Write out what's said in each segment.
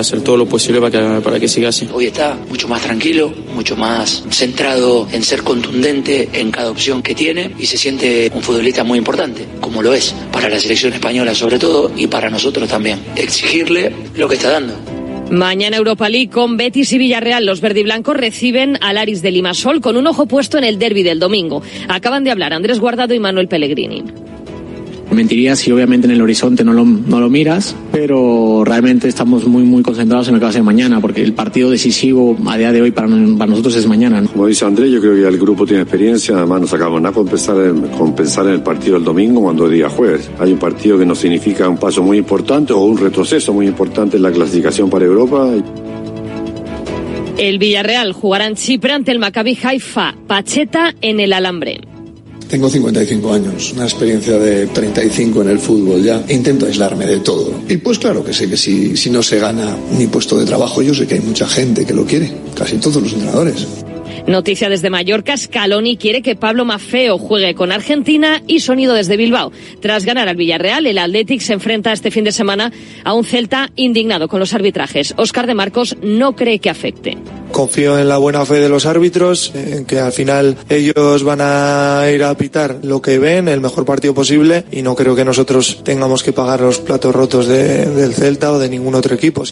hacer todo lo posible para que, para que siga así. Hoy está mucho más tranquilo, mucho más centrado en ser contundente en cada opción que tiene y se siente un futbolista muy importante, como lo es para la selección española sobre todo y para nosotros también. Exigirle lo que está dando. Mañana Europa League con Betis y Villarreal. Los verdiblancos reciben al Aris de Limasol con un ojo puesto en el derby del domingo. Acaban de hablar Andrés Guardado y Manuel Pellegrini. Mentiría si obviamente en el horizonte no lo, no lo miras, pero realmente estamos muy muy concentrados en lo que va a ser mañana, porque el partido decisivo a día de hoy para, para nosotros es mañana. ¿no? Como dice Andrés, yo creo que el grupo tiene experiencia, además no sacamos nada con pensar, en, con pensar en el partido del domingo cuando es día jueves. Hay un partido que nos significa un paso muy importante o un retroceso muy importante en la clasificación para Europa. El Villarreal jugará en Chipre ante el Maccabi Haifa, Pacheta en el Alambre. Tengo 55 años, una experiencia de 35 en el fútbol ya. Intento aislarme de todo. Y pues claro que sé que si, si no se gana mi puesto de trabajo, yo sé que hay mucha gente que lo quiere, casi todos los entrenadores. Noticia desde Mallorca, Scaloni quiere que Pablo Mafeo juegue con Argentina y sonido desde Bilbao. Tras ganar al Villarreal, el Athletic se enfrenta este fin de semana a un Celta indignado con los arbitrajes. Oscar de Marcos no cree que afecte. Confío en la buena fe de los árbitros, en que al final ellos van a ir a pitar lo que ven, el mejor partido posible, y no creo que nosotros tengamos que pagar los platos rotos de, del Celta o de ningún otro equipo.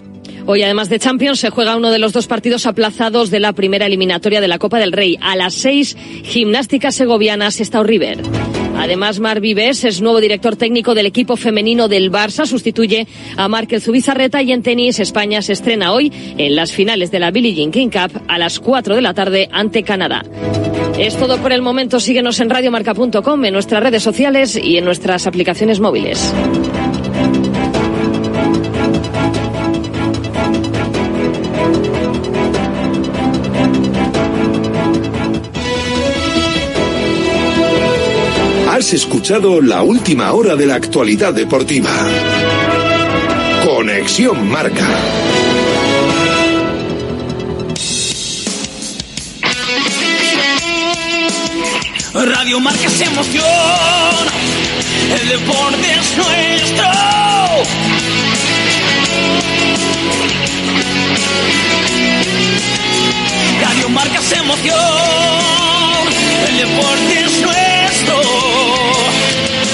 Hoy, además de Champions, se juega uno de los dos partidos aplazados de la primera eliminatoria de la Copa del Rey. A las seis, Gimnástica Segoviana, Sestao River. Además, Mar Vives es nuevo director técnico del equipo femenino del Barça, sustituye a Márquez Zubizarreta y en tenis España se estrena hoy en las finales de la Billie Jean King Cup a las 4 de la tarde ante Canadá. Es todo por el momento. Síguenos en radiomarca.com, en nuestras redes sociales y en nuestras aplicaciones móviles. Has escuchado la última hora de la actualidad deportiva. Conexión Marca. Radio Marca es emoción. El deporte es nuestro. Radio Marca es emoción. El deporte es nuestro.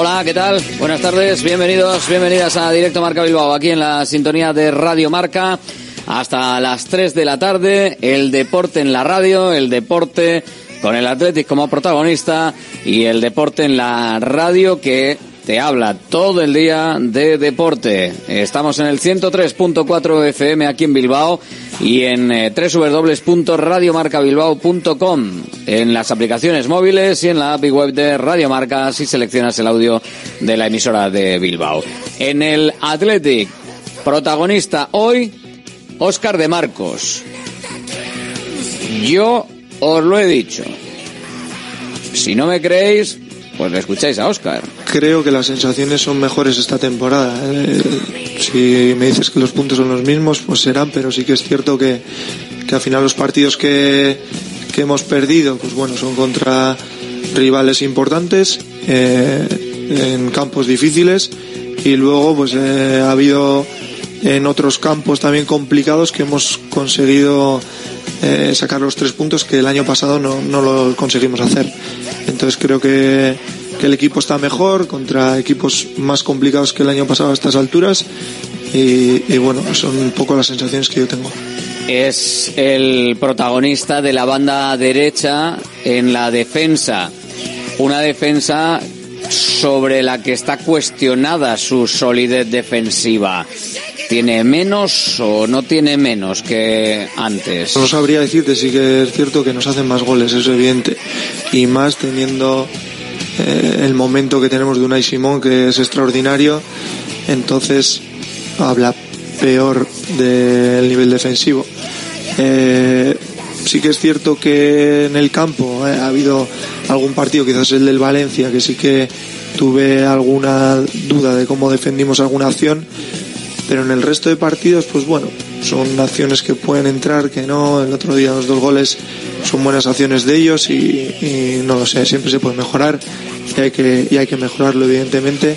Hola, ¿qué tal? Buenas tardes, bienvenidos, bienvenidas a Directo Marca Bilbao, aquí en la sintonía de Radio Marca. Hasta las 3 de la tarde, el deporte en la radio, el deporte con el Athletic como protagonista y el deporte en la radio que te habla todo el día de deporte. Estamos en el 103.4 FM aquí en Bilbao y en eh, www.radiomarcabilbao.com en las aplicaciones móviles y en la API web de Radio Marca si seleccionas el audio de la emisora de Bilbao. En el Athletic, protagonista hoy, Óscar de Marcos. Yo os lo he dicho. Si no me creéis, pues le escucháis a Óscar. Creo que las sensaciones son mejores esta temporada. Eh, si me dices que los puntos son los mismos, pues serán, pero sí que es cierto que, que al final los partidos que, que hemos perdido, pues bueno, son contra rivales importantes, eh, en campos difíciles, y luego pues eh, ha habido en otros campos también complicados que hemos conseguido eh, sacar los tres puntos que el año pasado no, no lo conseguimos hacer. Entonces creo que, que el equipo está mejor contra equipos más complicados que el año pasado a estas alturas y, y bueno, son un poco las sensaciones que yo tengo es el protagonista de la banda derecha en la defensa. Una defensa sobre la que está cuestionada su solidez defensiva. ¿Tiene menos o no tiene menos que antes? No sabría decirte, sí que es cierto que nos hacen más goles, es evidente. Y más teniendo eh, el momento que tenemos de Unai Simón, que es extraordinario. Entonces, habla peor del nivel defensivo. Eh, sí que es cierto que en el campo eh, ha habido algún partido, quizás el del Valencia, que sí que tuve alguna duda de cómo defendimos alguna acción, pero en el resto de partidos, pues bueno, son acciones que pueden entrar, que no. El otro día los dos goles son buenas acciones de ellos y, no lo sé, siempre se puede mejorar y hay que, y hay que mejorarlo evidentemente,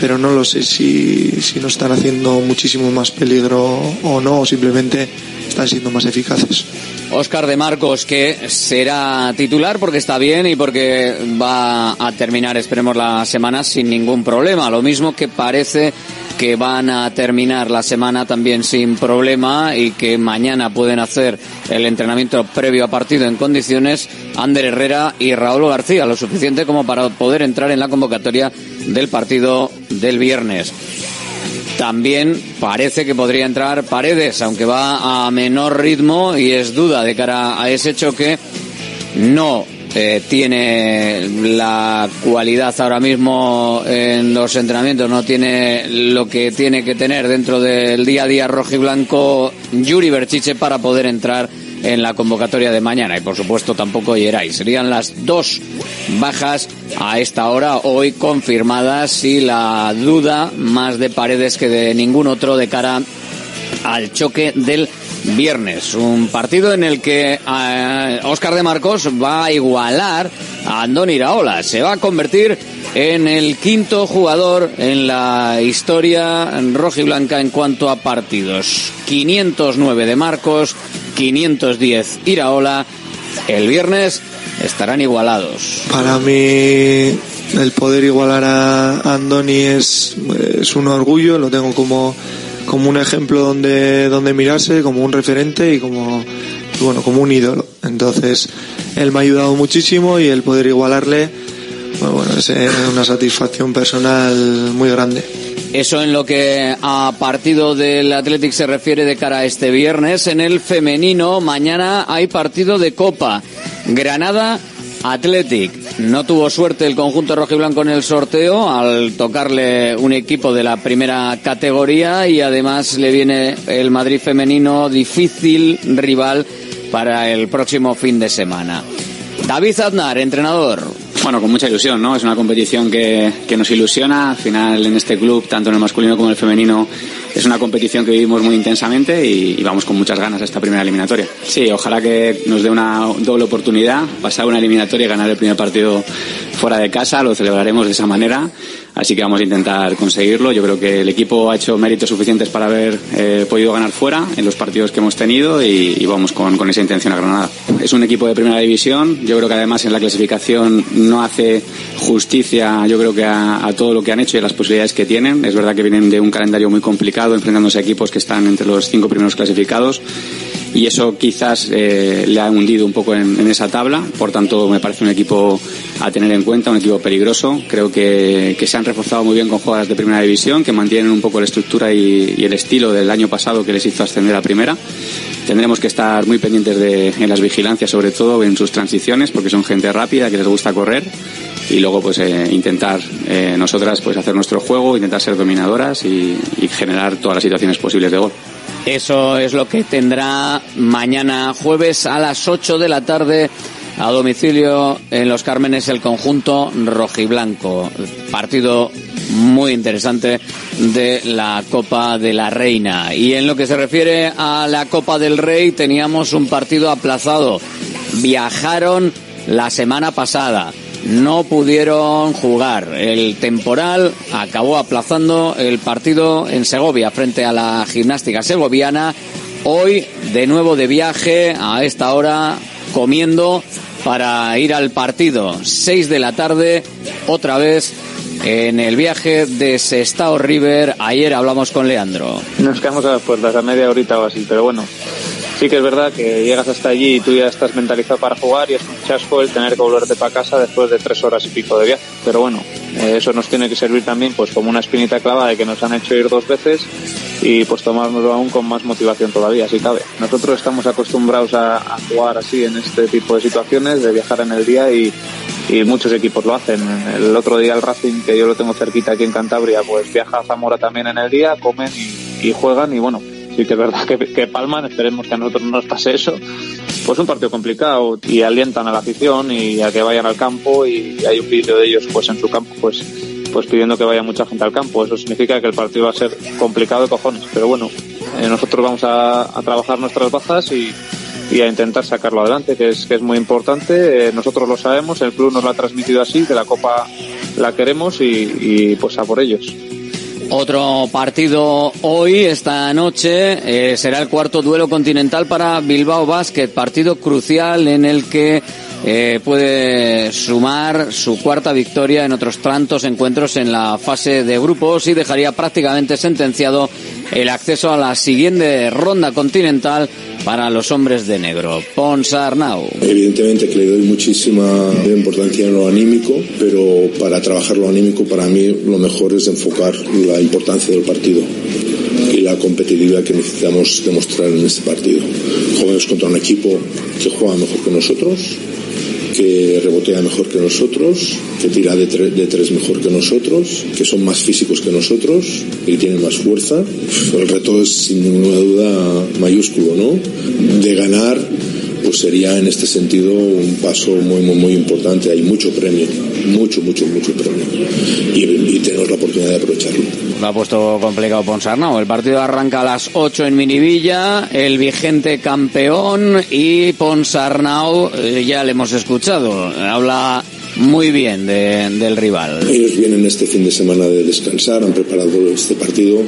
pero no lo sé si, si nos están haciendo muchísimo más peligro o no, o simplemente están siendo más eficaces. Oscar de Marcos, que será titular porque está bien y porque va a terminar, esperemos, la semana sin ningún problema. Lo mismo que parece que van a terminar la semana también sin problema y que mañana pueden hacer el entrenamiento previo a partido en condiciones Ander Herrera y Raúl García, lo suficiente como para poder entrar en la convocatoria del partido del viernes. También parece que podría entrar Paredes, aunque va a menor ritmo y es duda de cara a ese choque. No eh, tiene la cualidad ahora mismo en los entrenamientos, no tiene lo que tiene que tener dentro del día a día rojo y blanco Yuri Berchiche para poder entrar en la convocatoria de mañana y por supuesto tampoco Yeray. Serían las dos bajas a esta hora hoy confirmadas y la duda más de Paredes que de ningún otro de cara al choque del viernes. Un partido en el que Oscar de Marcos va a igualar a Andoni Iraola. Se va a convertir en el quinto jugador en la historia roja y blanca en cuanto a partidos. 509 de Marcos, 510 Iraola. El viernes estarán igualados. Para mí el poder igualar a Andoni es, es un orgullo, lo tengo como, como un ejemplo donde, donde mirarse, como un referente y como, bueno, como un ídolo. Entonces, él me ha ayudado muchísimo y el poder igualarle, bueno, es una satisfacción personal muy grande. Eso en lo que a partido del Athletic se refiere de cara a este viernes. En el femenino, mañana hay partido de Copa. Granada Athletic. No tuvo suerte el conjunto rojo y blanco en el sorteo al tocarle un equipo de la primera categoría y además le viene el Madrid femenino difícil rival para el próximo fin de semana. David Aznar, entrenador. Bueno, con mucha ilusión, ¿no? Es una competición que, que nos ilusiona. Al final, en este club, tanto en el masculino como en el femenino, es una competición que vivimos muy intensamente y, vamos con muchas ganas a esta primera eliminatoria. Sí, ojalá que nos dé una doble oportunidad, pasar una eliminatoria y ganar el primer partido fuera de casa, lo celebraremos de esa manera. Así que vamos a intentar conseguirlo. Yo creo que el equipo ha hecho méritos suficientes para haber eh, podido ganar fuera en los partidos que hemos tenido y, vamos con, esa intención a Granada. Es un equipo de primera división. Yo creo que además en la clasificación no hace justicia, yo creo que a, a todo lo que han hecho y a las posibilidades que tienen. Es verdad que vienen de un calendario muy complicado, enfrentándose a equipos que están entre los cinco primeros clasificados y eso quizás eh, le ha hundido un poco en, esa tabla. Por tanto, me parece un equipo a tener en cuenta, un equipo peligroso. Creo que, se han reforzado muy bien con jugadas de primera división, que mantienen un poco la estructura y, el estilo del año pasado que les hizo ascender a primera. Tendremos que estar muy pendientes de, en las vigilancias, sobre todo en sus transiciones, porque son gente rápida que les gusta correr y luego pues eh, intentar eh, nosotras pues hacer nuestro juego, intentar ser dominadoras y generar todas las situaciones posibles de gol. Eso es lo que tendrá mañana jueves a las 8 de la tarde a domicilio en Los Cármenes el conjunto rojiblanco. Partido muy interesante de la Copa de la Reina. Y en lo que se refiere a la Copa del Rey teníamos un partido aplazado. Viajaron la semana pasada no pudieron jugar. El temporal acabó aplazando el partido en Segovia frente a la gimnástica segoviana hoy de nuevo de viaje a esta hora comiendo para ir al partido. 6 de la tarde, otra vez en el viaje de Sestao River. Ayer hablamos con Leandro. Nos quedamos a las puertas, a media horita o así, pero bueno, sí que es verdad que llegas hasta allí y tú ya estás mentalizado para jugar y es un chasco el tener que volverte para casa después de tres horas y pico de viaje. Pero bueno, eh, eso nos tiene que servir también pues como una espinita clavada de que nos han hecho ir dos veces y pues tomárnoslo aún con más motivación todavía, si cabe. Nosotros estamos acostumbrados a, jugar así en este tipo de situaciones, de viajar en el día y, muchos equipos lo hacen. El otro día el Racing, que yo lo tengo cerquita aquí en Cantabria, pues viaja a Zamora también en el día, comen y juegan y bueno, sí que es verdad que, que, palman, esperemos que a nosotros no nos pase eso. Pues un partido complicado y alientan a la afición y a que vayan al campo y hay un vídeo de ellos pues en su campo pues pues pidiendo que vaya mucha gente al campo. Eso significa que el partido va a ser complicado de cojones, pero bueno, eh, nosotros vamos a, trabajar nuestras bajas y, a intentar sacarlo adelante, que es, que es muy importante. Eh, nosotros lo sabemos, el club nos lo ha transmitido así, que la Copa la queremos y pues a por ellos. Otro partido hoy, esta noche, eh, será el cuarto duelo continental para Bilbao Basket, partido crucial en el que eh, puede sumar su cuarta victoria en otros tantos encuentros en la fase de grupos y dejaría prácticamente sentenciado el acceso a la siguiente ronda continental para los hombres de negro. Pons Arnau. Evidentemente que le doy muchísima importancia en lo anímico, pero para trabajar lo anímico para mí lo mejor es enfocar la importancia del partido y la competitividad que necesitamos demostrar en este partido. Jóvenes contra un equipo que juega mejor que nosotros, que rebotea mejor que nosotros, que tira de, de, tres mejor que nosotros, que son más físicos que nosotros y tienen más fuerza. El reto es sin ninguna duda mayúsculo, ¿no? De ganar, pues sería en este sentido un paso muy, muy, muy importante. Hay mucho premio, mucho, mucho, mucho premio. Y, tenemos la oportunidad de aprovecharlo. Lo ha puesto complicado Ponsarnau. El partido arranca a las 8 en Minivilla, el vigente campeón y Ponsarnau, eh, ya le hemos escuchado, habla muy bien de, del rival. Ellos vienen este fin de semana de descansar, han preparado este partido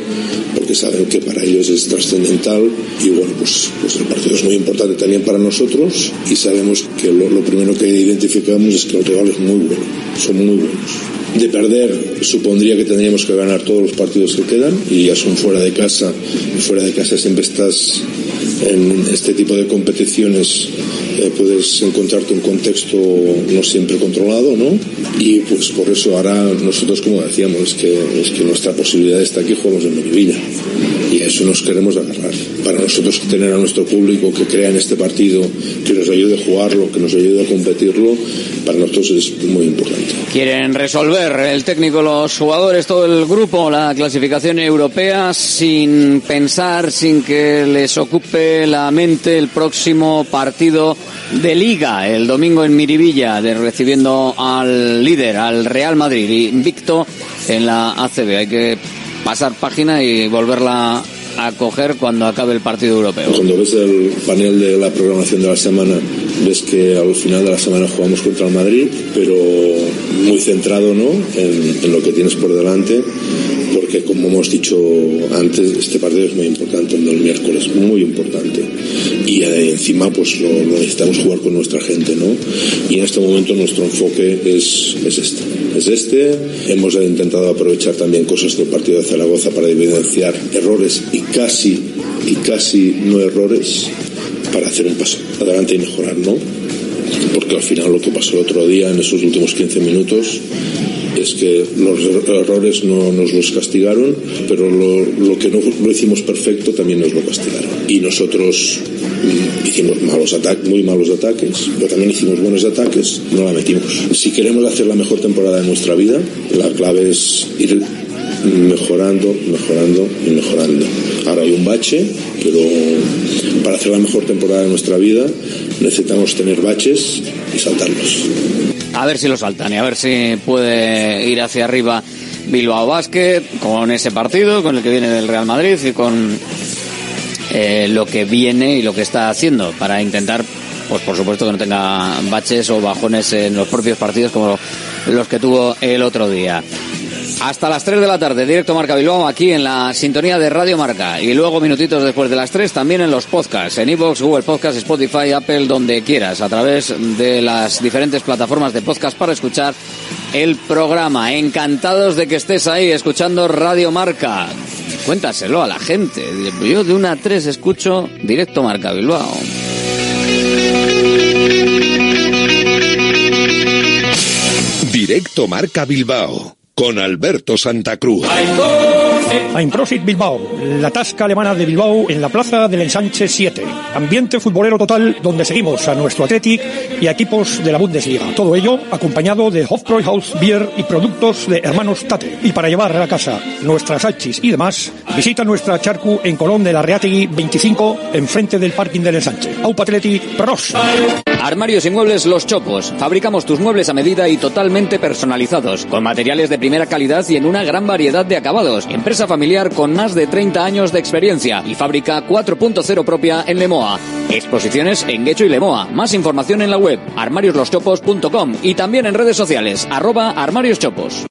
porque saben que para ellos es trascendental y bueno, pues, pues el partido es muy importante también para nosotros y sabemos que lo, lo primero que identificamos es que el rival es muy bueno, son muy buenos de perder supondría que tendríamos que ganar todos los partidos que quedan y ya son fuera de casa fuera de casa siempre estás en este tipo de competiciones eh, puedes encontrarte un contexto no siempre controlado ¿no? y pues por eso ahora nosotros como decíamos es que, es que nuestra posibilidad está aquí jugamos en Melivilla y a eso nos queremos agarrar para nosotros tener a nuestro público que crea en este partido que nos ayude a jugarlo que nos ayude a competirlo para nosotros es muy importante quieren resolver el técnico, los jugadores, todo el grupo, la clasificación europea sin pensar, sin que les ocupe la mente el próximo partido de liga el domingo en Miribilla, de, recibiendo al líder, al Real Madrid, invicto en la ACB. Hay que pasar página y volverla a coger cuando acabe el partido europeo. Cuando ves el panel de la programación de la semana, ves que al final de la semana jugamos contra el Madrid, pero muy centrado ¿no? en, en lo que tienes por delante, porque como hemos dicho antes, este partido es muy importante, el del miércoles, muy importante. Y eh, encima pues lo, lo, necesitamos jugar con nuestra gente, ¿no? Y en este momento nuestro enfoque es, es este. Es este. Hemos intentado aprovechar también cosas del partido de Zaragoza para evidenciar errores y casi, y casi no errores para hacer un paso adelante y mejorar, ¿no? Porque al final lo que pasó el otro día en esos últimos 15 minutos es que los errores no nos los castigaron, pero lo, que no lo hicimos perfecto también nos lo castigaron. Y nosotros hicimos malos ataques, muy malos ataques, pero también hicimos buenos ataques, no la metimos. Si queremos hacer la mejor temporada de nuestra vida, la clave es ir mejorando, mejorando y mejorando. Ahora hay un bache, pero para hacer la mejor temporada de nuestra vida necesitamos tener baches y saltarlos. A ver si lo saltan y a ver si puede ir hacia arriba Bilbao Basket con ese partido, con el que viene del Real Madrid y con eh, lo que viene y lo que está haciendo para intentar, pues por supuesto que no tenga baches o bajones en los propios partidos como los que tuvo el otro día. Hasta las 3 de la tarde, directo Marca Bilbao, aquí en la sintonía de Radio Marca. Y luego, minutitos después de las 3, también en los podcasts, en iVoox, Google Podcasts, Spotify, Apple, donde quieras, a través de las diferentes plataformas de podcast para escuchar el programa. Encantados de que estés ahí escuchando Radio Marca. Cuéntaselo a la gente. Yo de una a 3 escucho directo Marca Bilbao. Directo Marca Bilbao con Alberto Santa Cruz. Einprosit Bilbao, la tasca alemana de Bilbao en la plaza del Ensanche 7. Ambiente futbolero total donde seguimos a nuestro Athletic y a equipos de la Bundesliga. Todo ello acompañado de Hofbräuhaus Beer y productos de hermanos Tate. Y para llevar a la casa nuestras hachis y demás, visita nuestra charcu en Colón de la Reategui 25 enfrente del parking del Ensanche. Aupa Athletic, pros. Armarios y muebles Los Chopos. Fabricamos tus muebles a medida y totalmente personalizados, con materiales de primera calidad y en una gran variedad de acabados. Empresa familiar con más de 30 años de experiencia y fábrica 4.0 propia en Lemoa. Exposiciones en Guecho y Lemoa. Más información en la web armariosloschopos.com y también en redes sociales arroba armarioschopos.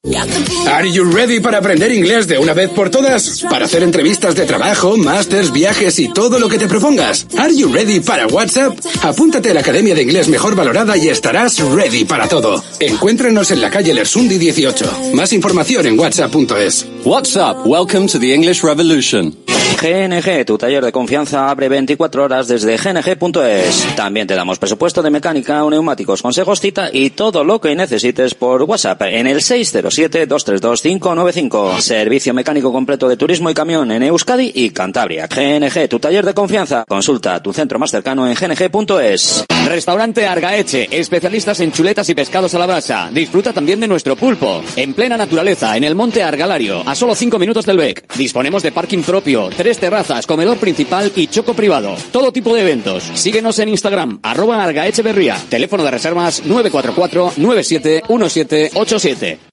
Are you ready para aprender inglés de una vez por todas? Para hacer entrevistas de trabajo, másters, viajes y todo lo que te propongas. Are you ready para WhatsApp? Apúntate a la Academia de Inglés Mejor Valorada y estarás ready para todo. Encuéntranos en la calle Lersundi 18. Más información en whatsapp.es. WhatsApp, welcome to the English Revolution. GNG, tu taller de confianza, abre 24 horas desde gng.es. También te damos presupuesto de mecánica, neumáticos, consejos, cita y todo lo que necesites por WhatsApp en el 607-232-595. Servicio mecánico completo de turismo y camión en Euskadi y Cantabria. GNG, tu taller de confianza. Consulta tu centro más cercano en gng.es. Restaurante Argaeche, especialistas en chuletas y pescados a la brasa. Disfruta también de nuestro pulpo. En plena naturaleza, en el monte Argalario, a solo 5 minutos del BEC. Disponemos de parking propio, tres terrazas, comedor principal y choco privado. Todo tipo de eventos. Síguenos en Instagram, arroba Argaecheverría. Teléfono de reservas 944 971787.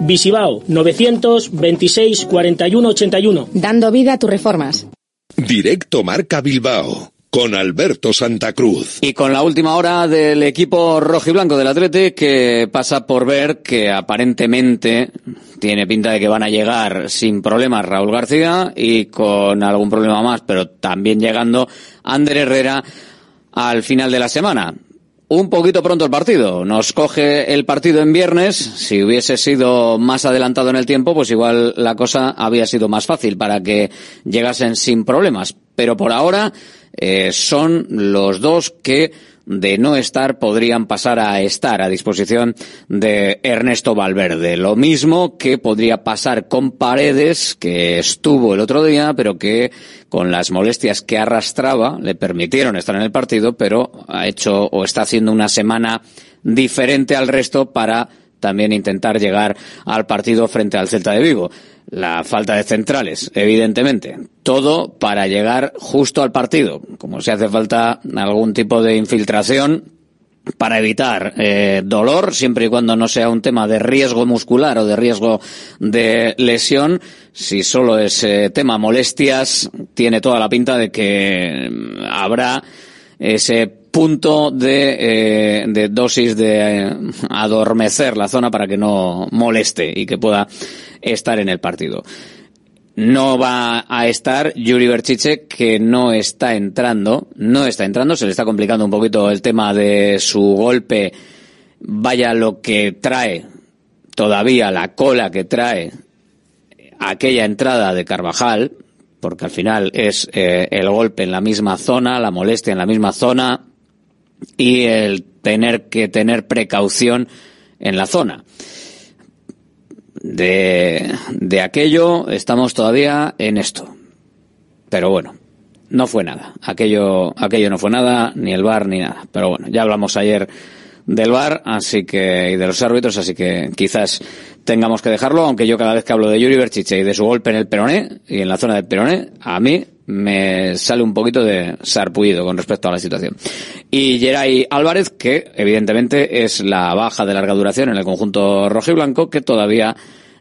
Visibao 926 41 81. Dando vida a tus reformas. Directo Marca Bilbao con Alberto Santa Cruz. Y con la última hora del equipo rojiblanco del Atlete que pasa por ver que aparentemente tiene pinta de que van a llegar sin problemas Raúl García y con algún problema más, pero también llegando Ander Herrera al final de la semana un poquito pronto el partido. Nos coge el partido en viernes. Si hubiese sido más adelantado en el tiempo, pues igual la cosa había sido más fácil para que llegasen sin problemas. Pero por ahora eh, son los dos que de no estar podrían pasar a estar a disposición de Ernesto Valverde. Lo mismo que podría pasar con Paredes, que estuvo el otro día, pero que con las molestias que arrastraba le permitieron estar en el partido, pero ha hecho o está haciendo una semana diferente al resto para también intentar llegar al partido frente al Celta de Vigo la falta de centrales, evidentemente. Todo para llegar justo al partido. Como si hace falta algún tipo de infiltración para evitar eh, dolor, siempre y cuando no sea un tema de riesgo muscular o de riesgo de lesión. Si solo es tema molestias, tiene toda la pinta de que mm, habrá ese punto de, eh, de dosis de adormecer la zona para que no moleste y que pueda estar en el partido. No va a estar Yuri Berchiche, que no está entrando, no está entrando, se le está complicando un poquito el tema de su golpe, vaya lo que trae todavía la cola que trae aquella entrada de Carvajal, porque al final es eh, el golpe en la misma zona, la molestia en la misma zona, y el tener que tener precaución en la zona. De, de aquello estamos todavía en esto. Pero bueno, no fue nada. Aquello, aquello no fue nada, ni el bar ni nada. Pero bueno, ya hablamos ayer del bar, así que, y de los árbitros, así que quizás tengamos que dejarlo, aunque yo cada vez que hablo de Yuri Berchiche y de su golpe en el peroné, y en la zona del peroné, a mí me sale un poquito de sarpullido con respecto a la situación. Y Geray Álvarez, que evidentemente es la baja de larga duración en el conjunto rojo y blanco, que todavía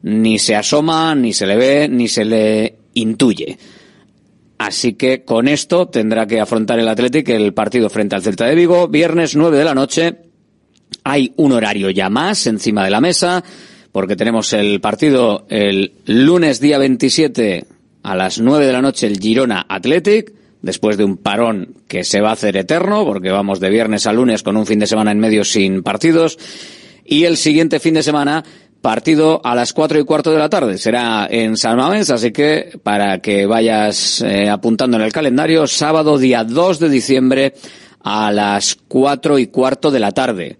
ni se asoma, ni se le ve, ni se le intuye. Así que con esto tendrá que afrontar el Athletic el partido frente al Celta de Vigo, viernes 9 de la noche. Hay un horario ya más encima de la mesa, porque tenemos el partido el lunes día 27 a las 9 de la noche el Girona Athletic, después de un parón que se va a hacer eterno, porque vamos de viernes a lunes con un fin de semana en medio sin partidos. Y el siguiente fin de semana partido a las cuatro y cuarto de la tarde. Será en San Mamés, así que para que vayas eh, apuntando en el calendario, sábado día 2 de diciembre a las cuatro y cuarto de la tarde.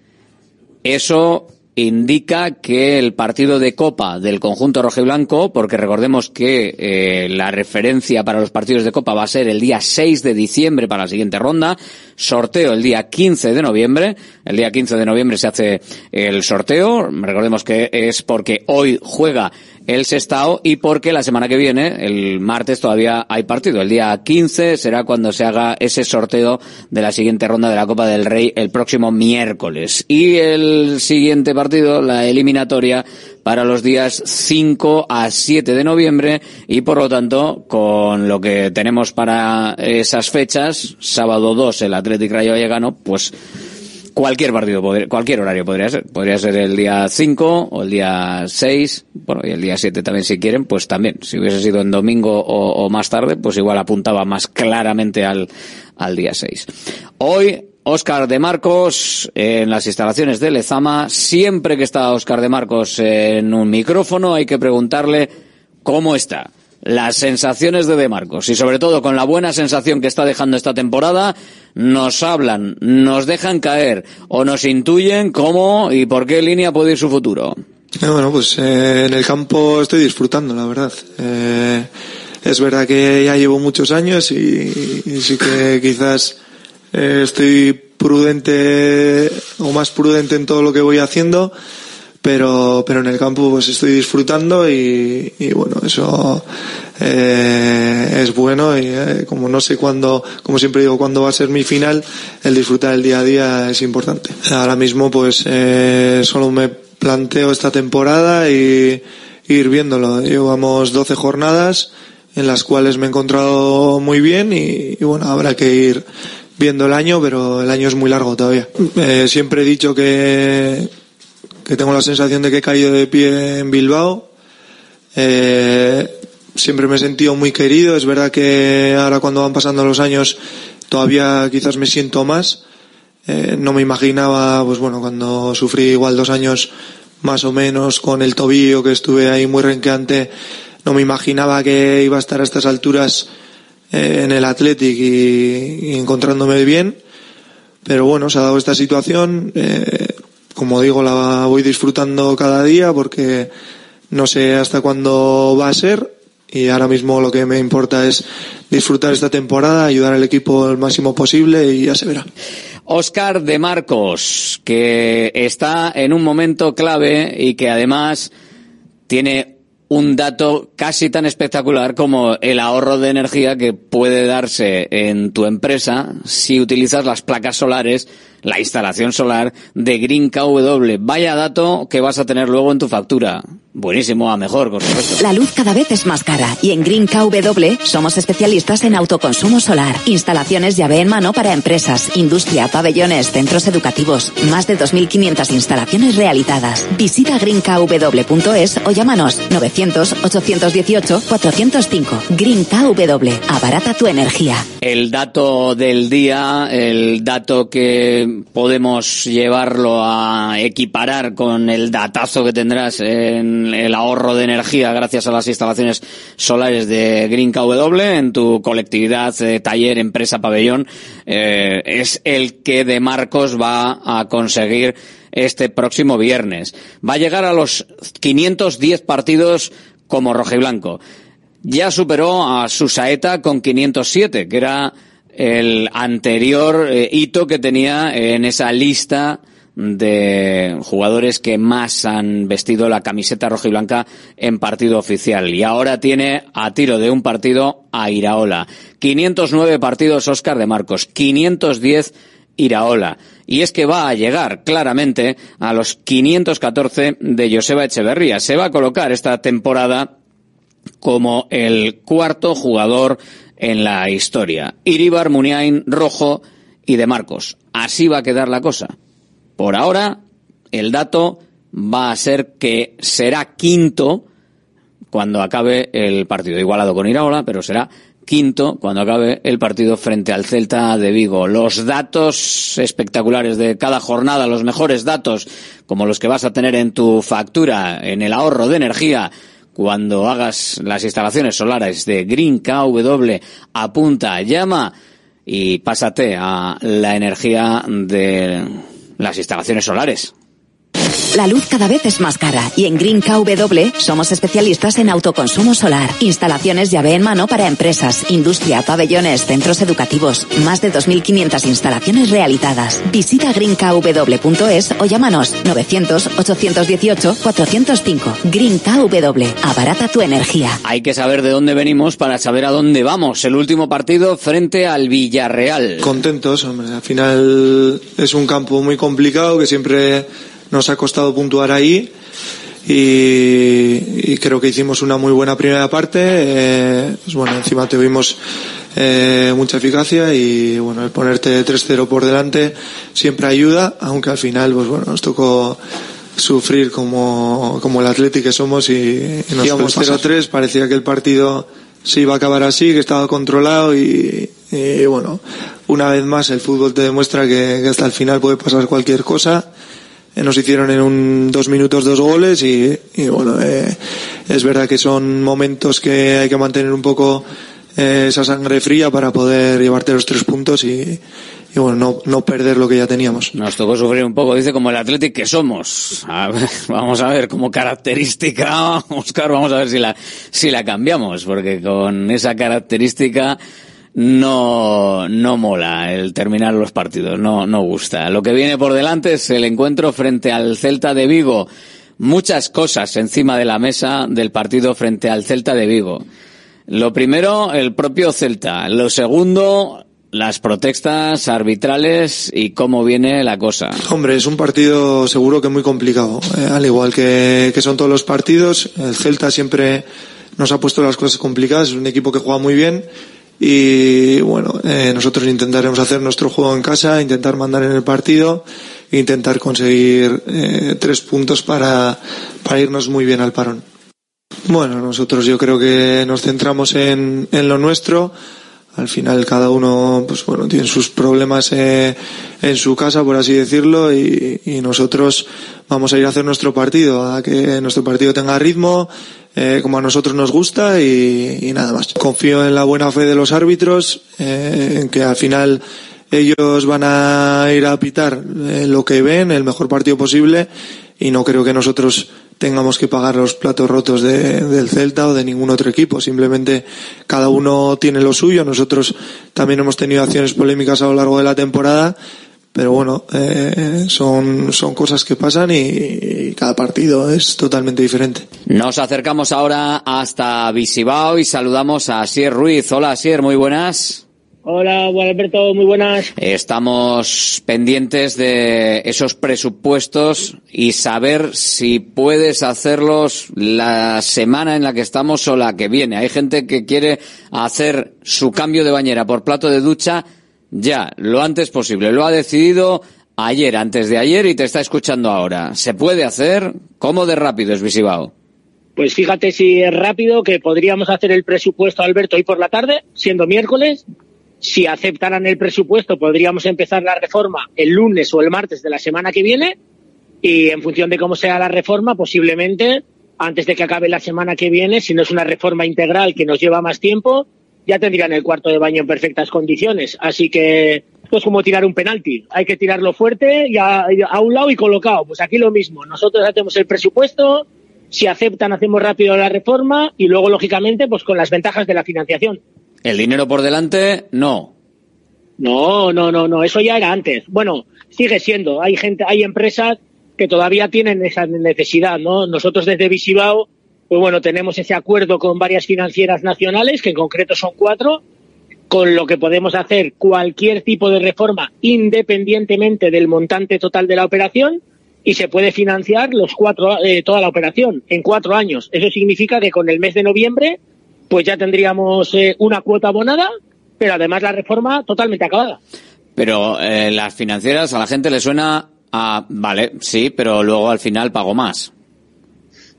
Eso indica que el partido de Copa del conjunto rojiblanco, porque recordemos que eh, la referencia para los partidos de Copa va a ser el día 6 de diciembre para la siguiente ronda, sorteo el día 15 de noviembre, el día 15 de noviembre se hace el sorteo, recordemos que es porque hoy juega el Sestao y porque la semana que viene, el martes, todavía hay partido. El día 15 será cuando se haga ese sorteo de la siguiente ronda de la Copa del Rey el próximo miércoles. Y el siguiente partido, la eliminatoria, para los días 5 a 7 de noviembre y por lo tanto con lo que tenemos para esas fechas, sábado 2 el Athletic Rayo Vallecano, pues cualquier partido, cualquier horario podría ser. Podría ser el día 5 o el día 6, bueno, y el día 7 también si quieren, pues también. Si hubiese sido en domingo o, más tarde, pues igual apuntaba más claramente al, al día 6. Hoy, Óscar de Marcos en las instalaciones de Lezama. Siempre que está Óscar de Marcos en un micrófono hay que preguntarle cómo está las sensaciones de De Marcos y sobre todo con la buena sensación que está dejando esta temporada, nos hablan, nos dejan caer o nos intuyen cómo y por qué línea puede ir su futuro. Eh, bueno, pues eh, en el campo estoy disfrutando, la verdad. Eh, es verdad que ya llevo muchos años y, sí que quizás eh, estoy prudente o más prudente en todo lo que voy haciendo pero pero en el campo pues estoy disfrutando y, bueno eso eh, es bueno y eh, como no sé cuándo como siempre digo cuándo va a ser mi final el disfrutar el día a día es importante ahora mismo pues eh, solo me planteo esta temporada y ir viéndolo llevamos 12 jornadas en las cuales me he encontrado muy bien y, y bueno habrá que ir viendo el año, pero el año es muy largo todavía. Eh, siempre he dicho que, que tengo la sensación de que he caído de pie en Bilbao. Eh, siempre me he sentido muy querido. Es verdad que ahora cuando van pasando los años todavía quizás me siento más. Eh, no me imaginaba, pues bueno, cuando sufrí igual dos años más o menos con el tobillo que estuve ahí muy renqueante, no me imaginaba que iba a estar a estas alturas eh, en el Athletic y, encontrándome bien. Pero bueno, se ha dado esta situación. Eh, como digo, la voy disfrutando cada día porque no sé hasta cuándo va a ser. Y ahora mismo lo que me importa es disfrutar esta temporada, ayudar al equipo el máximo posible y ya se verá. Oscar de Marcos, que está en un momento clave y que además tiene un dato casi tan espectacular como el ahorro de energía que puede darse en tu empresa si utilizas las placas solares, la instalación solar de Green KW. Vaya dato que vas a tener luego en tu factura. Buenísimo, a mejor, por supuesto. La luz cada vez es más cara y en Green KW somos especialistas en autoconsumo solar, instalaciones llave en mano para empresas, industria, pabellones, centros educativos, más de 2.500 instalaciones realizadas. Visita greenkw.es o llámanos 900-818-405. Green KW, abarata tu energía. El dato del día, el dato que podemos llevarlo a equiparar con el datazo que tendrás en el ahorro de energía gracias a las instalaciones solares de Green KW en tu colectividad, eh, taller, empresa, pabellón, eh, es el que de Marcos va a conseguir este próximo viernes. Va a llegar a los 510 partidos como rojiblanco. Ya superó a Susaeta con 507, que era el anterior eh, hito que tenía en esa lista de jugadores que más han vestido la camiseta roja y blanca en partido oficial. Y ahora tiene a tiro de un partido a Iraola. 509 partidos Oscar de Marcos, 510 Iraola. Y es que va a llegar claramente a los 514 de Joseba Echeverría. Se va a colocar esta temporada como el cuarto jugador en la historia. Iribar, Muniain, Rojo y De Marcos. Así va a quedar la cosa. Por ahora, el dato va a ser que será quinto cuando acabe el partido. Igualado con Iraola, pero será quinto cuando acabe el partido frente al Celta de Vigo. Los datos espectaculares de cada jornada, los mejores datos, como los que vas a tener en tu factura, en el ahorro de energía, cuando hagas las instalaciones solares de Green KW, apunta, llama y pásate a la energía de las instalaciones solares. La luz cada vez es más cara y en Green KW somos especialistas en autoconsumo solar. Instalaciones llave en mano para empresas, industria, pabellones, centros educativos. Más de 2.500 instalaciones realizadas. Visita greenkw.es o llámanos 900-818-405. Green KW. Abarata tu energía. Hay que saber de dónde venimos para saber a dónde vamos. El último partido frente al Villarreal. Contentos, hombre. Al final es un campo muy complicado que siempre nos ha costado puntuar ahí y, creo que hicimos una muy buena primera parte. Eh, pues bueno, encima tuvimos eh, mucha eficacia y bueno, el ponerte 3-0 por delante siempre ayuda, aunque al final pues bueno, nos tocó sufrir como, como el Atlético que somos y, nos íbamos 0-3, parecía que el partido se iba a acabar así, que estaba controlado y, bueno, una vez más el fútbol te demuestra que hasta el final puede pasar cualquier cosa nos hicieron en un, dos minutos dos goles y, bueno, eh, es verdad que son momentos que hay que mantener un poco eh, esa sangre fría para poder llevarte los tres puntos y, bueno, no, no perder lo que ya teníamos. Nos tocó sufrir un poco, dice, como el Athletic que somos. vamos a ver, como característica, Oscar, vamos a ver si la, si la cambiamos, porque con esa característica no, no mola el terminar los partidos, no, no gusta. Lo que viene por delante es el encuentro frente al Celta de Vigo. Muchas cosas encima de la mesa del partido frente al Celta de Vigo. Lo primero, el propio Celta. Lo segundo, las protestas arbitrales y cómo viene la cosa. Hombre, es un partido seguro que muy complicado. Eh, al igual que, que son todos los partidos, el Celta siempre nos ha puesto las cosas complicadas. Es un equipo que juega muy bien y bueno, eh, nosotros intentaremos hacer nuestro juego en casa, intentar mandar en el partido, intentar conseguir eh, tres puntos para, para irnos muy bien al parón. Bueno, nosotros yo creo que nos centramos en, en lo nuestro. Al final cada uno, pues bueno, tiene sus problemas eh, en su casa, por así decirlo, y, nosotros vamos a ir a hacer nuestro partido, a que nuestro partido tenga ritmo, eh, como a nosotros nos gusta y, nada más. Confío en la buena fe de los árbitros, eh, en que al final ellos van a ir a pitar eh, lo que ven, el mejor partido posible y no creo que nosotros tengamos que pagar los platos rotos de, del Celta o de ningún otro equipo. Simplemente cada uno tiene lo suyo. Nosotros también hemos tenido acciones polémicas a lo largo de la temporada pero bueno, eh, son, son cosas que pasan y, cada partido es totalmente diferente. Nos acercamos ahora hasta Visibao y saludamos a Asier Ruiz. Hola Asier, muy buenas. Hola, Juan Alberto, muy buenas. Estamos pendientes de esos presupuestos y saber si puedes hacerlos la semana en la que estamos o la que viene. Hay gente que quiere hacer su cambio de bañera por plato de ducha ya, lo antes posible. Lo ha decidido ayer, antes de ayer, y te está escuchando ahora. ¿Se puede hacer? ¿Cómo de rápido es Visibao? Pues fíjate si es rápido que podríamos hacer el presupuesto, Alberto, hoy por la tarde, siendo miércoles, Si aceptaran el presupuesto, podríamos empezar la reforma el lunes o el martes de la semana que viene y en función de cómo sea la reforma, posiblemente antes de que acabe la semana que viene, si no es una reforma integral que nos lleva más tiempo, ya tendrían el cuarto de baño en perfectas condiciones. Así que esto es como tirar un penalti. Hay que tirarlo fuerte y a, a, un lado y colocado. Pues aquí lo mismo. Nosotros hacemos el presupuesto, si aceptan hacemos rápido la reforma y luego, lógicamente, pues con las ventajas de la financiación. El dinero por delante, no. No, no, no, no. Eso ya era antes. Bueno, sigue siendo. Hay gente, hay empresas que todavía tienen esa necesidad, ¿no? Nosotros desde Visibao, pues bueno, tenemos ese acuerdo con varias financieras nacionales, que en concreto son cuatro, con lo que podemos hacer cualquier tipo de reforma independientemente del montante total de la operación y se puede financiar los cuatro, eh, toda la operación en cuatro años. Eso significa que con el mes de noviembre pues ya tendríamos eh, una cuota abonada, pero además la reforma totalmente acabada. Pero eh, las financieras a la gente le suena a, vale, sí, pero luego al final pago más.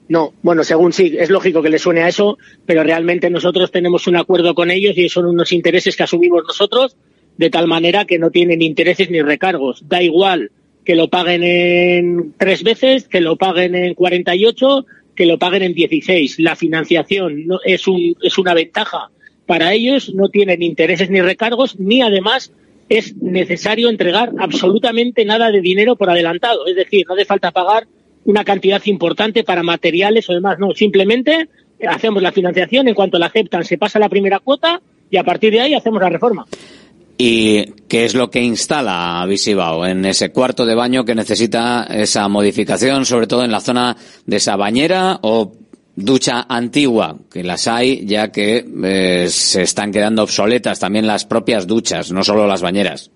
No, bueno, según sí, es lógico que le suene a eso, pero realmente nosotros tenemos un acuerdo con ellos y son unos intereses que asumimos nosotros, de tal manera que no tienen intereses ni recargos. Da igual que lo paguen en tres veces, que lo paguen en 48, que lo paguen en 16. La financiación no, es, un, es una ventaja para ellos, no tienen intereses ni recargos, ni además es necesario entregar absolutamente nada de dinero por adelantado. Es decir, no hace falta pagar una cantidad importante para materiales o demás. No, simplemente hacemos la financiación, en cuanto la aceptan se pasa la primera cuota y a partir de ahí hacemos la reforma. ¿Y qué es lo que instala Visibao en ese cuarto de baño que necesita esa modificación, sobre todo en la zona de esa bañera o ducha antigua, que las hay ya que eh, se están quedando obsoletas también las propias duchas, no solo las bañeras?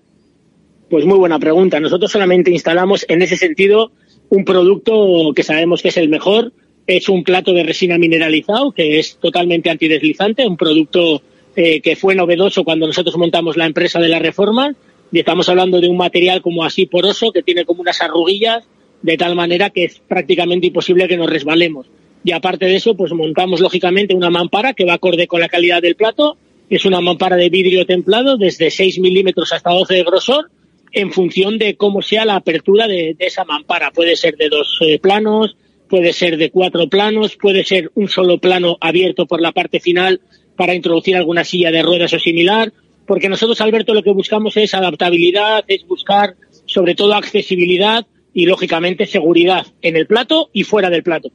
Pues muy buena pregunta. Nosotros solamente instalamos en ese sentido un producto que sabemos que es el mejor. Es un plato de resina mineralizado que es totalmente antideslizante, un producto eh, que fue novedoso cuando nosotros montamos la empresa de la reforma. Y estamos hablando de un material como así poroso que tiene como unas arruguillas de tal manera que es prácticamente imposible que nos resbalemos. Y aparte de eso, pues montamos lógicamente una mampara que va acorde con la calidad del plato. Es una mampara de vidrio templado desde 6 milímetros hasta 12 de grosor en función de cómo sea la apertura de, esa mampara. Puede ser de dos eh, planos, puede ser de cuatro planos, puede ser un solo plano abierto por la parte final para introducir alguna silla de ruedas o similar. Porque nosotros, Alberto, lo que buscamos es adaptabilidad, es buscar sobre todo accesibilidad y, lógicamente, seguridad en el plato y fuera del plato.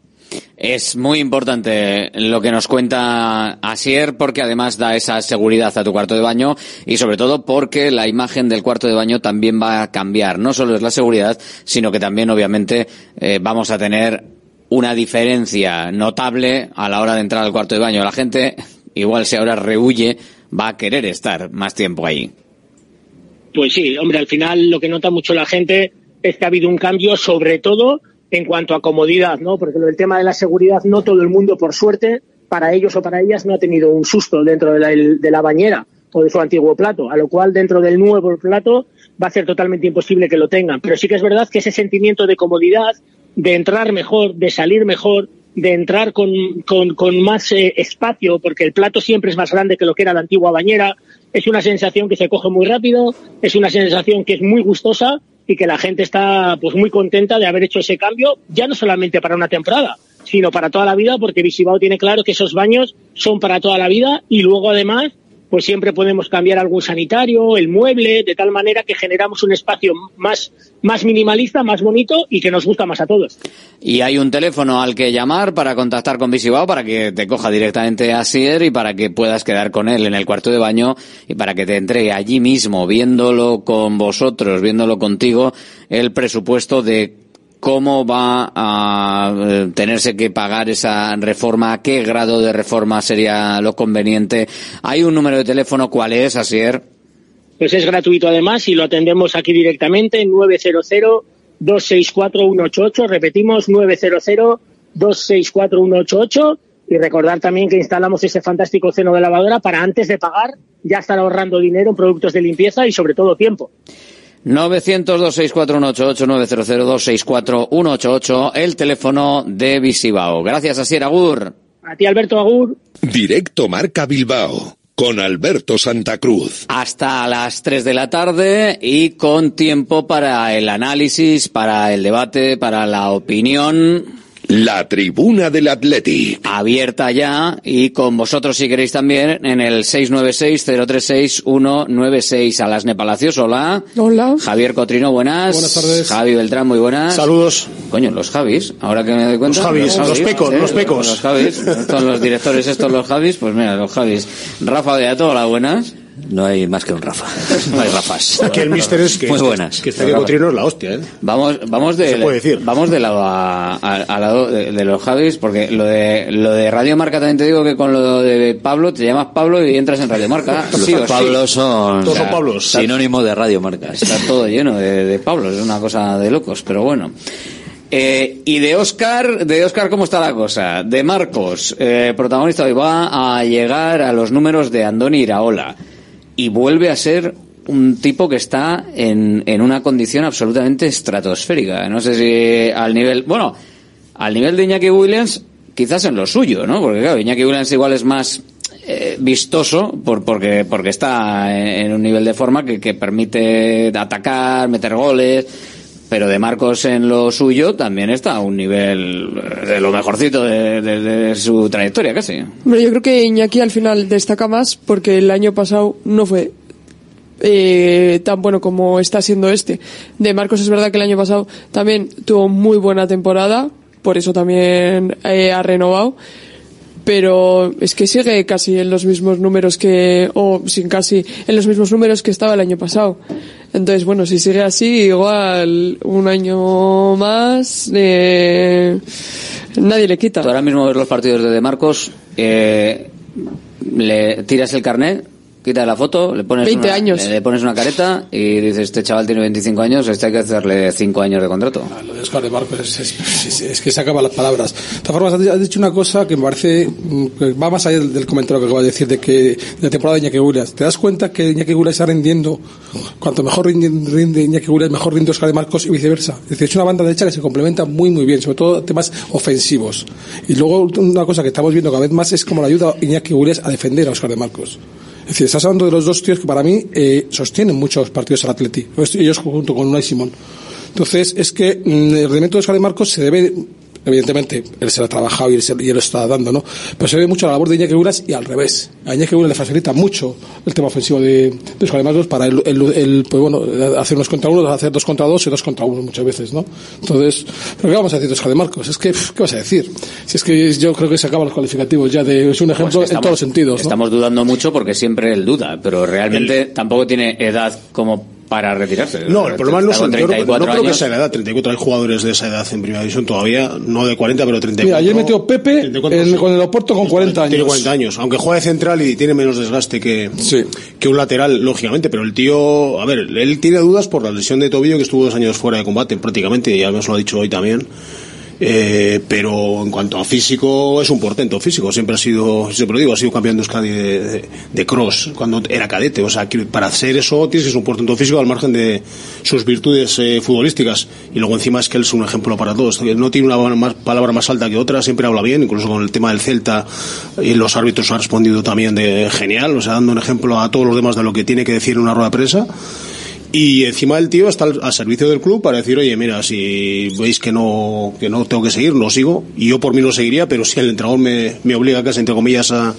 Es muy importante lo que nos cuenta Asier porque además da esa seguridad a tu cuarto de baño y sobre todo porque la imagen del cuarto de baño también va a cambiar. No solo es la seguridad, sino que también obviamente eh, vamos a tener una diferencia notable a la hora de entrar al cuarto de baño. La gente, igual si ahora rehuye, va a querer estar más tiempo ahí. Pues sí, hombre, al final lo que nota mucho la gente es que ha habido un cambio sobre todo en cuanto a comodidad, ¿no? Porque el tema de la seguridad, no todo el mundo, por suerte, para ellos o para ellas, no ha tenido un susto dentro de la, de la bañera o de su antiguo plato, a lo cual dentro del nuevo plato va a ser totalmente imposible que lo tengan. Pero sí que es verdad que ese sentimiento de comodidad, de entrar mejor, de salir mejor, de entrar con, con, con más eh, espacio, porque el plato siempre es más grande que lo que era la antigua bañera, es una sensación que se coge muy rápido, es una sensación que es muy gustosa y que la gente está pues muy contenta de haber hecho ese cambio, ya no solamente para una temporada, sino para toda la vida, porque Visibao tiene claro que esos baños son para toda la vida y luego además pues siempre podemos cambiar algún sanitario, el mueble, de tal manera que generamos un espacio más, más minimalista, más bonito y que nos gusta más a todos. Y hay un teléfono al que llamar para contactar con Visibao para que te coja directamente a Sier y para que puedas quedar con él en el cuarto de baño y para que te entregue allí mismo, viéndolo con vosotros, viéndolo contigo, el presupuesto de cómo va a eh, tenerse que pagar esa reforma, qué grado de reforma sería lo conveniente. ¿Hay un número de teléfono? ¿Cuál es, Asier? Pues es gratuito además y lo atendemos aquí directamente en 900-264-188. Repetimos, 900-264-188. Y recordar también que instalamos ese fantástico seno de lavadora para antes de pagar ya estar ahorrando dinero en productos de limpieza y sobre todo tiempo. 900-264-188, el teléfono de Visibao. Gracias, Asier Agur. A ti, Alberto Agur. Directo Marca Bilbao con Alberto Santa Cruz. Hasta las 3 de la tarde y con tiempo para el análisis, para el debate, para la opinión. La tribuna del Atleti. Abierta ya y con vosotros si queréis también en el 696-036-196 a las Nepalacios. Hola. Hola. Javier Cotrino, buenas. Buenas tardes. Javi Beltrán, muy buenas. Saludos. Coño, los Javis, ahora que me doy cuenta. Los Javis, los pecos, los pecos. Los Javis, estos los directores, estos los Javis, pues mira, los Javis. Rafa Beato, hola, buenas. No hay más que un Rafa. No hay Rafas. Aquí el mister es que, Muy buenas. que este Cotrino es la hostia, ¿eh? Vamos, vamos de, Se puede decir. vamos de lado a, a- lado de, de los Javis, porque lo de, lo de Radio Marca también te digo que con lo de Pablo, te llamas Pablo y entras en Radio Marca. sí Los sí. Pablos son Todos son Pablos. sinónimo de Radio Marcas. Está todo lleno de, de Pablos, es una cosa de locos, pero bueno. Eh, y de Oscar, de Oscar, ¿cómo está la cosa? De Marcos, eh, protagonista hoy va a llegar a los números de Andoni Iraola y vuelve a ser un tipo que está en, en una condición absolutamente estratosférica. No sé si al nivel, bueno, al nivel de Iñaki Williams, quizás en lo suyo, ¿no? Porque claro, Iñaki Williams igual es más eh, vistoso por, porque, porque está en, en un nivel de forma que, que permite atacar, meter goles. Pero de Marcos en lo suyo también está a un nivel eh, de lo mejorcito de, de- de su trayectoria casi. Yo creo que Iñaki al final destaca más porque el año pasado no fue eh, tan bueno como está siendo este. De Marcos es verdad que el año pasado también tuvo muy buena temporada, por eso también eh, ha renovado. Pero es que sigue casi en los mismos números que, o sin casi, en los mismos números que estaba el año pasado. Entonces, bueno, si sigue así, igual un año más, eh, nadie le quita. Ahora mismo ves los partidos de De Marcos, eh, le tiras el carnet, quitas la foto, le pones, 20 una, años. le pones una careta y dices, este chaval tiene 25 años, este hay que hacerle 5 años de contrato. Lo de Oscar de Marcos es, es- es- es que se acaban las palabras. De todas formas, has dicho una cosa que me parece mm, que va más allá del, del comentario que acabo de decir de que de la temporada de Iñaki Williams. ¿Te das cuenta que Iñaki Williams está rindiendo? Cuanto mejor rinde, rinde Iñaki Williams, mejor rinde Oscar de Marcos y viceversa. Es decir, es una banda derecha que se complementa muy, muy bien, sobre todo temas ofensivos. Y luego una cosa que estamos viendo cada vez más es como la ayuda a Iñaki Williams a defender a Oscar de Marcos. Es decir, estás hablando de los dos tíos que para mí eh, sostienen muchos partidos al Atleti. Ellos junto con Unai Simón. Entonces, es que mm, el rendimiento de Oscar Marcos se debe, evidentemente, él se lo ha trabajado y él, se- y él lo está dando, ¿no? Pero se debe mucho la labor de Iñaki Uras y al revés. A Iñaki Uras le facilita mucho el tema ofensivo de, de Marcos para el, el- el, pues bueno, hacer unos contra uno, hacer dos contra dos y dos contra uno muchas veces, ¿no? Entonces, ¿pero qué vamos a decir de Oscar de Marcos? Es que, ¿qué vas a decir? Si es que yo creo que se acaban los calificativos ya de, es un ejemplo Pues en todos los sentidos, ¿no? Estamos dudando mucho porque siempre él duda, pero realmente tampoco tiene edad como para retirarse. No, el problema no, son, yo no 34 creo que sea la edad. 34 hay jugadores de esa edad en primera división todavía, no de 40, pero 34. Mira, ayer metió Pepe 34, en- sí. con el Oporto con 40 años. Tiene 40 años, aunque juega de central y tiene menos desgaste que, que un lateral, lógicamente, pero el tío, a ver, él tiene dudas por la lesión de tobillo que estuvo dos años fuera de combate prácticamente, ya nos lo ha dicho hoy también. Eh, pero en cuanto a físico, es un portento físico. Siempre ha sido, siempre lo digo, ha sido campeón de Euskadi de, de- cross cuando era cadete. O sea, que para hacer eso tienes que ser un portento físico al margen de sus virtudes eh, futbolísticas. Y luego encima es que él es un ejemplo para todos. No tiene una palabra más alta que otra, siempre habla bien, incluso con el tema del Celta. Y los árbitros han respondido también de genial, o sea, dando un ejemplo a todos los demás de lo que tiene que decir en una rueda de prensa. Y encima el tío está al, al servicio del club para decir, oye, mira, si veis que no, que no tengo que seguir, no sigo. Y yo por mí no seguiría, pero si el entrenador me, me obliga casi, entre comillas, a,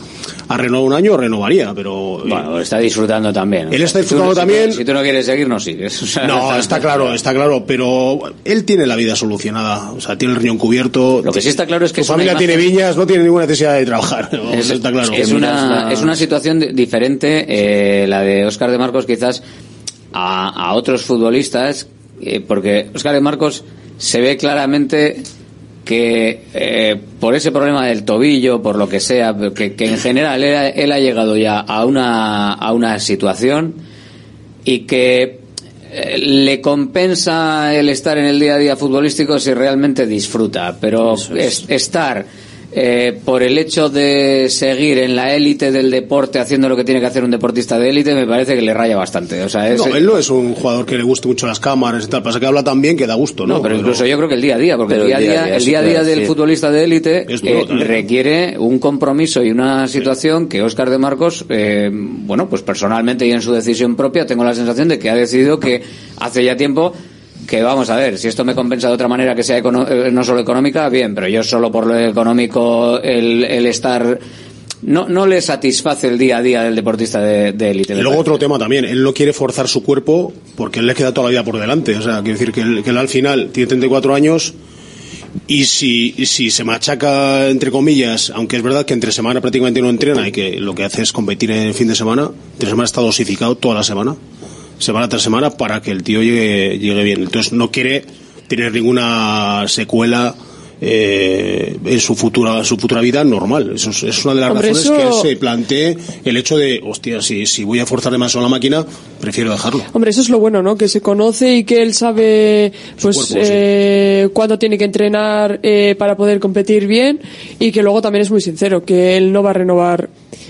a renovar un año, renovaría. Pero Bueno, está disfrutando también. Él está disfrutando si tú- también. Si tú no quieres seguir, no sigues. O sea, No, está claro, está claro, pero él tiene la vida solucionada, o sea, tiene el riñón cubierto. Lo que sí está claro es que su familia imagen- tiene viñas, no tiene ninguna necesidad de trabajar. Es, está claro. es una, es una situación di- diferente, eh, la de Óscar de Marcos quizás a, a otros futbolistas, eh, porque Óscar de Marcos se ve claramente que eh, por ese problema del tobillo, por lo que sea, que, que en general él, ha- él ha llegado ya a una, a una situación y que eh, le compensa el estar en el día a día futbolístico si realmente disfruta, pero es- estar eh, por el hecho de seguir en la élite del deporte haciendo lo que tiene que hacer un deportista de élite, me parece que le raya bastante. O sea, es, No, él no es un jugador que le guste mucho las cámaras y tal, pasa que habla tan bien que da gusto, ¿no? No, pero incluso yo creo que el día a día, porque el día a día, el día a día del sí. futbolista de élite eh, requiere un compromiso y una situación que Óscar de Marcos, eh, bueno, pues personalmente y en su decisión propia tengo la sensación de que ha decidido que hace ya tiempo que vamos a ver, si esto me compensa de otra manera que sea econo- eh, no solo económica, bien, pero yo solo por lo económico, el, el estar... No, no le satisface el día a día del deportista de de élite. Y luego otro tema también, él no quiere forzar su cuerpo porque él le queda toda la vida por delante. O sea, quiero decir que él, que él al final tiene 34 años y si, y si se machaca, entre comillas, aunque es verdad que entre semana prácticamente no entrena y que lo que hace es competir en el fin de semana, entre semana está dosificado toda la semana, semana tras semana, para que el tío llegue, llegue bien. Entonces no quiere tener ninguna secuela eh, en su futura su futura vida normal. Eso es, es una de las Hombre, razones que se plantee el hecho de, hostia, si, si voy a forzar demasiado la máquina, prefiero dejarlo. Hombre, eso es lo bueno, ¿no? Que se conoce y que él sabe, pues, cuerpo, sí. eh, cuándo tiene que entrenar eh, para poder competir bien y que luego también es muy sincero, que él no va a renovar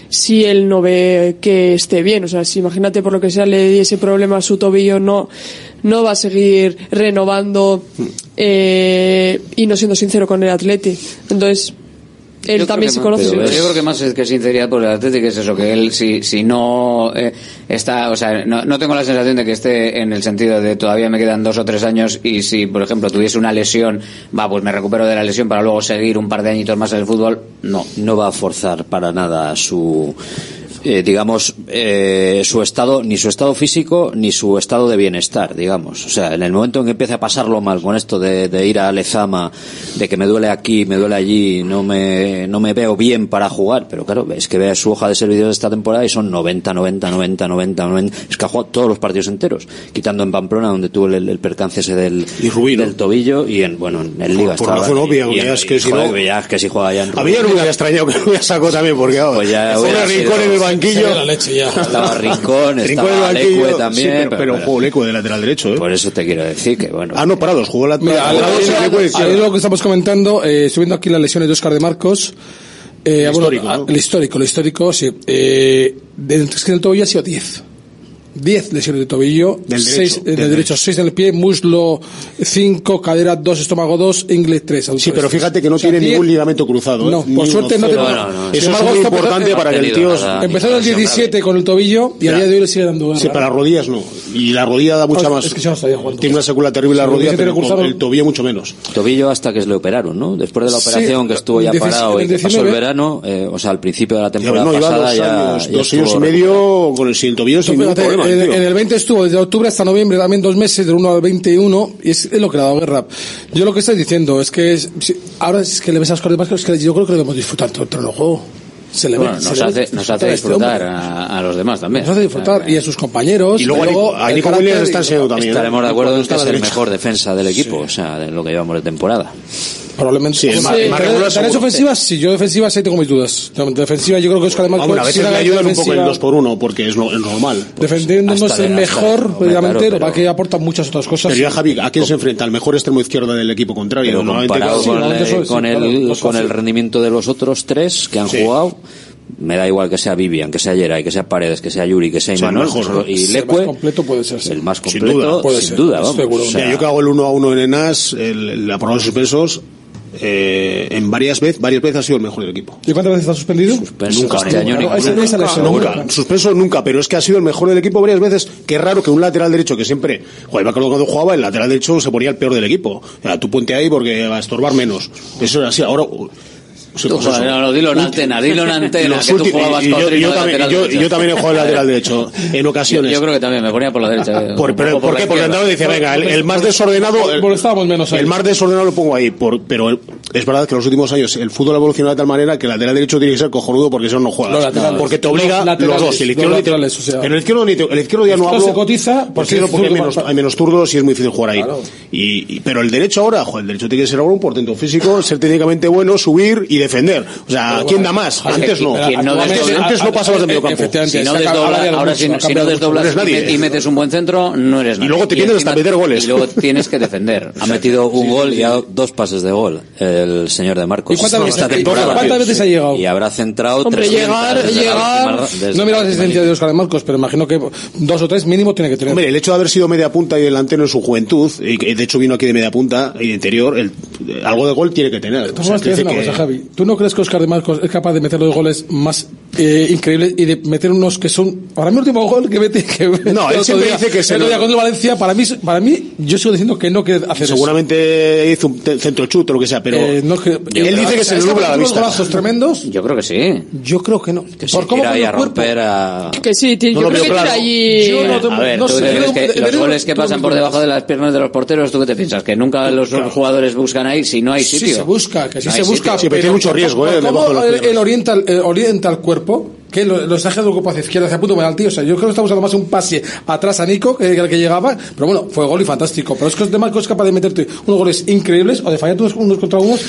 si él no ve que esté bien. O sea, si imagínate por lo que sea le diese problema a su tobillo, no, no va a seguir renovando eh, y no siendo sincero con el atleti. Entonces, él Yo también se conoce. más- Yo creo que más es que sinceridad por el Atlético es eso, que él si, si no eh, está, o sea, no, no tengo la sensación de que esté en el sentido de todavía me quedan dos o tres años y si, por ejemplo, tuviese una lesión, va, pues me recupero de la lesión para luego seguir un par de añitos más en el fútbol, no. no va a forzar para nada su eh, digamos eh, su estado ni su estado físico ni su estado de bienestar digamos. O sea en el momento en que empiece a pasarlo mal con esto de, de ir a Lezama de que me duele aquí me duele allí no me no me veo bien para jugar pero claro es que ve su hoja de servicios de esta temporada y son 90 90 90 90 90 es que ha jugado todos los partidos enteros quitando en Pamplona donde tuvo el, el percance ese del del tobillo y en bueno en el Liga Por estaba- razón obvia, y es que y, si no- es que si juega ya en A mí no me hubiera extrañado que lo hubiera sacado también, porque vamos, Pues ya banquillo. Sería la leche ya. Estaba Rincón, Rincón estaba Lecue también, sí, pero, pero- pero jugó Lecue de lateral derecho, ¿eh? Por eso te quiero decir que bueno. Ah, no, parados, jugó lateral Mira, parados, ahí- sí, ahí- Lecue de ahí izquierda. es lo que estamos comentando, eh, subiendo aquí las lesiones de Oscar de Marcos. Eh, El bueno, histórico, ah, ¿no? El histórico, el histórico, sí. Eh, de- es que en el tobillo ha sido 10. 10 lesiones de tobillo, Del derecho, 6 del del derecho, 6 en el pie, muslo 5, cadera 2, estómago 2, inglés 3. Sí, pero fíjate que no tiene ningún ligamento cruzado. ¿eh? No, Ni por suerte no tiene. Eso es muy importante para que el tío... Empezó en el 17 con el tobillo y a día de hoy le sigue dando guerra. Sí, para las rodillas no. Y la rodilla da mucha Ah, más. es que yo no sabía, Juan. Tiene una secuela terrible la rodilla, el pero 17 le el tobillo mucho menos. Tobillo hasta que se le operaron, ¿no? Después de la operación que estuvo ya el 16, parado y el que pasó el 19. verano, eh, o sea, al principio de la temporada no, pasada dos ya, dos años y medio con el sin tobillo sin ningún problema. En, en el 20 estuvo desde octubre hasta noviembre, también dos meses, del 1 al 21, y es, es lo que le ha dado guerra. Yo lo que estoy diciendo es que es- si- ahora es que le ves a Oscar de Marcos, es que yo creo que le debemos disfrutar todo el juego. Se le Bueno, ve, se nos le ve hace, nos hace este disfrutar a, a los demás también. Nos hace disfrutar, y a sus compañeros. Y luego Nico- a Nico carácter Williams y- está enseñando también. Estaremos de acuerdo en que es el mejor defensa del equipo, o sea, de lo que llevamos de temporada. Probablemente. Sí, el Pues, más- el eh, más regular tareas seguro. ofensivas, sí, yo defensivas sí tengo mis dudas. Defensiva yo creo que Oscar. Hombre, a si veces le ayudan un poco el defensiva- 2 por 1 porque es, lo, es normal. Defendiendo no Hasta es el mejor, hombre, obviamente, pero- que aporta muchas otras cosas. Pero ya Javi, ¿a quién se enfrenta? Al mejor extremo izquierdo del equipo contrario. Pero comparado con, el- sí, con el, con el rendimiento de los otros tres que han Sí. jugado, me da igual que sea Vivian, que sea Yeray, que sea Paredes, que sea Yuri, que sea Sí, el Imanol ¿no? y Sí, el más completo puede ser, sí. el más Sin completo, duda, puede sin ser, duda, vamos. seguro. O sea, Mira, yo que hago el 1 a 1 en Enas, el, la prueba de suspensos, eh, en varias veces, varias veces ha sido el mejor del equipo. ¿Y cuántas veces está suspendido? Pero Nunca, este año lesión, Nunca, suspenso nunca, pero es que ha sido el mejor del equipo varias veces. Qué raro que un lateral derecho que siempre, joder, me acuerdo cuando jugaba, el lateral derecho se ponía el peor del equipo. O sea, tú ponte ahí porque va a estorbar menos. Eso era así. Ahora, Tú, pues joder, no, no, dilo en antena, dilo en antena, que tú jugabas y yo, yo también, yo- yo también he jugado lateral derecho, en ocasiones. Yo creo que también me ponía por la derecha. eh, Por, un pero, ¿Por qué? Porque andaba dice, venga, el, el más desordenado. El, el más desordenado lo pongo ahí. Por, pero el- es verdad que en los últimos años el fútbol ha evolucionado de tal manera que el lateral derecho tiene que ser cojonudo porque si no no juegas. Los laterales. porque te obliga Los dos. Y el izquierdo, te- laterales, o sea. pero el izquierdo, el izquierdo ya no Esto hablo. se cotiza por porque, porque hay, menos, hay menos zurdos y es muy difícil jugar ahí. Claro. Y, y- pero el derecho ahora, joder, el derecho tiene que ser ahora un portento físico, ser técnicamente bueno, subir y defender. O sea, ¿quién da más? Antes no. No Antes, no pasabas de medio campo. Si no se acaba- desdobla- habla de ahora si, no desdoblas No y, y metes un buen centro, no eres nadie. luego te pierdes hasta meter goles. Y luego tienes que defender. Ha metido un gol y ha dado dos pases de gol. Eh, del señor de Marcos cuántas ¿Cuántas veces ha llegado? Y habrá centrado Hombre, 300 llegar, desde llegar. La no mira la asistencia de Oscar de Marcos, pero imagino que dos o tres mínimo tiene que tener. El hecho de haber sido media punta y delantero en su juventud, y de hecho vino aquí de media punta y de interior, el, algo de gol tiene que tener. Cosa, Javi. ¿Tú no crees que Oscar de Marcos es capaz de meter los goles más eh, increíbles y de meter unos que son. Ahora mi último gol que mete. Que no, él siempre dice que se. El otro día contra Valencia, para mí, para mí, yo sigo diciendo que no que hacer Seguramente hizo un centro chute o lo que sea, pero. Eh, no. Yo él creo dice que, se le nubla la vista. golazos tremendos? Yo creo que sí. Yo creo que no. Que ¿Por cómo fue el cuerpo? A... Que sí, tío, no yo creo que claro. allí... Yo no, tengo, a ver, no tú sé, yo, que de, los de, goles que pasan por debajo de las piernas de los porteros, ¿tú qué te piensas? ¿Que nunca los claro. jugadores buscan ahí si no hay sitio? Sí se busca, que sí se busca. Sí, pero tiene mucho riesgo, ¿eh? ¿Cómo él orienta el cuerpo? que lo, los ha jugado hacia izquierda, hacia punto penalti. O sea, yo creo que está usando más un pase atrás a Nico que el que llegaba. Pero bueno, fue gol y fantástico. Pero es que de Marco es capaz de meterte unos goles increíbles o de fallar unos, unos contra unos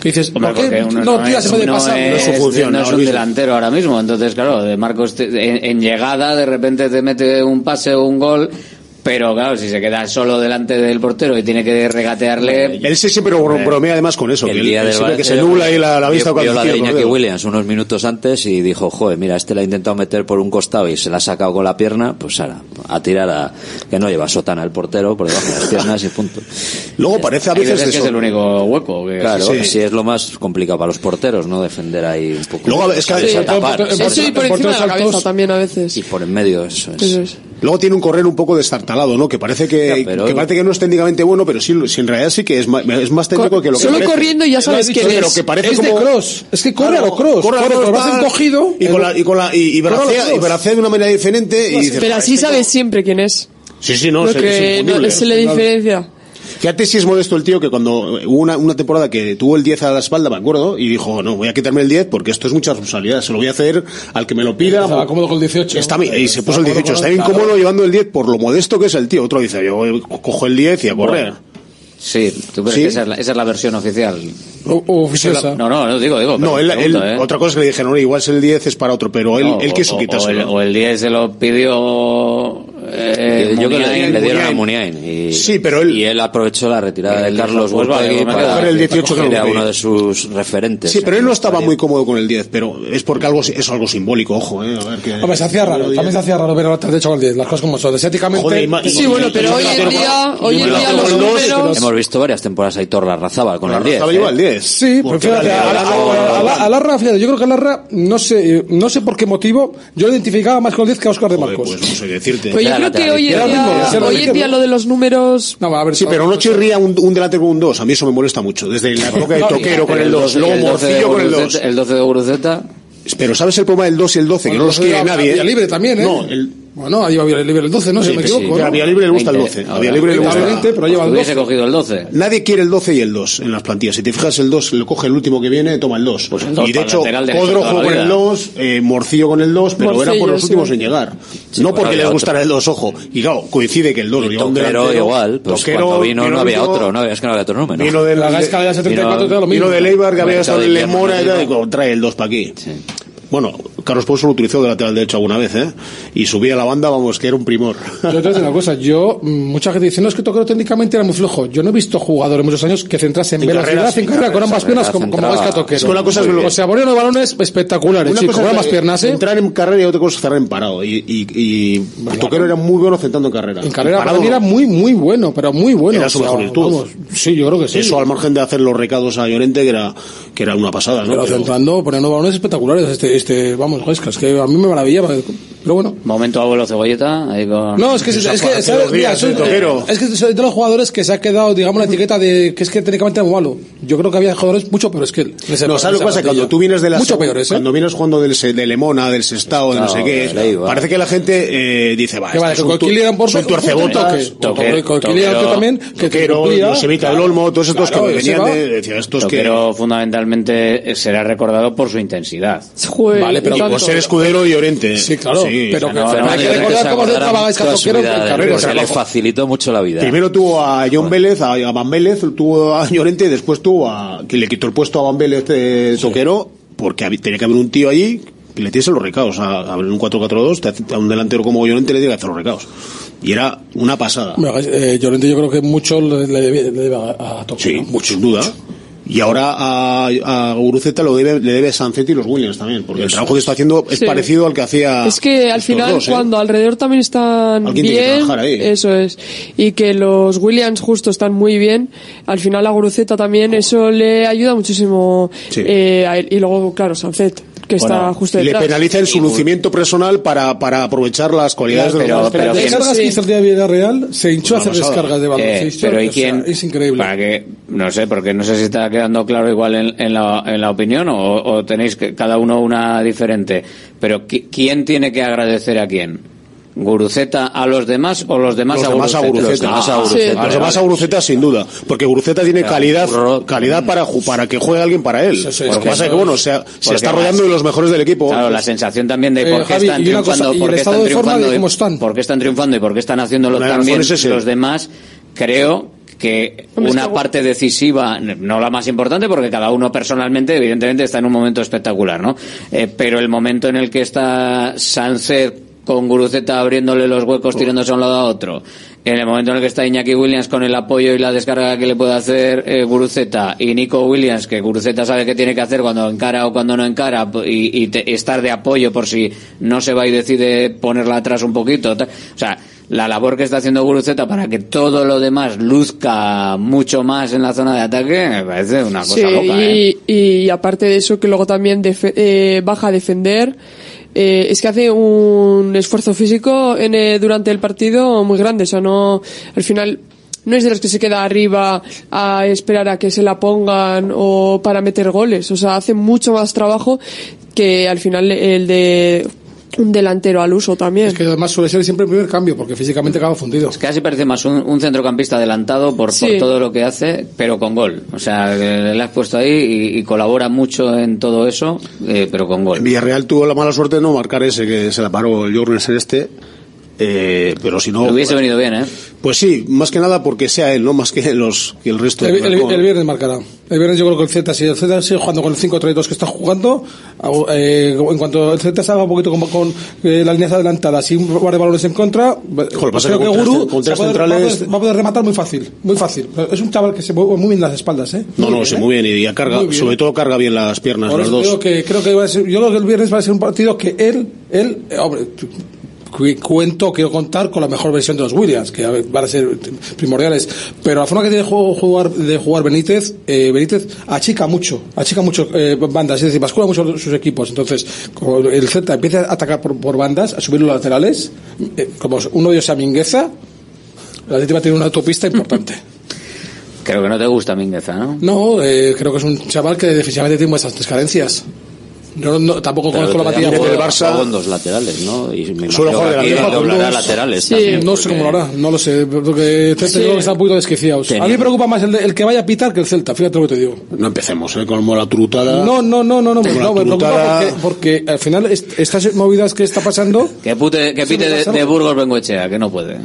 que dices, Hombre, ¿por qué? No, no, se puede pasar. Es, no es, su función, no es un delantero ahora mismo. Entonces, claro, de Marcos, te, en, en, llegada, de repente te mete un pase o un gol. Pero claro, si se queda solo delante del portero y tiene que regatearle. Él sí siempre bromea además con eso. El que, día él, del siempre que se nubla ahí la, la vista cuando la de Iñaki Williams unos minutos antes y dijo, joder, mira, este la ha intentado meter por un costado y se la ha sacado con la pierna, pues ahora, a tirar a. que no lleva sotana el portero por debajo de las piernas y punto. Luego parece a veces. veces que es el único hueco. Que... Claro, sí, es lo más complicado para los porteros, ¿no? Defender ahí un poco. Luego es que. Sí, por encima de la cabeza también a veces. Y por en medio, eso es. Eso es. Luego tiene un correr un poco destartalado, ¿no? Que parece que, que, parece que no es técnicamente bueno, pero sí, sí en realidad sí que es más, es más técnico que lo que Solo parece. corriendo ya sabes quién es. Que es de cross. Es que corre claro, a lo cross. Corre, corre a lo brazo encogido. Y, con eh, la, y, con la, y, y, bracea, y bracea de una manera diferente. Y pues, pero ah, así este sabes siempre quién es. Sí, sí, no, es, es, no, ¿eh? es la diferencia. Fíjate si es modesto el tío que cuando hubo una, una temporada que tuvo el 10 a la espalda, me acuerdo, y dijo, no, voy a quitarme el 10 porque esto es mucha responsabilidad, se lo voy a hacer al que me lo pida. Estaba cómodo con el 18. Está, y se puso el 18, está bien cómodo llevando el 10 por lo modesto que es el tío. Otro dice, yo cojo el 10 y a correr. Sí, tú crees ¿Sí? que esa es, la, esa es la versión oficial. O, o oficiosa. No, no, no, digo, digo. No, él, pregunto, él, ¿eh? otra cosa es que le dijeron, igual es el 10 es para otro, pero él, él quiso quitarse. O, o el 10 se lo pidió eh, eh, yo creo que le dieron a Muniain. Y, sí, pero él, y él aprovechó la retirada de Carlos Huelva para, el 18 para a uno de sus referentes. Sí, pero él no estaba muy cómodo con el 10, pero es porque algo es algo simbólico, ojo. Eh, a ver que, Hombre, se hacía raro, también se hacía raro ver de hecho con el 10, las cosas como son. Estéticamente... Sí, bueno, pero hoy en día, hoy en día los números... Hemos visto varias temporadas a Hitor Larrazábal con el 10. lleva ¿eh? el 10. Sí, pues fíjate, a yo creo que a Larra, no sé, por qué motivo, yo identificaba más con el 10 que a Oscar de Marcos. Pues no sé decirte creo que hoy en día, hoy en día lo de los números. No, va a ver, sí, pero no chirría un, un delantero con un 2. A mí eso me molesta mucho. Desde la época de Toquero con el 2, luego Morcillo con el 2. El 12 de Guruceta. Pero ¿sabes el problema del 2 y el 12? Bueno, que no los quiere nadie. La, la, la libre también, ¿eh? No, el, bueno, ahí va Vía Libre el 12, ¿no? Sí, si me equivoco. Sí, ¿no? A Vía Libre le gusta 20, el 12. A Vía Libre le gusta el 20, pero lleva el 12. cogido el 12. Nadie quiere el 12 y el 2 en las plantillas. Si te fijas, el 2 lo coge el último que viene, toma el 2. Pues el 2 y de hecho, Codro con el 2, eh, Morcillo con el 2, pero Morcillo, era por los últimos en llegar. no porque les gustara el 2, ojo. Y claro, coincide que el 2 lo lleva un delantero. igual, pues toquero, cuando vino no había otro, no, es que no había otro número. Vino de la Gasca de la 74, lo mismo. Vino de Leibar, que había estado en Lemora, y trae el 2 para aquí. Sí. Bueno, Carlos Pozo lo utilizó de lateral derecho alguna vez, ¿eh? Y subía la banda, vamos, que era un primor. Yo te digo una cosa, yo, mm, mucha gente dice, no, es que Tocoro técnicamente era muy flojo. Yo no he visto jugadores muchos años que centrase en, en velocidad, en carrera, con ambas piernas, como, como Vasca Toquero. Es que una cosa o sea, ponía unos balones espectaculares, una eh, chico, con ambas piernas, ¿eh? Entrar en carrera y otra cosa cerrar en parado. Y, y, y Toquero era muy bueno centrando en carrera. En carrera, en parado, era muy, muy bueno, pero muy bueno. Era su mejor virtud. Sí, yo creo que sí. Eso al margen de hacer los recados a Llorente, que era, que era una pasada, ¿no? Pero, pero... centrando, poniendo balones espectaculares. Este, este, vamos, es que a mí me maravillaba, pero bueno. Momento abuelo cebolleta, ahí con... No, es que, es, es que, ¿sabes? Es que de los jugadores que se ha quedado, digamos, la etiqueta de que es que técnicamente era malo. Yo creo que había jugadores mucho peores que él. No, ¿sabes lo que pasa? Cuando tú vienes de la... Mucho peores, ¿eh? Cuando vienes jugando del, de Lemona, del Sestao, de no sé qué, parece que la gente eh, dice, va, vale, es un, por también, que Sevita del Olmo, todos estos que venían de... Pero fundamentalmente será recordado por su intensidad. Joder, Vale, pero y por ser escudero y Llorente. Sí, claro, pero que- no, no, hay que Llorente recordar se cómo se acordará trabaja toda su Escatoquero vida en de carrera. Llorente. Se le facilitó mucho la vida. Primero tuvo a John Vélez, a, a Van Vélez, tuvo a Llorente y después tuvo a... que le quitó el puesto a Van Vélez de toquero porque hab- tenía que haber un tío allí que le diese los recados. A, a un 4-4-2, te hace- a un delantero como Llorente le tiene que hacer los recados. Y era una pasada. Bueno, eh, Llorente yo creo que mucho le, le le debe a, a Toquero. Sí, mucho, sin duda. Y ahora a, a Guruceta lo debe, le debe Sancet y los Williams también, porque el trabajo que está haciendo es Sí. parecido al que hacía. Es que al final, dos, ¿eh? cuando alrededor también están Alguien tiene que bien, trabajar ahí. eso es, y que los Williams justo están muy bien, al final a Guruceta también eso le ayuda muchísimo. Sí. eh, a él. y luego, claro, Sancet, que está justo le detrás. penaliza en su lucimiento personal para, para aprovechar las cualidades de los demás. Las descargas que hizo el día de Villarreal se hinchó a hacer descargas de balón. Eh, hinchó, pero ¿y o sea, quién? es increíble. Para que, no sé, porque no sé si está quedando claro igual en, en la, en la opinión o, o tenéis que, cada uno una diferente. Pero ¿qui- ¿quién tiene que agradecer a quién? ¿Guruceta a los demás o los demás los a demás a Guruceta? Guruceta. Los demás a Sí. Guruceta. Los demás a Guruceta sin duda, porque Guruceta tiene calidad, calidad para ju- para que juegue alguien para él. sí, Lo que porque pasa es que no- bueno, se, se porque está rodeando de los mejores del equipo. Claro, la sensación también de Eh, por qué Javi, están cosa, triunfando, y por el qué están de forma triunfando, de y- cómo están. por qué están triunfando y por qué están haciéndolo es ese. los demás. Creo que una parte decisiva, no la más importante, porque cada uno personalmente, evidentemente, está en un momento espectacular, ¿no? Eh, pero el momento en el que está Sánchez con Guruceta abriéndole los huecos, tirándose a un lado a otro, en el momento en el que está Iñaki Williams con el apoyo y la descarga que le puede hacer eh, Guruceta y Nico Williams, que Guruceta sabe qué tiene que hacer cuando encara o cuando no encara y, y te- estar de apoyo por si no se va y decide ponerla atrás un poquito. O sea, la labor que está haciendo Guruceta para que todo lo demás luzca mucho más en la zona de ataque me parece una cosa Sí, loca, ¿eh? y, y aparte de eso, que luego también defe- eh, baja a defender. Eh, es que hace un esfuerzo físico en, eh, durante el partido muy grande. O sea, no, al final, no es de los que se queda arriba a esperar a que se la pongan o para meter goles. O sea, hace mucho más trabajo que al final el de un delantero al uso también. Es que además suele ser siempre el primer cambio, porque físicamente acaba fundido. Casi parece más un, un centrocampista adelantado por, todo lo que hace, pero con gol. O sea, que le has puesto ahí y, y colabora mucho en todo eso, eh, pero con gol. Villarreal tuvo la mala suerte de no marcar ese que se la paró el Jornes en este. Eh, pero si no. Le hubiese venido bien, ¿eh? Pues sí, más que nada porque sea él, no más que los que el resto. El, el- el viernes marcará. El viernes yo creo que el Z, si el Z sigue jugando con el 5-3-2 que está jugando, eh, en cuanto el Z salga un poquito con, con eh, las líneas adelantadas y un par de balones en contra, pues pasa creo que que con Guru tres- con se va a poder- centrales- va, a poder, va a poder rematar muy fácil, muy fácil. Es un chaval que se mueve muy bien las espaldas, ¿eh? No, Muy no, bien, sí, ¿eh? muy bien. Y carga, bien. sobre todo carga bien las piernas, Por las dos. digo que creo que va a ser, yo creo que el viernes va a ser un partido que él, él, eh, hombre, cuento, quiero contar con la mejor versión de los Williams, que van a ser primordiales, pero la forma que tiene de jugar, de jugar Benítez, eh, Benítez achica mucho, achica mucho eh, bandas, es decir, bascula mucho sus equipos, entonces, como el Z empieza a atacar por, por bandas, a subir los laterales, eh, como uno de ellos sea Mingueza, la Atleti va a tener una autopista importante. Creo que no te gusta Mingueza, ¿no? No, eh, creo que es un chaval que defensivamente tiene bastantes carencias. Yo no, tampoco conozco la batalla Juego- del juego Barça. en dos laterales, ¿no? Y me jugar de con laterales Sí, también. no sé porque- cómo lo hará, no lo sé, porque Celta Sí. creo que está un poquito desquiciados. Tenía- A mí me preocupa más el, de- el que vaya a pitar que el Celta, fíjate lo que te digo. No empecemos, ¿eh? Con la trutada. No, no, no, no, no, Con no me preocupa porque, porque al final est- estas movidas que está pasando, Que, pute, que pite de, de Burgos Bengoechea, que no puede.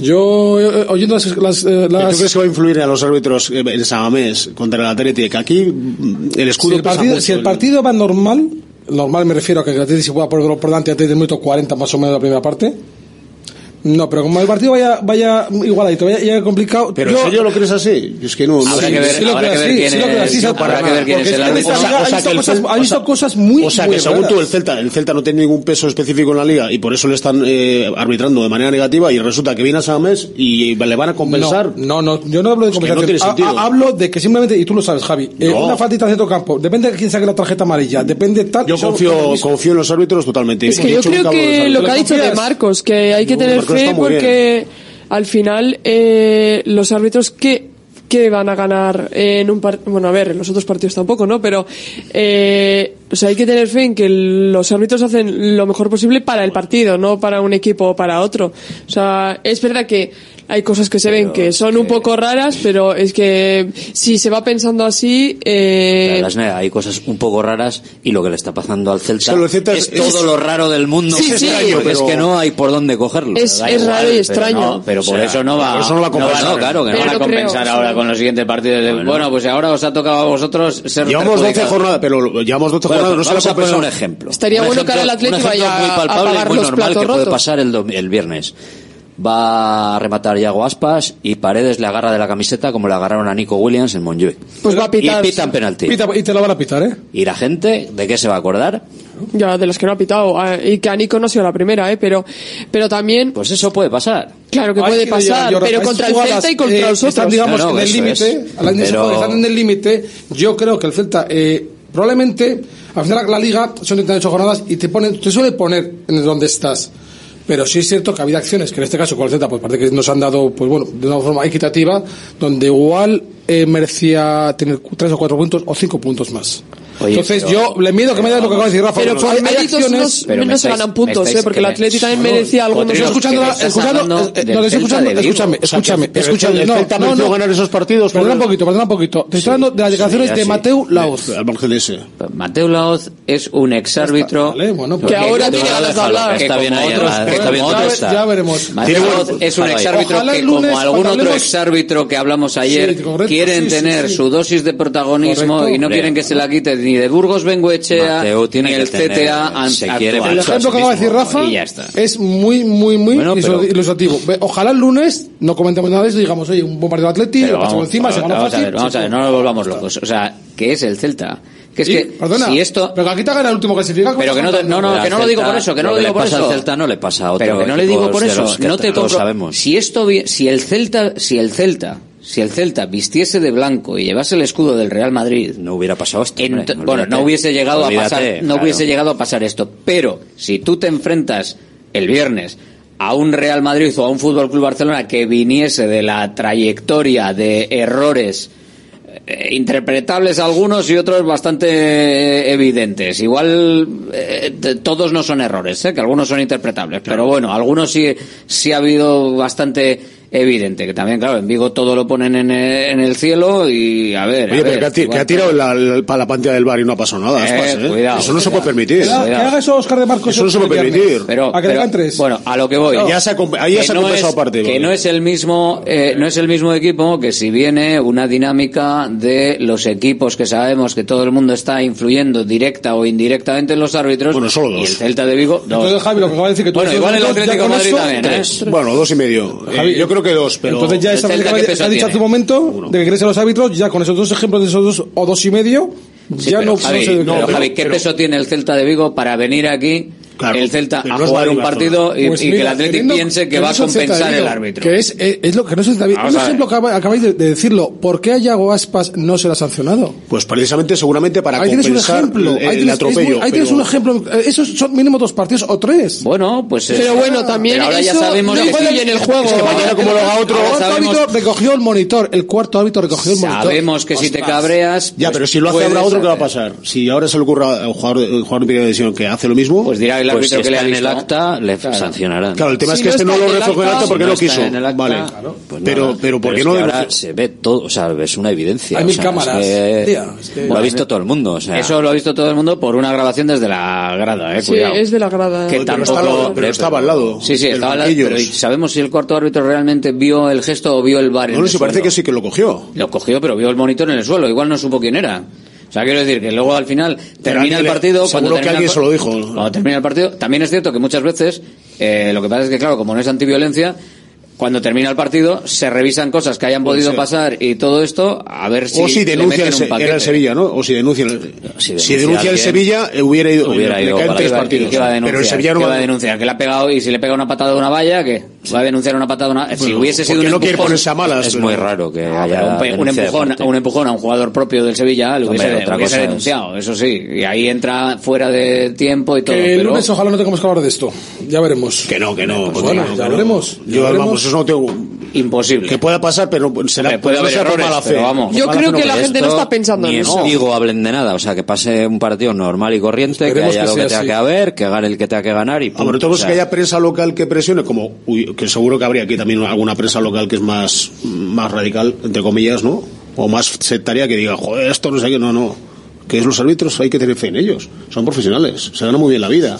Yo eh, oyendo las, las, eh, ¿Tú las- crees que va a influir a los árbitros eh, en Samamés contra el Atleti? Que aquí mm, el si escudo el pesa partido, mucho, si el el- partido va normal, normal me refiero a que el Atleti se pueda poner por delante antes del minuto 40 más o menos de la primera parte. No, pero como el partido vaya, vaya igualadito, vaya, vaya complicado. Pero yo- ¿en serio lo crees así? Es que no. no Habrá sé. que ver, sí lo habrá creo que ver así, quién sí lo creo es, así, habrá que ver quién es el árbitro. ha visto- cosas- ha visto cosas muy O sea, que según tú, el. Celta, el Celta no tiene ningún peso específico en la liga y por eso le están eh, arbitrando de manera negativa y resulta que viene a Samamés y le van a compensar. No, no, no, yo no hablo de Es que no compensación. tiene Ha- sentido. ha- hablo de que simplemente, y tú lo sabes, Javi, eh, No. una faltita de campo, depende de quién saque la tarjeta amarilla, depende tal. Yo confío, confío en los árbitros totalmente. Es que yo creo que lo que ha dicho de? Marcos, que hay que tener Muy porque al final eh, los árbitros que que van a ganar en un partido bueno a ver en los otros partidos tampoco no pero eh, o sea hay que tener fe en que los árbitros hacen lo mejor posible para el partido no para un equipo o para otro. O sea es verdad que hay cosas que se ven que son un poco raras pero es que si se va pensando así eh, hay cosas un poco raras y lo que le está pasando al Celta, el es, es- todo es- lo raro del mundo. Sí, sí. Porque pero- es que no hay por dónde cogerlo. Es- igual, raro y pero extraño. no, Pero por o sea, eso no va, por eso no va a compensar. no, claro, que no van a creo, compensar sí. ahora con los siguientes partidos. de- Bueno, pues ahora os ha tocado a vosotros ser Llevamos 12 perjudicados. jornadas, pero llevamos 12 Bueno, jornadas, no se vamos la a poner un compensado. ejemplo. Estaría Un bueno que ahora el ejemplo vaya muy a palpable y pagar muy los normal platos va a rematar Iago Aspas y Paredes le agarra de la camiseta como le agarraron a Nico Williams en Montjuic. Pues va a pitar. Y pitan penalti. Pita, y te lo van a pitar, ¿eh? ¿Y la gente de qué se va a acordar? Ya, de los que no ha pitado. Ah, y que a Nico no ha sido la primera, ¿eh? Pero, pero también. Pues eso puede pasar. Claro que puede pasar, pero contra el Celta y contra eh, los otros. Están, digamos, no, no, en el límite. Pero... Están en el límite. Yo creo que el Celta. Eh, probablemente al final la liga son 38 jornadas y te ponen te suele poner en donde estás pero sí es cierto que ha habido acciones que en este caso con el Z, pues parece que nos han dado, pues bueno, de una forma equitativa, donde igual eh, merecía tener tres o cuatro puntos o cinco puntos más. Oye, Entonces pero, yo le mido que me da lo que acaba de decir Rafa. Pero con hay, hay acciones, no, no se ganan puntos, estáis, eh, porque el Atleti también merecía algo. No, escuchando, escuchando, escuchando, escúchame, escúchame, escúchame. No, no, no ganar esos partidos. Perdona un poquito, perdona un poquito. Te estoy hablando de las declaraciones de Mateu Laoz. Al margen de ese. Mateu Laoz es un exárbitro pues que ahora tiene ganas de hablar. Está bien ahí, está bien. Ya veremos. Mateu Laoz es un exárbitro que como algún otro exárbitro que hablamos ayer quieren tener su dosis de protagonismo y no quieren que se la quite ni de Burgos Bengoechea, ni el CTA se El ejemplo que acaba de decir Rafa es muy, muy, muy bueno, ilustrativo. Ojalá el lunes no comentemos nada de eso y digamos, oye, un buen partido de Atleti, lo pasamos encima, vamos, fácil. A ver, vamos a ver, no nos volvamos locos. O sea, ¿qué es el Celta? Que es que perdona, si esto pero que aquí te gana el último clasificado pero que no, no, no, que no lo digo por eso que no lo, digo por eso Celta no le pasa a otro pero que no le digo por eso no te compro, si esto si el Celta si el Celta si el Celta vistiese de blanco y llevase el escudo del Real Madrid, no hubiera pasado esto. Bueno, no hubiese llegado a pasar, no hubiese llegado a pasar esto. Pero si tú te enfrentas el viernes a un Real Madrid o a un Fútbol Club Barcelona que viniese de la trayectoria de errores eh, interpretables algunos y otros bastante eh, evidentes. Igual eh, todos no son errores, ¿eh? que algunos son interpretables, pero bueno, algunos sí, sí ha habido bastante evidente. Que también, claro, en Vigo todo lo ponen en el, en el cielo y a ver. Oye, a pero ver, que, ha, que ha tirado la, la, para la pantalla del bar y no ha pasado nada. Eh, ¿eh? Cuidado, eso no cuidado. se puede permitir. Que haga eso Oscar de Marcos. Eso no se puede permitir. Pero, a que pero, tres. Bueno, a lo que voy. Ya se ha, ahí ya se no ha compensado es, partido. Que no es, el mismo, eh, no es el mismo equipo que si viene una dinámica de los equipos que sabemos que todo el mundo está influyendo directa o indirectamente en los árbitros. Bueno, solo dos. Y el Celta de Vigo, dos. Entonces, Javi, lo que va a decir que tú Bueno, igual el Atlético Madrid también, ¿eh? Bueno, dos y medio. Eh, yo creo creo que dos, pero. Entonces ya esa frase que, que has dicho hace un momento, Uno. de que crees a los árbitros, ya con esos dos ejemplos de esos dos o dos y medio, sí, ya pero, no, Javi, no, sé, no pero, pero, Javi, ¿qué peso tiene el Celta de Vigo para venir aquí el Celta a jugar un partido pues y, que el Atlético piense que, va a compensar el árbitro. Que es, eh, es, lo que no se David. Un ejemplo que acabáis de, decirlo. ¿Por qué a Aspas no se ha sancionado? Pues precisamente, seguramente para ahí compensar un ejemplo, el, ahí tienes, atropello. Muy, ahí pero... tienes un ejemplo. Eh, esos son mínimo dos partidos o tres. Bueno, pues Pero bueno, también ahora ya sabemos que el juego. Como lo haga otro. Cuarto árbitro recogió el monitor. El cuarto árbitro recogió el monitor. Sabemos que si te cabreas. Ya, pues pero si lo hace ahora otro, ¿qué va a pasar? Si ahora se le ocurre a un jugador eh, de división que hace lo mismo. Pues dirá pues si que le ha en el acta, le sancionarán. Claro, el tema es que este no lo reflejó en el acta porque no, quiso. vale. Pues pero, pero, ¿por qué no? Ahora se ve todo, o sea, es una evidencia. Hay mil cámaras. Lo ha visto todo el mundo. Eso lo ha visto todo el mundo por una grabación desde la grada, eh, cuidado. Sí, es de la grada. Que tampoco... Pero estaba al lado. Sí, sí, estaba al lado. Pero sabemos si el cuarto árbitro realmente vio el gesto o vio el bar. No, no, se parece que sí que lo cogió. Lo cogió, pero vio el monitor en el suelo. Igual no supo quién era. O sea, quiero decir que luego al final termina el partido. Seguro cuando que alguien se lo dijo. Cuando termina el partido. También es cierto que muchas veces, eh, lo que pasa es que, claro, como no es antiviolencia, cuando termina el partido se revisan cosas que hayan podido pasar y todo esto a ver si o si denuncia el Sevilla no o si denuncia el, si denuncia, si denuncia el Sevilla eh, hubiera ido hubiera ido tres pero el Sevilla no va a denunciar que le ha pegado y si le pega una patada a una valla que sí. va a denunciar una patada. Una... Bueno, si hubiese sido un no empujón, ponerse a malas, es pero... muy raro que ah, haya un, empujón, un empujón a un jugador propio del Sevilla lo hubiese, Hombre, otra hubiese cosa denunciado, es... eso sí. Y ahí entra fuera de tiempo y todo. Que el pero... lunes ojalá no tengamos que hablar de esto. Ya veremos. Que no, que no. Pues bueno, ya, no. Yo, veremos. vamos, eso no tengo... Imposible. Que pueda pasar, pero será, eh, puede, puede haber errores, mala fe. Pero vamos. Yo creo que la gente no está pensando en eso. digo hablen de nada, o sea, que pase un partido normal y corriente, que haya lo que tenga que haber, que gane el que tenga que ganar y... Ahora tenemos que haya prensa local que presione, como que, seguro que habría aquí también alguna prensa local que es más, más radical, entre comillas, ¿no? O más sectaria que diga, joder, esto no sé qué, no, no. Que es los árbitros, hay que tener fe en ellos. Son profesionales, se gana muy bien la vida.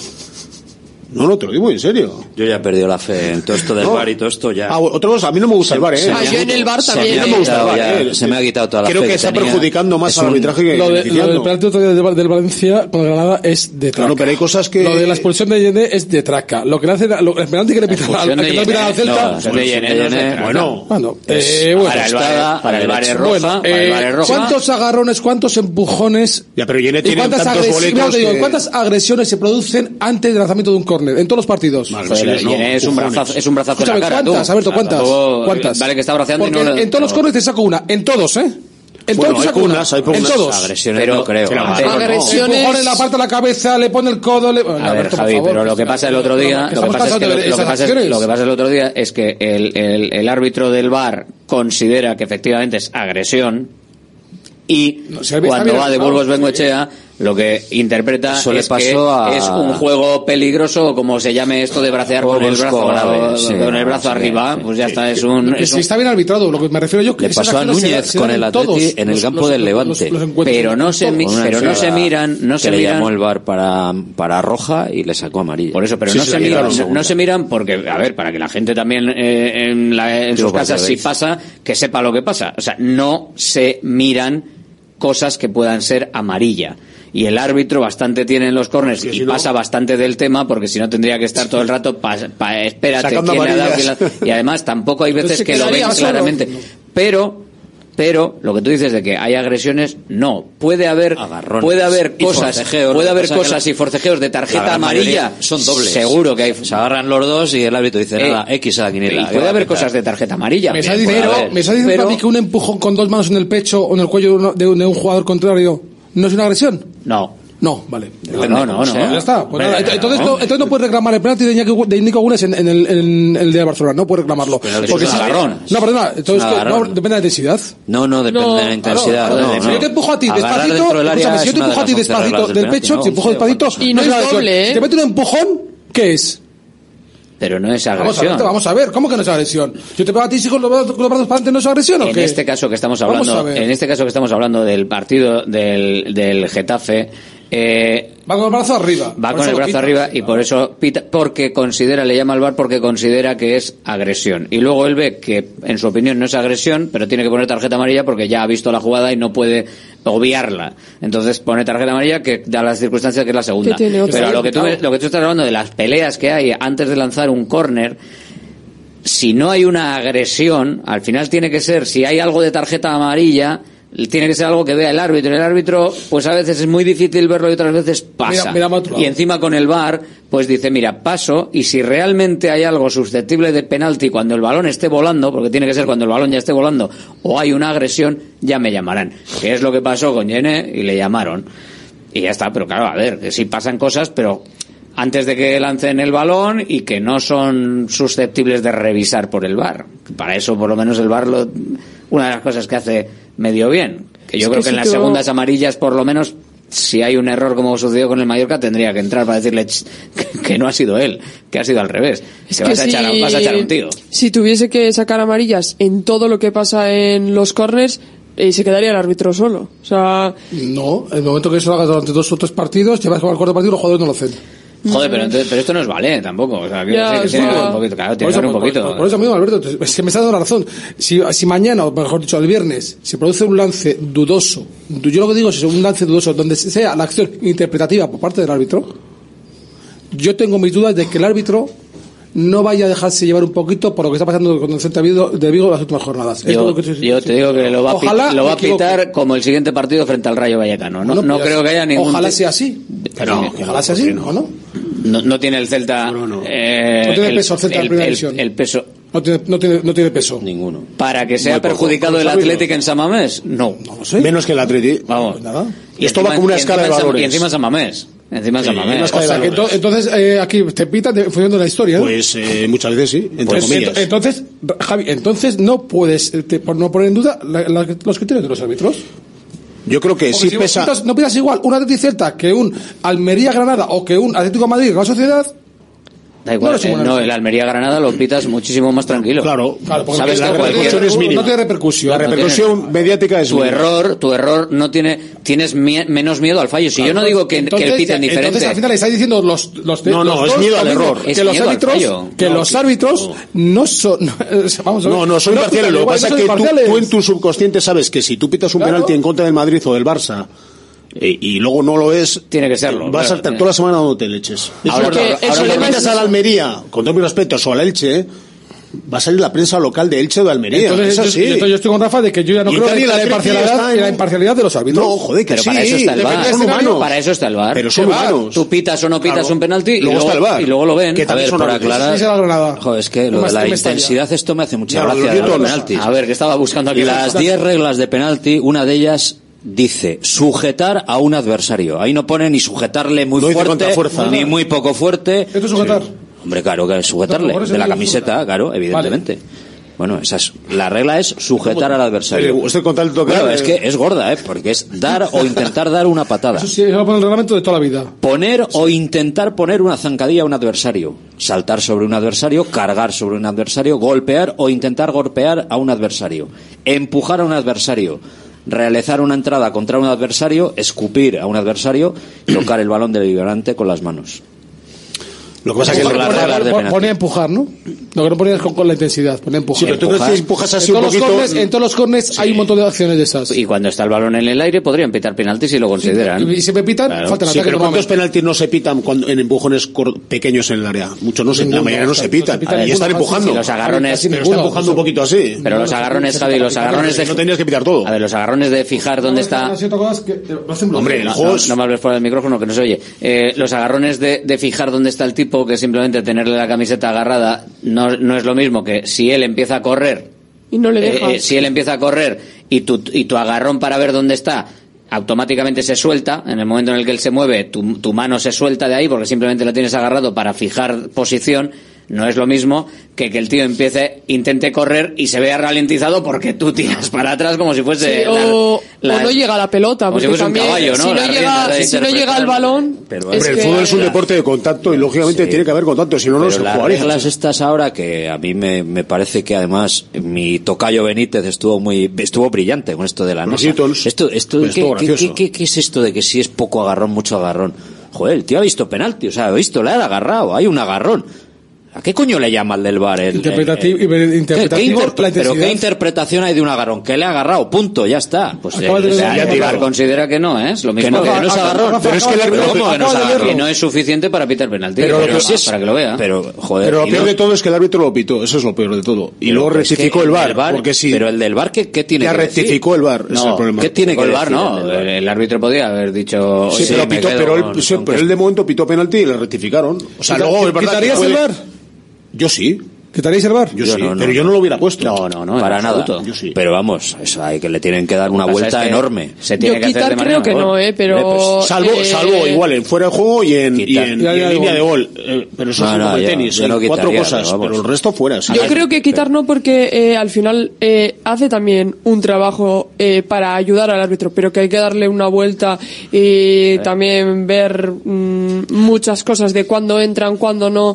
No, no, te lo digo en serio. Yo ya he perdido la fe en todo esto del No. bar y todo esto ya. Ah, otra cosa, a mí no me gusta el bar, ¿eh? Se me Ah, yo en el bar se también, me ha ¿eh? No me gusta el quitado bar, ya- ¿eh? se me ha quitado toda la Creo fe que está tenía. perjudicando más Es al un- arbitraje que Lo, de, lo del penalti otro día del, del Valencia con Granada es de traca. Claro, pero hay cosas que... Lo de la expulsión de Yene es de traca. Lo que le hace, lo, el penalti que le pita al, que Celta. no, de Yene. Bueno, eh, bueno. para el bar, para el bar es roja, Bueno, para el bar eh, es roja. ¿Cuántos agarrones, cuántos empujones Ya, pero Yene tiene cuántas, tantos boletos no, te digo, que- cuántas agresiones se producen antes del lanzamiento de un córner en todos los partidos? Vale, Joder, sí, no, Yene es un brazazo, es un brazazo en la Escúchame, cara. ¿cuántas, tú. ¿Cuántas? ¿Cuántas? Vale que está braceando y no en todos los no. córneres te saco una, en todos, ¿eh? En Bueno, todos te hay saco una. pugnas, hay En todos. Agresiones Pero- no creo. pero- pero- Agresiones- Empujones, le aparta la cabeza, le pone el codo. Le... A ver, Alberto, por Javi, favor, pero lo que pasa el otro día, lo que pasa es que, cansados de lo, ver lo que esas pasa es, acciones. lo que pasa el otro día es que el, el, el árbitro del VAR considera que efectivamente es agresión y No, si está cuando va de. Burgos Bengoechea lo que interpreta Eso es que a- es un juego peligroso o como se llame esto de bracear con el brazo, graves, sí, con el brazo sí, arriba, sí, pues ya sí. está, es un, Que es si un- está bien arbitrado, lo que me refiero yo que Le pasó a Núñez se con el Atleti en el los- campo los- del Levante. los pero no se pero no se miran, no que se le miran llamó el bar para, para roja y le sacó amarilla. Por eso, pero Sí, no, se miran, no, se miran porque, a ver, para que la gente también eh, en, la- en sus casas, si pasa, que sepa lo que pasa. O sea, no se miran cosas que puedan ser amarilla. Y el árbitro bastante tiene en los corners y si no- pasa bastante del tema porque si no tendría que estar todo el rato pa, pa- espérate quién ha dado, quién y además tampoco hay veces que lo ven claramente pero pero lo que tú dices de que hay agresiones no puede haber Agarrones puede haber cosas forcejeos. puede haber cosas la- y forcejeos de tarjeta amarilla son dobles. seguro que hay Se agarran los dos y el árbitro dice Eh, nada, X a la quiniela. ¿qué puede haber cosas de tarjeta amarilla Me está diciendo, pero- me está diciendo pero- a mí que un empujón con dos manos en el pecho o en el cuello de, uno- de un, de un jugador contrario no es una agresión. no No, vale. no no no, Ya no. está. Pues nada, entonces, no. entonces no puedes reclamar el penalti de, Iñaki- de Nico Gunes en, en el, en el de Barcelona. No puedes reclamarlo. Pero es Porque un agarrón. No, perdona. Entonces, que- no, depende de la intensidad. No, no, depende No, de la intensidad. Claro, no, si yo te empujo a ti despacito, si yo te empujo a ti despacito del pecho, te empujo despacito, Y no es doble, ¿eh? Te meto un empujón, ¿qué es? Pero no es Vamos a, agresión ver, vamos a ver, ¿cómo que no es agresión? Yo te pego a ti con los brazos, para adelante, ¿no es agresión o en qué? este caso que estamos Vamos hablando en este caso que estamos hablando del partido del, del Getafe eh, Va con el brazo arriba. Va con el brazo arriba y por eso pita, porque considera, le llama al bar porque considera que es agresión. Y luego él ve que, en su opinión, no es agresión, pero tiene que poner tarjeta amarilla porque ya ha visto la jugada y no puede obviarla. Entonces pone tarjeta amarilla que da las circunstancias que es la segunda. Pero lo que tú, lo que tú estás hablando de las peleas que hay antes de lanzar un córner, si no hay una agresión, al final tiene que ser, si hay algo de tarjeta amarilla, tiene que ser algo que vea el árbitro. El árbitro, pues a veces es muy difícil verlo y otras veces pasa. Mira- mira y encima con el VAR, pues dice, mira, paso, y si realmente hay algo susceptible de penalti cuando el balón esté volando, porque tiene que ser cuando el balón ya esté volando, o hay una agresión, ya me llamarán. Que es lo que pasó con Yene y le llamaron. Y ya está, pero claro, a ver, que sí pasan cosas, pero antes de que lancen el balón y que no son susceptibles de revisar por el VAR. Para eso, por lo menos, el VAR, lo- una de las cosas que hace medio bien. Que yo Es creo que que, si en las tú- segundas amarillas, por lo menos, si hay un error como sucedió con el Mallorca, tendría que entrar para decirle "Ch, que, no ha sido él, que ha sido al revés. Es que que vas, a echar, a- vas a echar a un tío. Si tuviese que sacar amarillas en todo lo que pasa en los corners, eh, se quedaría el árbitro solo. O sea, No, el momento que eso lo hagas durante dos o tres partidos, llevas con el cuarto partido y los jugadores no lo hacen. Joder, pero, entonces- pero esto no es vale tampoco. O sea, Ya, que que haber un poquito. Claro, Por tiene que un poquito. por- por eso mismo, Alberto, es que me estás dando la razón. Si, si mañana, o mejor dicho, el viernes, se produce un lance dudoso, du- yo lo que digo es un lance dudoso, donde sea la acción interpretativa por parte del árbitro, yo tengo mis dudas de que el árbitro no vaya a dejarse llevar un poquito por lo que está pasando con el Celta de Vigo de Vigo en las últimas jornadas. Yo, lo que te- yo te digo que lo va a, Ojalá pit- lo va a pitar como el siguiente partido frente al Rayo Vallecano. No, no pues creo que haya ningún. Ojalá sea así. Pero- No, ojalá sea así, ¿o no? No, no tiene el Celta. eh, No tiene peso el Celta en primera el- división. el peso. No tiene, no tiene, no tiene peso. Ninguno. Para que sea perjudicado el. Atlético en San Mamés, no. Menos que el Atleti. Vamos. Nada. Y Esto va encima- como una y escala de valores. Y encima en San Mamés. Encima Sí, Mamés. una escala O sea, que ento- entonces eh, aquí te pitan de- de la historia. ¿no? Pues eh, muchas veces sí, entre Pues, comillas. ento- entonces, Javi, entonces no puedes eh, te- por no poner en duda la- la- los criterios de los árbitros. Yo creo que sí si pesa. pitas- no pidas igual un Atlético Celta que un Almería Granada o que un Atlético de Madrid Real Sociedad. Da igual, no, eh, el Almería-Granada lo pitas muchísimo más tranquilo. Claro, claro ¿Sabes la repercusión es mínima. No repercusión. La repercusión mediática es tu error, tu error no tiene tienes menos miedo al fallo. Si yo no digo que, entonces, que el piten diferente. Entonces al final le estáis diciendo los los No, no, es miedo al error. Que, es los miedo árbitros, al que no, los árbitros no, no son vamos a No, no son lo que pasa es que tú, tú, en tu subconsciente sabes que si tú pitas un penalti en contra del Madrid o del Barça eh, y luego no lo es. Tiene que serlo. Eh, vas a estar toda la semana donde te leches. Ahora, es que, ahora, ahora, a la Almería, con todos mis respetos, o al Elche, ¿eh? va a salir la prensa local de Elche o de Almería. Entonces, eso yo, sí. yo, yo, estoy con Rafa de que yo ya no creo en la, la, imparcialidad, en la imparcialidad de los árbitros. No, joder, que pero sí, para eso está el VAR. Son humanos. Para eso está el VAR. Pero son humanos. Tú pitas o no pitas claro. un penalti y luego, luego, está el VAR. y luego lo ven. Que a ver, por aclarar. Joder, es que lo de la intensidad esto me hace mucha gracia. A ver, que estaba buscando aquí las 10 reglas de penalti, una de ellas dice sujetar a un adversario. Ahí no pone ni sujetarle muy fuerte ni muy poco fuerte. ¿Esto es sujetar? Hombre, claro que es sujetarle de la camiseta, claro, evidentemente. Bueno, esa es, la regla es sujetar al adversario. Eh, Estoy claro, es eh. que es gorda, ¿eh? Porque es dar o intentar dar una patada. Eso sí, eso el reglamento de toda la vida. Poner o intentar poner una zancadilla a un adversario. Saltar sobre un adversario, cargar sobre un adversario, golpear o intentar golpear a un adversario. Empujar a un adversario realizar una entrada contra un adversario, escupir a un adversario, tocar el balón del vibrante con las manos. Lo que pasa es que ponía empujar, ¿no? Lo que no ponía es con, la intensidad, ponía empujar. Sí, pero tú crees empujas así en un todos. Los corners, en todos los hay un montón de acciones de esas. Y cuando está el balón en el aire podrían pitar penaltis si lo consideran. Y, y si me pitan, claro. faltan sí, ataque pero ¿cuántos penaltis no se pitan cuando, en empujones pequeños en el área? Muchos no se, Ninguno, la mayoría no se pitan. Se pitan ver, y están empujando. los agarrones... Pero están empujando un poquito así. Pero los agarrones, Javi, los agarrones de... No tenías que pitar todo. A ver, los agarrones de fijar dónde está... Hombre, No me hables fuera del micrófono que no se oye. Eh, los agarrones de fijar dónde está el tipo que simplemente tenerle la camiseta agarrada no, no es lo mismo que si él empieza a correr. Y no le eh, eh, si él empieza a correr y tu, y tu agarrón para ver dónde está automáticamente se suelta, en el momento en el que él se mueve, tu, tu mano se suelta de ahí porque simplemente la tienes agarrado para fijar posición no es lo mismo que que el tío empiece, intente correr y se vea ralentizado porque tú tiras para atrás como si fuese. Sí, o, no llega la pelota. Como si fuese un caballo. Si no, llega, si no llega, el balón. Pero el fútbol es un deporte de contacto y lógicamente tiene que haber contacto, si no, no se Las reglas estas ahora que a mí me, me, parece que además mi tocayo Benítez estuvo muy estuvo brillante con esto de la NASA. Esto, esto, ¿qué, qué, qué, ¿Qué es esto de que si es poco agarrón, mucho agarrón? joder, el tío ha visto penalti, o sea, ha visto, le ha agarrado, hay un agarrón. ¿A qué coño le llaman del bar? El, interpretativo, el, el, interpretativo ¿Qué, qué pero qué interpretación hay de un agarrón. ¿Qué le ha agarrado? Punto, ya está. Pues el, eh, o sea, ya tirar considera que no, ¿eh? Es lo mismo que, no, que no es agarrón. Pero es que el árbitro no, no es suficiente para pitar penalti. Pero, pero, pero es, para que lo vea. Pero, joder, pero lo peor no, de todo es que el árbitro lo pitó. Eso es lo peor de todo. Y luego rectificó el bar, bar. Porque sí. Pero el del bar, ¿qué, qué tiene ya que rectificó el bar. No, ¿Qué tiene que el eh, bar? No. El árbitro podía haber dicho. Sí, pero él de momento pitó penalti y le rectificaron. O sea, luego, ¿verdad? el bar? Yo sí. ¿Quitaréis el bar? Yo, sí, no, no, pero yo no lo hubiera puesto. No, no, no. Para nada. Yo. Pero vamos, eso hay que le tienen que dar una vuelta enorme. Yo quitar creo que no, ¿eh? Pero... Pues, salvo, eh, salvo igual en fuera de juego y en, línea de gol. Eh, pero eso es como el tenis. Eh, cuatro cosas, pero, pero, el resto fuera. Yo creo que quitar no porque al final hace también un trabajo para ayudar al árbitro, pero que hay que darle una vuelta y también ver mm, muchas cosas de cuándo entran, cuándo no,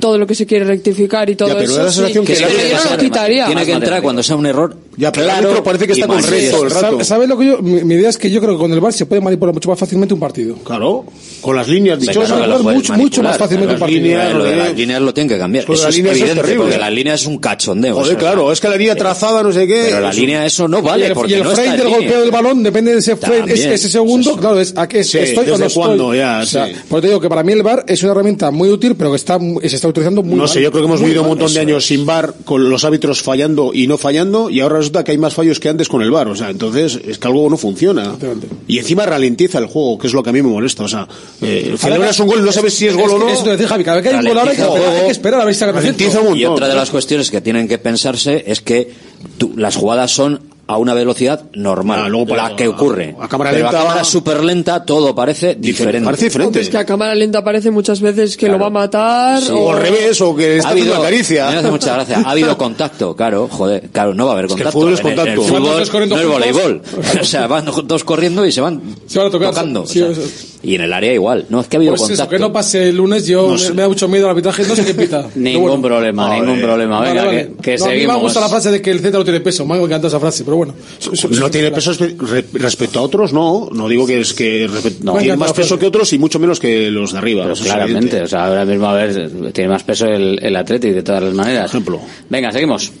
todo lo que se quiere rectificar y todo ya, pero eso. La sensación sí. que, que, que, yo no lo quitaría. Tiene que entrar cuando sea un error. Ya, pero claro, el parece que está con reto el rato. ¿Sabes lo que yo? Mi, mi, idea es que yo creo que con el VAR se puede manipular mucho más fácilmente un partido. Claro, con las líneas dichosas. Claro, mucho, mucho más fácilmente un partido. Líneas, lo de eh. las líneas lo tienen que cambiar. Eso la es línea evidente, es porque la línea es un cachondeo. Joder, o sea, claro, es que la línea trazada, no sé qué. Pero la línea eso no vale. Y el frame del golpeo del balón depende de ese frame, ese segundo, claro, es a qué estoy o no estoy. Por eso te digo que para mí el VAR es una herramienta muy útil, pero que está se está utilizando muy No sé, yo creo hemos vivido un montón de años sin bar, con los árbitros fallando y no fallando, y ahora resulta que hay más fallos que antes con el bar. O sea, entonces es que algo no funciona. Y encima ralentiza el juego, que es lo que a mí me molesta. O sea, eh, celebras un gol, no sabes si es, gol o no. Eso te Javi, cada vez que hay un gol ahora hay que, esperar, hay que esperar a ver si saca el Y otra de las cuestiones que tienen que pensarse es que las jugadas son a una velocidad normal, para- la que ocurre. a cámara Pero lenta- a cámara súper lenta todo parece diferente. parece diferente. Es que a cámara lenta parece muchas veces que lo va a matar Sí. o... al revés, o que está Ha haciendo habido, una caricia. me hace mucha gracia. Ha habido contacto, claro, joder, claro, no va a haber que el contacto. fútbol es En el- en contacto. el fútbol corriendo no es voleibol. O sea, van dos corriendo y se van, Se van a tocar. tocando. Sí, o sea, eso. Y en el área igual. No es que ha habido Pues eso, contacto. que no pase el lunes, yo me, me da mucho miedo el arbitraje, no sé qué pita. Ningún bueno. problema, ningún problema. Vale, Venga, vale. que, que No, A mí me seguimos. gusta la frase de que el centro no tiene peso, me ha encantado esa frase, pero bueno. No tiene peso espe- re- respecto a otros, no. No digo que es que No. tiene más peso que otros y mucho menos que los de arriba. Eso claramente, o sea, ahora mismo a ver, tiene más peso el, el Athletic de todas las maneras. ejemplo. Venga, seguimos.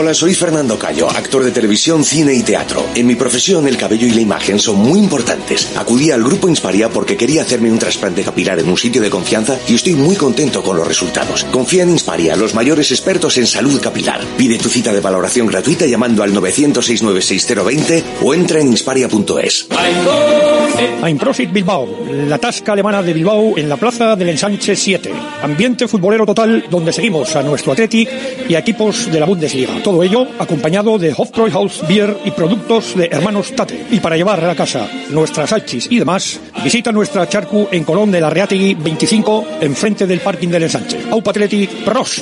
Hola, soy Fernando Cayo, actor de televisión, cine y teatro. En mi profesión, el cabello y la imagen son muy importantes. Acudí al grupo Insparia porque quería hacerme un trasplante capilar en un sitio de confianza y estoy muy contento con los resultados. Confía en Insparia, los mayores expertos en salud capilar. Pide tu cita de valoración gratuita llamando al 900-696-020 o entra en insparia.es. Prosit Bilbao, la tasca alemana de Bilbao en la plaza del Ensanche 7. Ambiente futbolero total donde seguimos a nuestro Athletic y a equipos de la Bundesliga. Todo ello acompañado de Hofbräuhaus Beer y productos de hermanos Tate. Y para llevar a casa nuestras salchis y demás, visita nuestra charcu en Colón de la Reategui 25, enfrente del parking del Ensanche. Aupa Athletic Pros.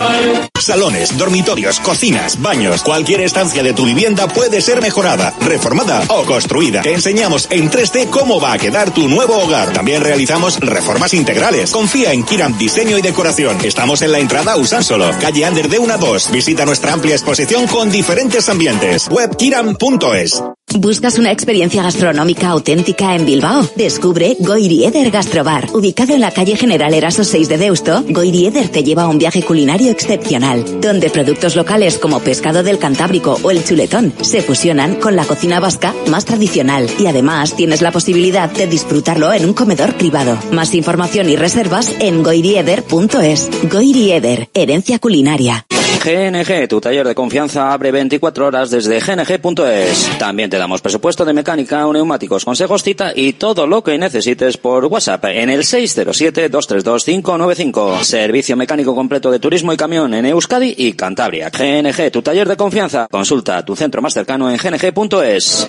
Salones, dormitorios, cocinas, baños, cualquier estancia de tu vivienda puede ser mejorada, reformada o construida. Te enseñamos en 3D cómo va a quedar tu nuevo hogar. También realizamos reformas integrales. Confía en Kiram Diseño y Decoración. Estamos en la entrada Usánsolo, calle Ander de 1 a 2. Visita nuestra amplia exposición con diferentes ambientes. Web kiram.es. ¿Buscas una experiencia gastronómica auténtica en Bilbao? Descubre Goirieder Gastrobar. Ubicado en la calle General Eraso 6 de Deusto, Goirieder te lleva a un viaje culinario excepcional, donde productos locales como pescado del Cantábrico o el chuletón se fusionan con la cocina vasca más tradicional y además tienes la posibilidad de disfrutarlo en un comedor privado. Más información y reservas en goirieder.es. Goirieder, herencia culinaria. GNG, tu taller de confianza abre 24 horas desde gng.es. También te damos presupuesto de mecánica, neumáticos, consejos, cita y todo lo que necesites por WhatsApp en el 607-232-595. Servicio mecánico completo de turismo y camión en Euskadi y Cantabria. GNG, tu taller de confianza. Consulta tu centro más cercano en gng.es.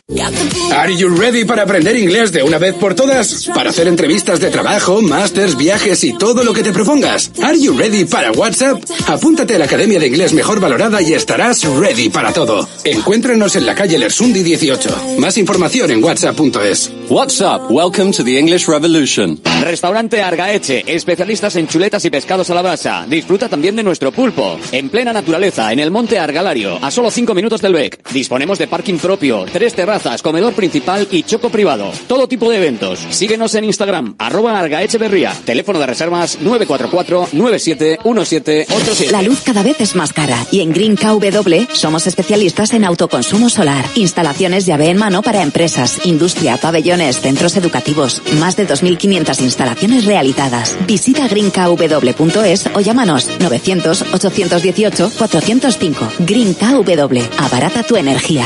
Are you ready para aprender inglés de una vez por todas? Para hacer entrevistas de trabajo, másters, viajes y todo lo que te propongas. Are you ready para WhatsApp? Apúntate a la Academia de Inglés Mejor Valorada y estarás ready para todo. Encuéntranos en la calle Lersundi 18. Más información en whatsapp.es. WhatsApp, welcome to the English Revolution. Restaurante Argaeche, especialistas en chuletas y pescados a la brasa. Disfruta también de nuestro pulpo. En plena naturaleza, en el monte Argalario, a solo 5 minutos del BEC. Disponemos de parking propio, tres terrazas, comedor principal y choco privado. Todo tipo de eventos. Síguenos en Instagram, arroba Argaecheverría. Teléfono de reservas 944 971787. La luz cada vez es más cara y en Green KW somos especialistas en autoconsumo solar, instalaciones llave en mano para empresas, industria, pabellones, centros educativos, más de 2.500 instalaciones realizadas. Visita greenkw.es o llámanos 900 818 405. Green KW, abarata tu energía.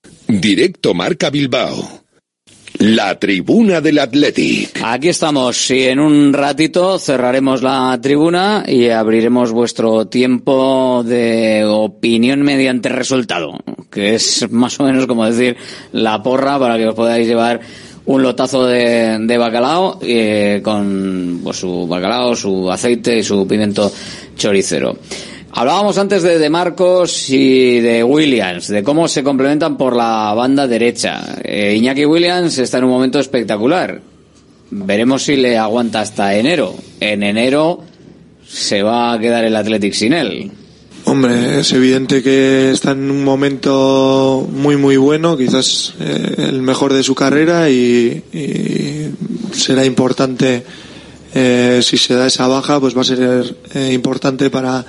Directo Marca Bilbao. La tribuna del Athletic. Aquí estamos y en un ratito cerraremos la tribuna y abriremos vuestro tiempo de opinión mediante resultado, que es más o menos como decir la porra para que os podáis llevar un lotazo de, bacalao eh, con pues, su bacalao, su aceite y su pimiento choricero. Hablábamos antes de, Marcos y de Williams, de cómo se complementan por la banda derecha. Eh, Iñaki Williams está en un momento espectacular. Veremos si le aguanta hasta enero. En enero se va a quedar el Athletic sin él. Hombre, es evidente que está en un momento muy muy bueno, quizás eh, el mejor de su carrera y, será importante eh, si se da esa baja, pues va a ser importante para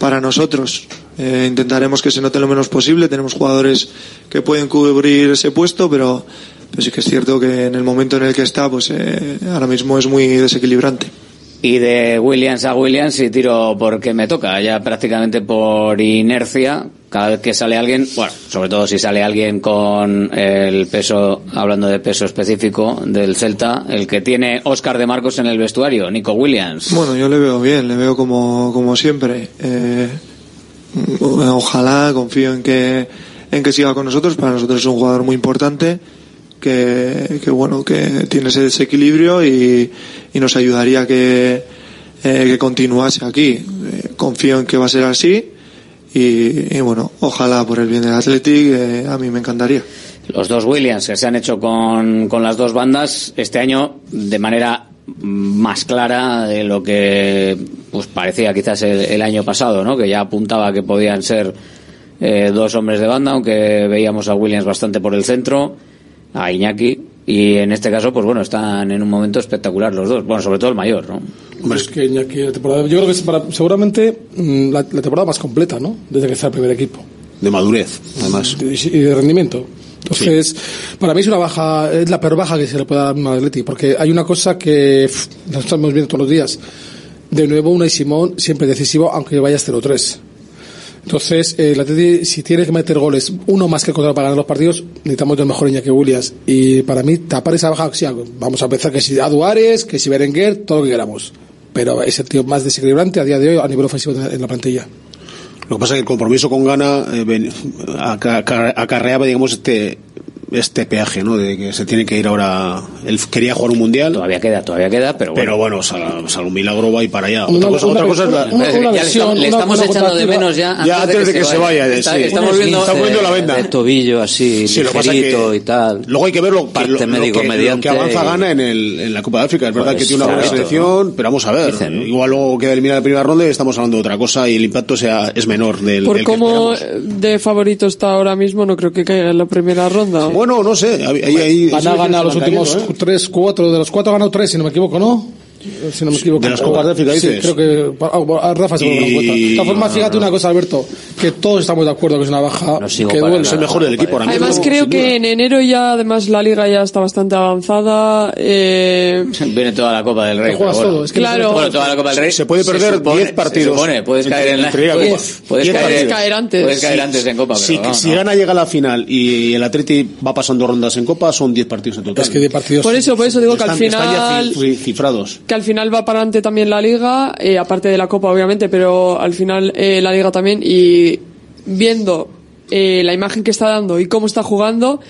para nosotros. Eh, intentaremos que se note lo menos posible. Tenemos jugadores que pueden cubrir ese puesto, pero, sí que es cierto que en el momento en el que está, pues eh, ahora mismo es muy desequilibrante. Y de Williams a Williams y tiro porque me toca, ya prácticamente por inercia, cada vez que sale alguien, bueno, sobre todo si sale alguien con el peso, hablando de peso específico del Celta, el que tiene Oscar de Marcos en el vestuario, Nico Williams. Bueno, yo le veo bien, le veo como, como siempre. Eh, ojalá, confío en que, en que siga con nosotros. Para nosotros es un jugador muy importante que, que bueno, que tiene ese desequilibrio y, y nos ayudaría que, eh, que continuase aquí. Eh, confío en que va a ser así y, y bueno, ojalá por el bien del Athletic, eh, a mí me encantaría. Los dos Williams que se han hecho con, con las dos bandas este año de manera más clara de lo que pues parecía quizás el, el año pasado, ¿no? Que ya apuntaba que podían ser eh, dos hombres de banda, aunque veíamos a Williams bastante por el centro, a Iñaki, y en este caso, pues bueno, están en un momento espectacular los dos. Bueno, sobre todo el mayor, ¿no? Hombre, es que Iñaki, la temporada, yo creo que es para- seguramente mm, la, la temporada más completa, ¿no? Desde que está el primer equipo. De madurez, además. Y y de rendimiento. Entonces, para mí es una baja, es la peor baja que se le puede dar a un Atleti, porque hay una cosa que pff, nos estamos viendo todos los días. De nuevo, una y Simón siempre decisivo, aunque vayas 0-3. Entonces, eh, el Atleti, si tiene que meter goles, uno más que contra para ganar los partidos, necesitamos del mejor Iñaki Williams. Y para mí, tapar esa baja, vamos a pensar que si Aduares, que si Berenguer, todo lo que queramos. Pero es el tío más desequilibrante a día de hoy a nivel ofensivo en la plantilla. Lo que pasa es que el compromiso con Gana eh, acarreaba, digamos, este este peaje, ¿no? De que se tiene que ir ahora. Él quería jugar un mundial. Todavía queda, todavía queda, pero bueno. Pero bueno, sal, sal un milagro va y para allá. Una- otra cosa, una- otra cosa es la- una- una Ya le versión, estamos- le estamos una echando de menos ya, Ya antes de que se vaya, Está- sí. Estamos viendo poniendo la venda. de tobillo así, Sí, lo que pasa ligerito que- y tal. Luego hay que ver lo, que- lo médico que, lo que avanza y- Gana en, el, en la Copa de África. Es verdad Pues que tiene una buena selección, pero vamos a ver. Dicen. Igual luego queda eliminada la primera ronda y estamos hablando de otra cosa y el impacto sea es menor del, Por cómo de favorito está ahora mismo, no creo que caiga en la primera ronda. Bueno, no sé. Ahí, ahí, eso gana los últimos cayendo, ¿eh? tres, cuatro, de los cuatro ha ganado tres, si no me equivoco, ¿no? Si no me equivoco. De las Copas de África, Sí, dices. creo que ah, bueno, a Rafa se Y- cuenta. De todas formas, fíjate una cosa, Alberto, que todos estamos de acuerdo que es una baja sigo que duele. Es el mejor del equipo ahora mismo. Además creo que en enero ya, además la liga ya está bastante avanzada. Eh, Viene toda la Copa del Rey. Juegas bueno. todo, es que Claro. Bueno, toda la Copa del Rey. Se puede perder supone- 10 partidos. Se supone, puedes caer en la. puedes, Copa. puedes 10 caer, antes. Puedes caer Sí, antes en Copa, pero Si, no. gana llega a la final y el Atleti va pasando rondas en Copa, son 10 partidos en total. Es que de partidos. por eso, por eso digo que al Están- están ya final, ci- cifrados. Que al final va para adelante también la liga, eh, aparte de la Copa obviamente, pero al final eh, la liga también y viendo eh, la imagen que está dando y cómo está jugando,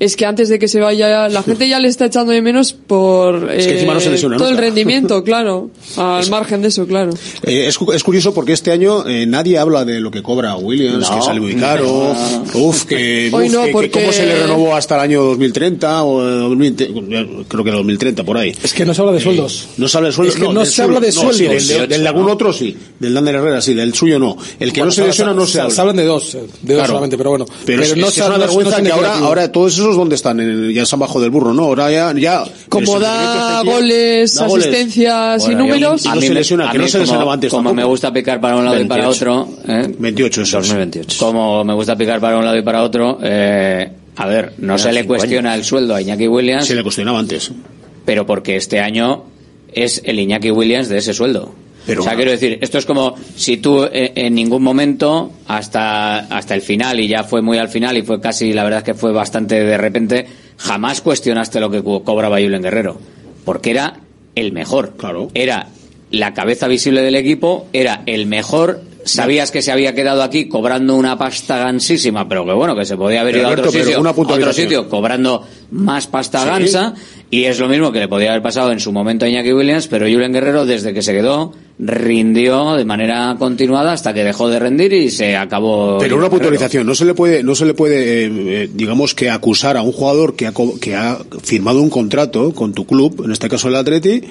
es que antes de que se vaya, la gente ya le está echando de menos por Es que encima no se eh, lesiona todo el nunca. rendimiento, claro, al margen de eso, claro. Eh, es, cu- es curioso porque este año eh, nadie habla de lo que cobra Williams, No. que sale muy caro, uf, que, Hoy uf, no, que- que porque- cómo se le renovó hasta el año 2030 o eh, 2020, creo que era 2030 por ahí. Es que no se habla de sueldos. No se habla de sueldos. Es que no del se habla de sueldo. sueldos. sí, del, del de algún otro sí, del Dander Herrera sí, del suyo no. El que no se lesiona no se habla. Se hablan de dos, eh, de dos Claro. solamente, pero bueno. Pero, es, no es se una habla- no vergüenza que ahora, ahora todos esos donde están, En- ya están bajo del burro, ¿no? Ahora ya, ya Como da goles, da goles. asistencias y Bueno, números, Y no a mí se me- lesiona, que no se lesionaba como- antes Como tampoco. me gusta picar para un lado y para 28. otro, ¿eh? 28 eso es. 2028. como me gusta picar para un lado y para otro, eh, a ver, no se le cuestiona el sueldo a Iñaki Williams, Se le cuestionaba antes. pero porque este año es el Iñaki Williams de ese sueldo. Pero- o sea, quiero decir, esto es como si tú eh, en ningún momento, hasta, hasta el final, y ya fue muy al final, y fue casi, la verdad es que fue bastante de repente, jamás cuestionaste lo que co- cobraba Julen Guerrero. Porque era el mejor. Claro. Era la cabeza visible del equipo, era el mejor. Sabías que se había quedado aquí cobrando una pasta gansísima, pero que bueno, que se podía haber ido a otro sitio, una a otro sitio cobrando más pasta Sí. gansa y es lo mismo que le podía haber pasado en su momento a Iñaki Williams, pero Julen Guerrero desde que se quedó rindió de manera continuada hasta que dejó de rendir y se acabó. Pero una puntualización, no se le puede, no se le puede, eh, eh, digamos que acusar a un jugador que ha, que ha firmado un contrato con tu club, en este caso el Atleti,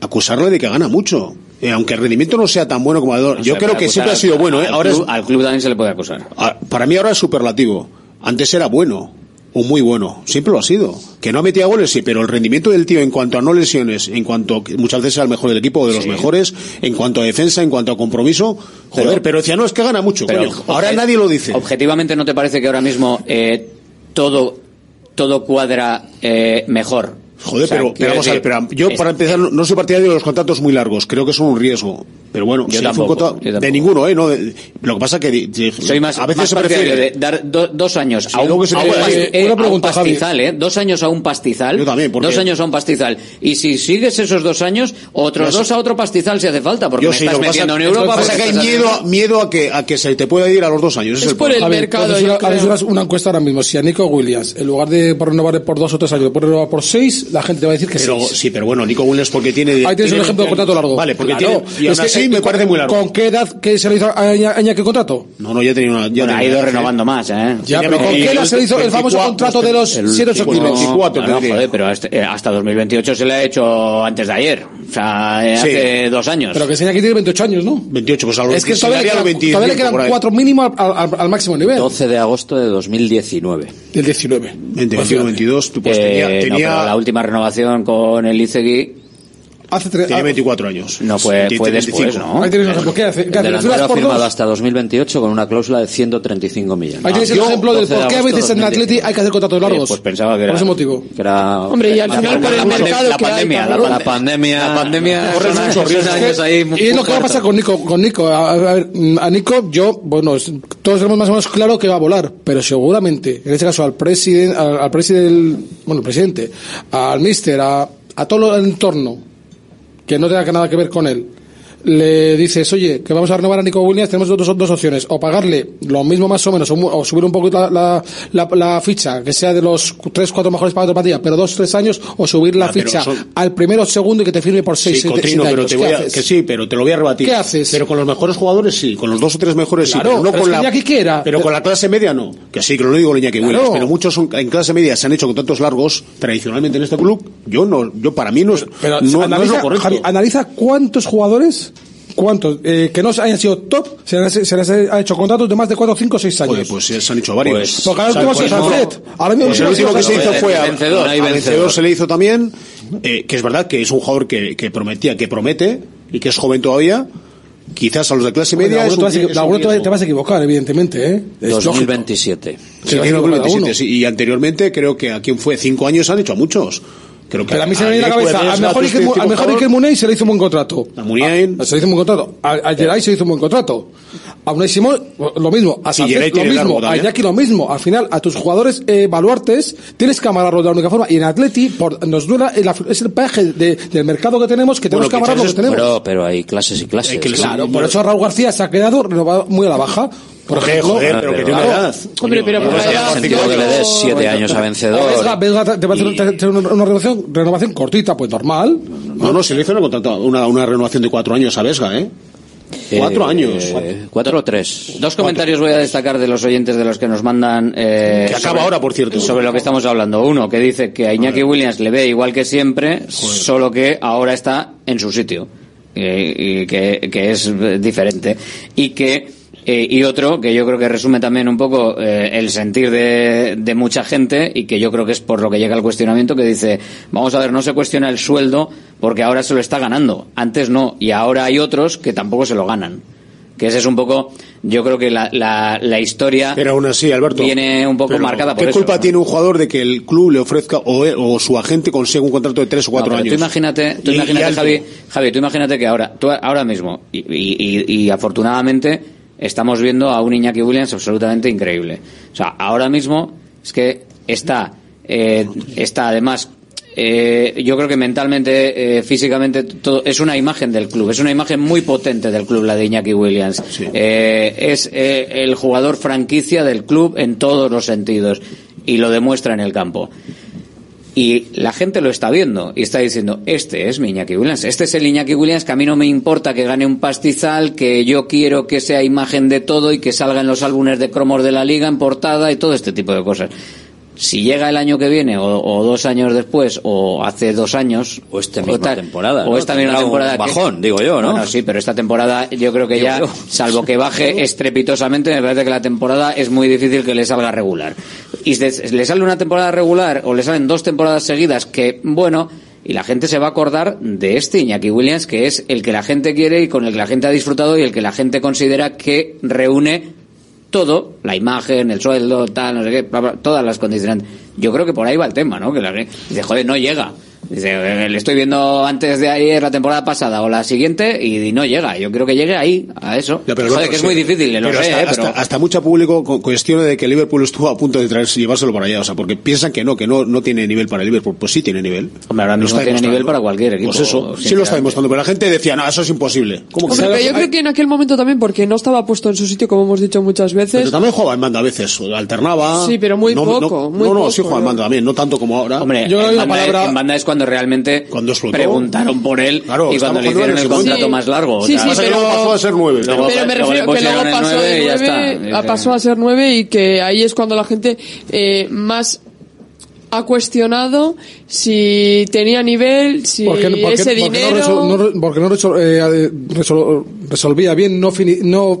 acusarle de que gana mucho. Eh, aunque el rendimiento no sea tan bueno como el No Yo creo que siempre ha sido al- bueno, ¿eh? al Ahora es- club- al club también se le puede acusar. Ah, para mí ahora es superlativo. Antes era bueno, o muy bueno. Siempre lo ha sido. Que no ha metido goles, sí, pero el rendimiento del tío en cuanto a no lesiones, en cuanto muchas veces era el mejor del equipo, o de los mejores, en cuanto a defensa, en cuanto a compromiso, joder, pero, Pero- decía, no, es que gana mucho, Pero coño. Ahora nadie lo dice. Objetivamente, ¿no te parece que ahora mismo eh, todo, todo cuadra eh, mejor? Joder, pero, pero, vamos a ver, pero yo para empezar no soy partidario de los contratos muy largos, creo que son un riesgo. Pero bueno, yo si tampoco, yo tampoco, de ninguno, ¿eh? No, de, lo que pasa que de, de, Soy más, a veces más se prefiere de dar do, dos años sí, a un, se a un eh, una pregunta, a un pastizal, ¿eh? Dos años a un pastizal. Yo también, porque... Dos años a un pastizal. Y si sigues esos dos años, otros yo dos a otro pastizal si hace falta, porque yo me sí, estás metiendo pasa, en Europa. Lo que pues pasa que hay miedo, miedo a, que, a que se te pueda ir a los dos años. Es, es el por el Javi, mercado. Haz una encuesta ahora mismo. Si a Nico Williams, en lugar de renovar por dos o tres años, por renovar por seis, la gente te va a decir que sí. Pero bueno, Nico Williams porque tiene... Ahí tienes un ejemplo de contrato largo. Vale, porque tiene me parece muy largo. ¿Con qué edad que se le hizo a Iñaki el contrato? No, no, ya tenía una. Ya bueno, ha ido renovando más, ¿eh? Ya, pero ¿con qué edad se le hizo el famoso contrato de los 7-8 kilos? no, joder, pero este, eh, hasta, 2028 se le ha hecho antes de ayer. O sea, eh, hace dos años. Pero que Iñaki tiene 28 años, ¿no? 28, pues a los Es que todavía, le, quedan 4 mínimos al, máximo nivel. 12 de agosto de 2019. Del 19. 21, 22, tú pues eh, tenía, la última renovación con el Icegui Hace tres, Tiene ah, 24 años. No, pues, fue después, ¿no? Ahí tenéis un ejemplo. ¿Qué hace? Que ha firmado hasta 2028 con una cláusula de 135 millones. Ahí tenéis el ejemplo del por qué a veces en el Atleti hay que hacer contratos largos. Eh, pues pensaba que era... Por ese motivo. Que era... Hombre, y al final por el mercado La pandemia, la pandemia... La pandemia... Y es lo que va a pasar con Nico. Con Nico. A, ver, mm, a Nico, yo, bueno, todos tenemos más o menos claro que va a volar, pero seguramente, en este caso al presidente, al, presidente, bueno, presidente, al mister, a, a todo el entorno, que no tenga nada que ver con él, le dices, oye, que vamos a renovar a Nico Williams, tenemos dos, dos opciones, o pagarle lo mismo más o menos, o, o subir un poco la, la, la, la, ficha, que sea de los tres, cuatro mejores pagados de partida, pero dos, tres años, o subir la ah, ficha son... al primero, segundo y que te firme por seis, sí, Cotrino, siete años. Te voy a, que sí, pero te lo voy a rebatir. ¿Qué haces? Pero con los mejores jugadores sí, con los dos o tres mejores claro, sí, pero no pero con la... Que quiera, pero, con la clase media no, que sí, que lo digo con Iñaki claro. Williams, pero muchos son, en clase media se han hecho contratos largos, tradicionalmente en este club, yo no, yo para mí no, es, pero, no, analiza, no es lo correcto. Javi, analiza cuántos jugadores ¿Cuántos? Eh, que no hayan sido top, se les, se ha hecho contratos de más de 4, 5, 6 años. Pues se han hecho varios. Porque ahora el último se Alfred. Ahora mismo pues el se hizo a vencedor. A vencedor se le hizo también, eh, que es verdad que es un jugador que, prometía, que promete y que es joven todavía. Quizás a los de clase media. Bueno, alguno, te, vas, a equivocar, evidentemente. ¿eh? 2027. Sí, 2027 y anteriormente creo que a quien fue cinco años han hecho a muchos. Creo que Pero a mí se me viene a la cabeza. A mejor, Iker, a mejor Iker Munay se le hizo un buen contrato. A Munay. Se le hizo un buen contrato. A, a Geray se le hizo un buen contrato. A Unai Simón, lo mismo. A Sánchez, lo mismo. A Iñaki, lo mismo. Al final, a tus jugadores eh, baluartes, tienes que amarrarlos de la única forma. Y en Atleti, por, nos duela el, es el peaje de, del mercado que tenemos, que tenemos bueno, que amarrar lo que tenemos. Pero, pero hay clases y clases. Hay clases. claro, por eso Raúl García se ha quedado renovado muy a la baja. Porque, joder, pero que tiene una edad. Hombre, pero por edad. le des 7 años a vencedor. Vesga, te va a hacer una, renovación, cortita, pues normal. No, no, se le hizo una, renovación de cuatro años a Vesga, ¿eh? eh cuatro años. Eh, cuatro o tres. Dos comentarios voy a destacar de los oyentes de los que nos mandan. eh, Que acaba ahora, por cierto. Sobre lo que estamos hablando. Uno que dice que a Iñaki Williams le ve igual que siempre, solo que ahora está en su sitio. Y, que, que es diferente. Y que eh, y otro que yo creo que resume también un poco eh, el sentir de, de, mucha gente y que yo creo que es por lo que llega el cuestionamiento que dice, vamos a ver, no se cuestiona el sueldo porque ahora se lo está ganando, antes no, y ahora hay otros que tampoco se lo ganan. Que ese es un poco, yo creo que la, la, la historia pero aún así, Alberto, viene un poco marcada por ¿Qué culpa tiene un jugador de que el club le ofrezca o, eh, o, su agente consiga un contrato de tres o cuatro años? Tú imagínate, tú imagínate y Javi, Javi, tú imagínate que ahora, tú ahora mismo, y afortunadamente estamos viendo a un Iñaki Williams absolutamente increíble. O sea, ahora mismo es que está, eh, está además eh, yo creo que mentalmente, eh, físicamente, todo, es una imagen del club, es una imagen muy potente del club, la de Iñaki Williams. Eh, es eh, el jugador franquicia del club en todos los sentidos y lo demuestra en el campo. Y la gente lo está viendo y está diciendo, este es mi Iñaki Williams, este es el Iñaki Williams que a mí no me importa que gane un pastizal, que yo quiero que sea imagen de todo y que salga en los álbumes de cromos de la liga en portada y todo este tipo de cosas si llega el año que viene o, dos años después o hace dos años o esta temporada o esta temporada bajón digo yo no bueno sí pero esta temporada yo creo que ya salvo que baje estrepitosamente me parece que la temporada es muy difícil que le salga regular. Y le sale una temporada regular o le salen dos temporadas seguidas que bueno y la gente se va a acordar de este Iñaki Williams, que es el que la gente quiere y con el que la gente ha disfrutado y el que la gente considera que reúne todo, la imagen, el sueldo, tal, no sé qué, todas las condicionantes. Yo creo que por ahí va el tema, ¿no? Que la, dice, joder, no llega. Dice, eh, le estoy viendo antes de ayer la temporada pasada o la siguiente y no llega. Yo creo que llegue ahí, a eso. No, pero que es muy difícil, lo sé, hasta, eh, mucho público cuestiona de que Liverpool estuvo a punto de traer, llevárselo para allá. O sea, porque piensan que no, que no, no tiene nivel para Liverpool. Pues sí tiene nivel. Hombre, ahora mismo tiene nivel para cualquier equipo. Pues eso, sí lo está demostrando. Pero la gente decía, no, eso es imposible. ¿Cómo que Hombre, yo creo que en aquel momento también, porque no estaba puesto en su sitio, como hemos dicho muchas veces. Pero también jugaba en manda a veces, alternaba. Sí, pero muy poco. No, no, sí jugaba en también, no tanto como ahora. Hombre, la palabra... en banda es cuando cuando realmente cuando preguntaron por él claro, y cuando le hicieron el contrato sí. más largo. Sí, sí, pero, pasó a ser nueve. Luego, pero me refiero que luego pasó, nueve, de nueve, está. Ah, pasó a ser nueve y que ahí es cuando la gente eh, más ha cuestionado si tenía nivel, si porque, porque, ese dinero... Porque no, resol, no, porque no resol, eh, resol, resolvía bien, no, fini, no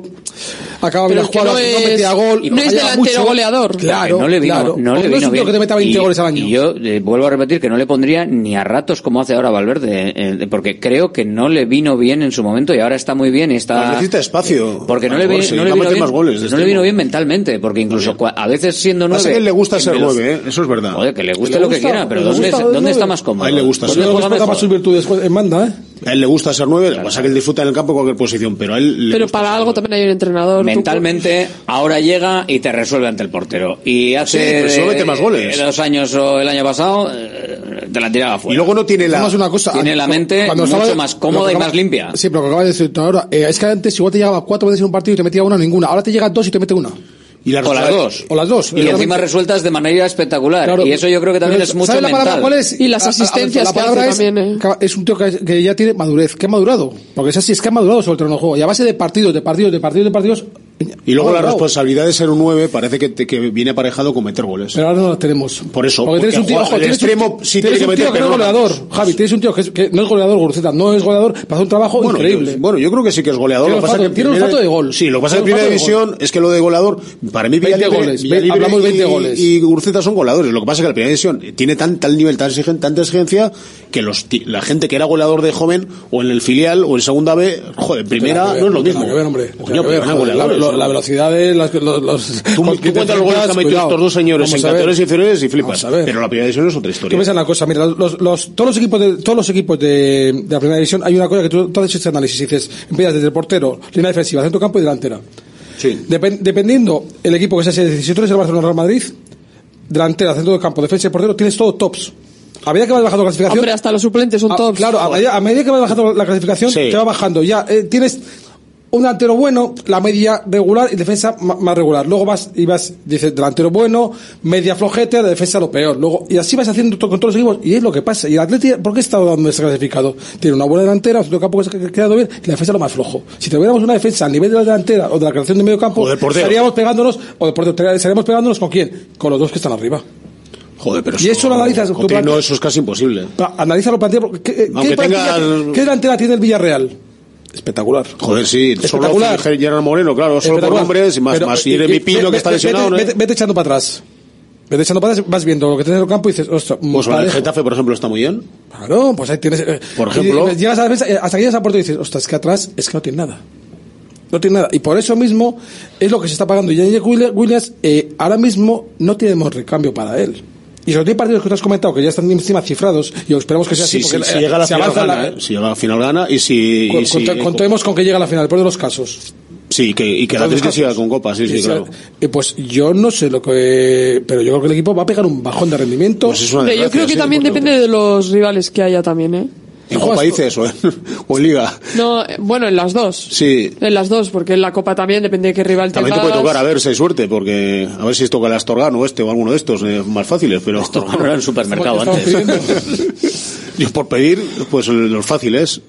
acaba bien la jugada, no, es, metía gol. No es delantero goleador. Claro, no le vino, no le vino no bien. que te meta 20 y, goles al año. Yo eh, vuelvo a repetir que no le pondría ni a ratos como hace ahora Valverde, eh, eh, porque creo que no le vino bien en su momento y ahora está muy bien y está... Necesita espacio. Porque no, le, ah, pues vino, este bien, mentalmente, porque incluso a veces siendo nueve... Pasa él le gusta ser nueve, ¿eh? eso es verdad. Joder, que le guste lo que quiera, pero ¿dónde, está más cómodo? A él le gusta. Pues le más sus virtudes en manda, ¿eh? Él le gusta ser nueve, lo que pasa que él disfruta en el campo en cualquier posición, pero él Pero para algo también hay un entrenador. Mentalmente, pues. ahora llega y te resuelve ante el portero. Y hace sí, más goles. Eh, dos años o el año pasado, eh, te la tiraba fuera. Y luego no tiene la... Además una cosa, tiene ah, la mente cuando mucho estaba, más cómoda y más limpia. Sí, pero lo que acabas de decir ahora, eh, es que antes igual te llegaba cuatro veces en un partido y te metía una ninguna. Ahora te llega dos y te mete una. Y o las dos. O las dos. Y encima resueltas de manera espectacular. Y eso yo creo que también es mucho ¿sabe la palabra cuál es? Y las asistencias. Que es, también, ¿eh? es un tío que, ya tiene madurez, que ha madurado. Porque es así, es que ha madurado sobre el terreno de juego. Y a base de partidos, de partidos, de partidos, de partidos, y luego la responsabilidad de ser un 9 parece que, te, que, viene aparejado con meter goles. Pero ahora no las tenemos. Por eso. Porque, tienes un tío, ojo, el tienes extremo un, tienes un tío que no es goleador. Javi, tienes un tío que, no es goleador, gurceta no es goleador, para hacer un trabajo bueno, increíble. Yo, bueno, yo creo que sí que es goleador. Lo pasa fato, que tiene de gol. Sí, lo que pasa en primera división es que lo de goleador, para mí 20 goles, hablamos 20 goles. Y gurceta son goleadores. Lo que pasa es que la primera división tiene tan, tal nivel, tan exigen, tanta exigencia que los, la gente que era goleador de joven o en el filial o en segunda B, joder, primera no es lo mismo la velocidad es los, los tú, cuentas los goles que metido estos dos señores en categorías inferiores y flipas. Pero la primera división es otra historia. Tú piensas una cosa, mira, los, los, todos los equipos de todos los equipos de, la primera división hay una cosa que tú, tú haces este análisis y dices, empiezas desde el portero, línea defensiva, centro campo y delantera. Sí. Dependiendo el equipo que sea, si tú eres el Barcelona Real Madrid, delantera, centro del campo, defensa y portero, tienes todo tops. A medida que vas bajando la clasificación. Hombre, hasta los suplentes son tops. Claro, a medida, que vas bajando la clasificación, sí. te va bajando. Ya eh, tienes un delantero bueno, la media regular y defensa más regular. Luego vas y vas, dices delantero bueno, media flojete, la defensa lo peor. Luego, y así vas haciendo todo, con todos los equipos y es lo que pasa. Y el Atlético, ¿por qué está dando está clasificado? Tiene una buena delantera, un campo que se ha quedado bien y la defensa lo más flojo. Si tuviéramos una defensa al nivel de la delantera o de la creación de medio campo, estaríamos pegándonos, o deporte, estaríamos pegándonos con quién? Con los dos que están arriba. Joder, pero y eso, lo analizas. No, eso es casi imposible. Ah, analízalo, plantea. ¿Qué, ¿Qué delantera tiene el Villarreal? espectacular. Joder, sí, espectacular. Solo Moreno, claro, solo por hombres, y más, más y, y, mi pino que eh, está lesionado. Vete, echando para atrás. Vete echando para atrás, vas viendo lo que tienes en el campo y dices, ostras, mm, Pues el Getafe, por ejemplo, está muy bien. Claro, pues ahí tienes. Eh, por ejemplo. Llegas a la eh, hasta que llegas a Puerto y dices, ostras, es que atrás es que no tiene nada. No tiene nada. Y por eso mismo es lo que se está pagando. Y Williams eh, ahora mismo no tenemos recambio para él. Y sobre todo hay partidos que tú has comentado que ya están encima cifrados y esperamos que sea así. Si llega la final gana. Eh, si llega la final gana y si... Contemos con que llega a la final, por de los casos. Sí, que, y que la Atlético siga con copas, sí, sí, claro. Eh, pues yo no sé lo que... Pero yo creo que el equipo va a pegar un bajón de rendimiento. Pues yo creo que también depende de los rivales que haya también, ¿eh? En Copa Justo. dice eso, ¿eh? o en Liga. No, bueno, en las dos. Sí. En las dos, porque en la Copa también depende de qué rival te También te puede tocar, a ver si hay suerte, porque a ver si toca el Astorgano este o alguno de estos, eh, más fáciles, pero... Astorgano era el supermercado antes. y por pedir, pues los fáciles.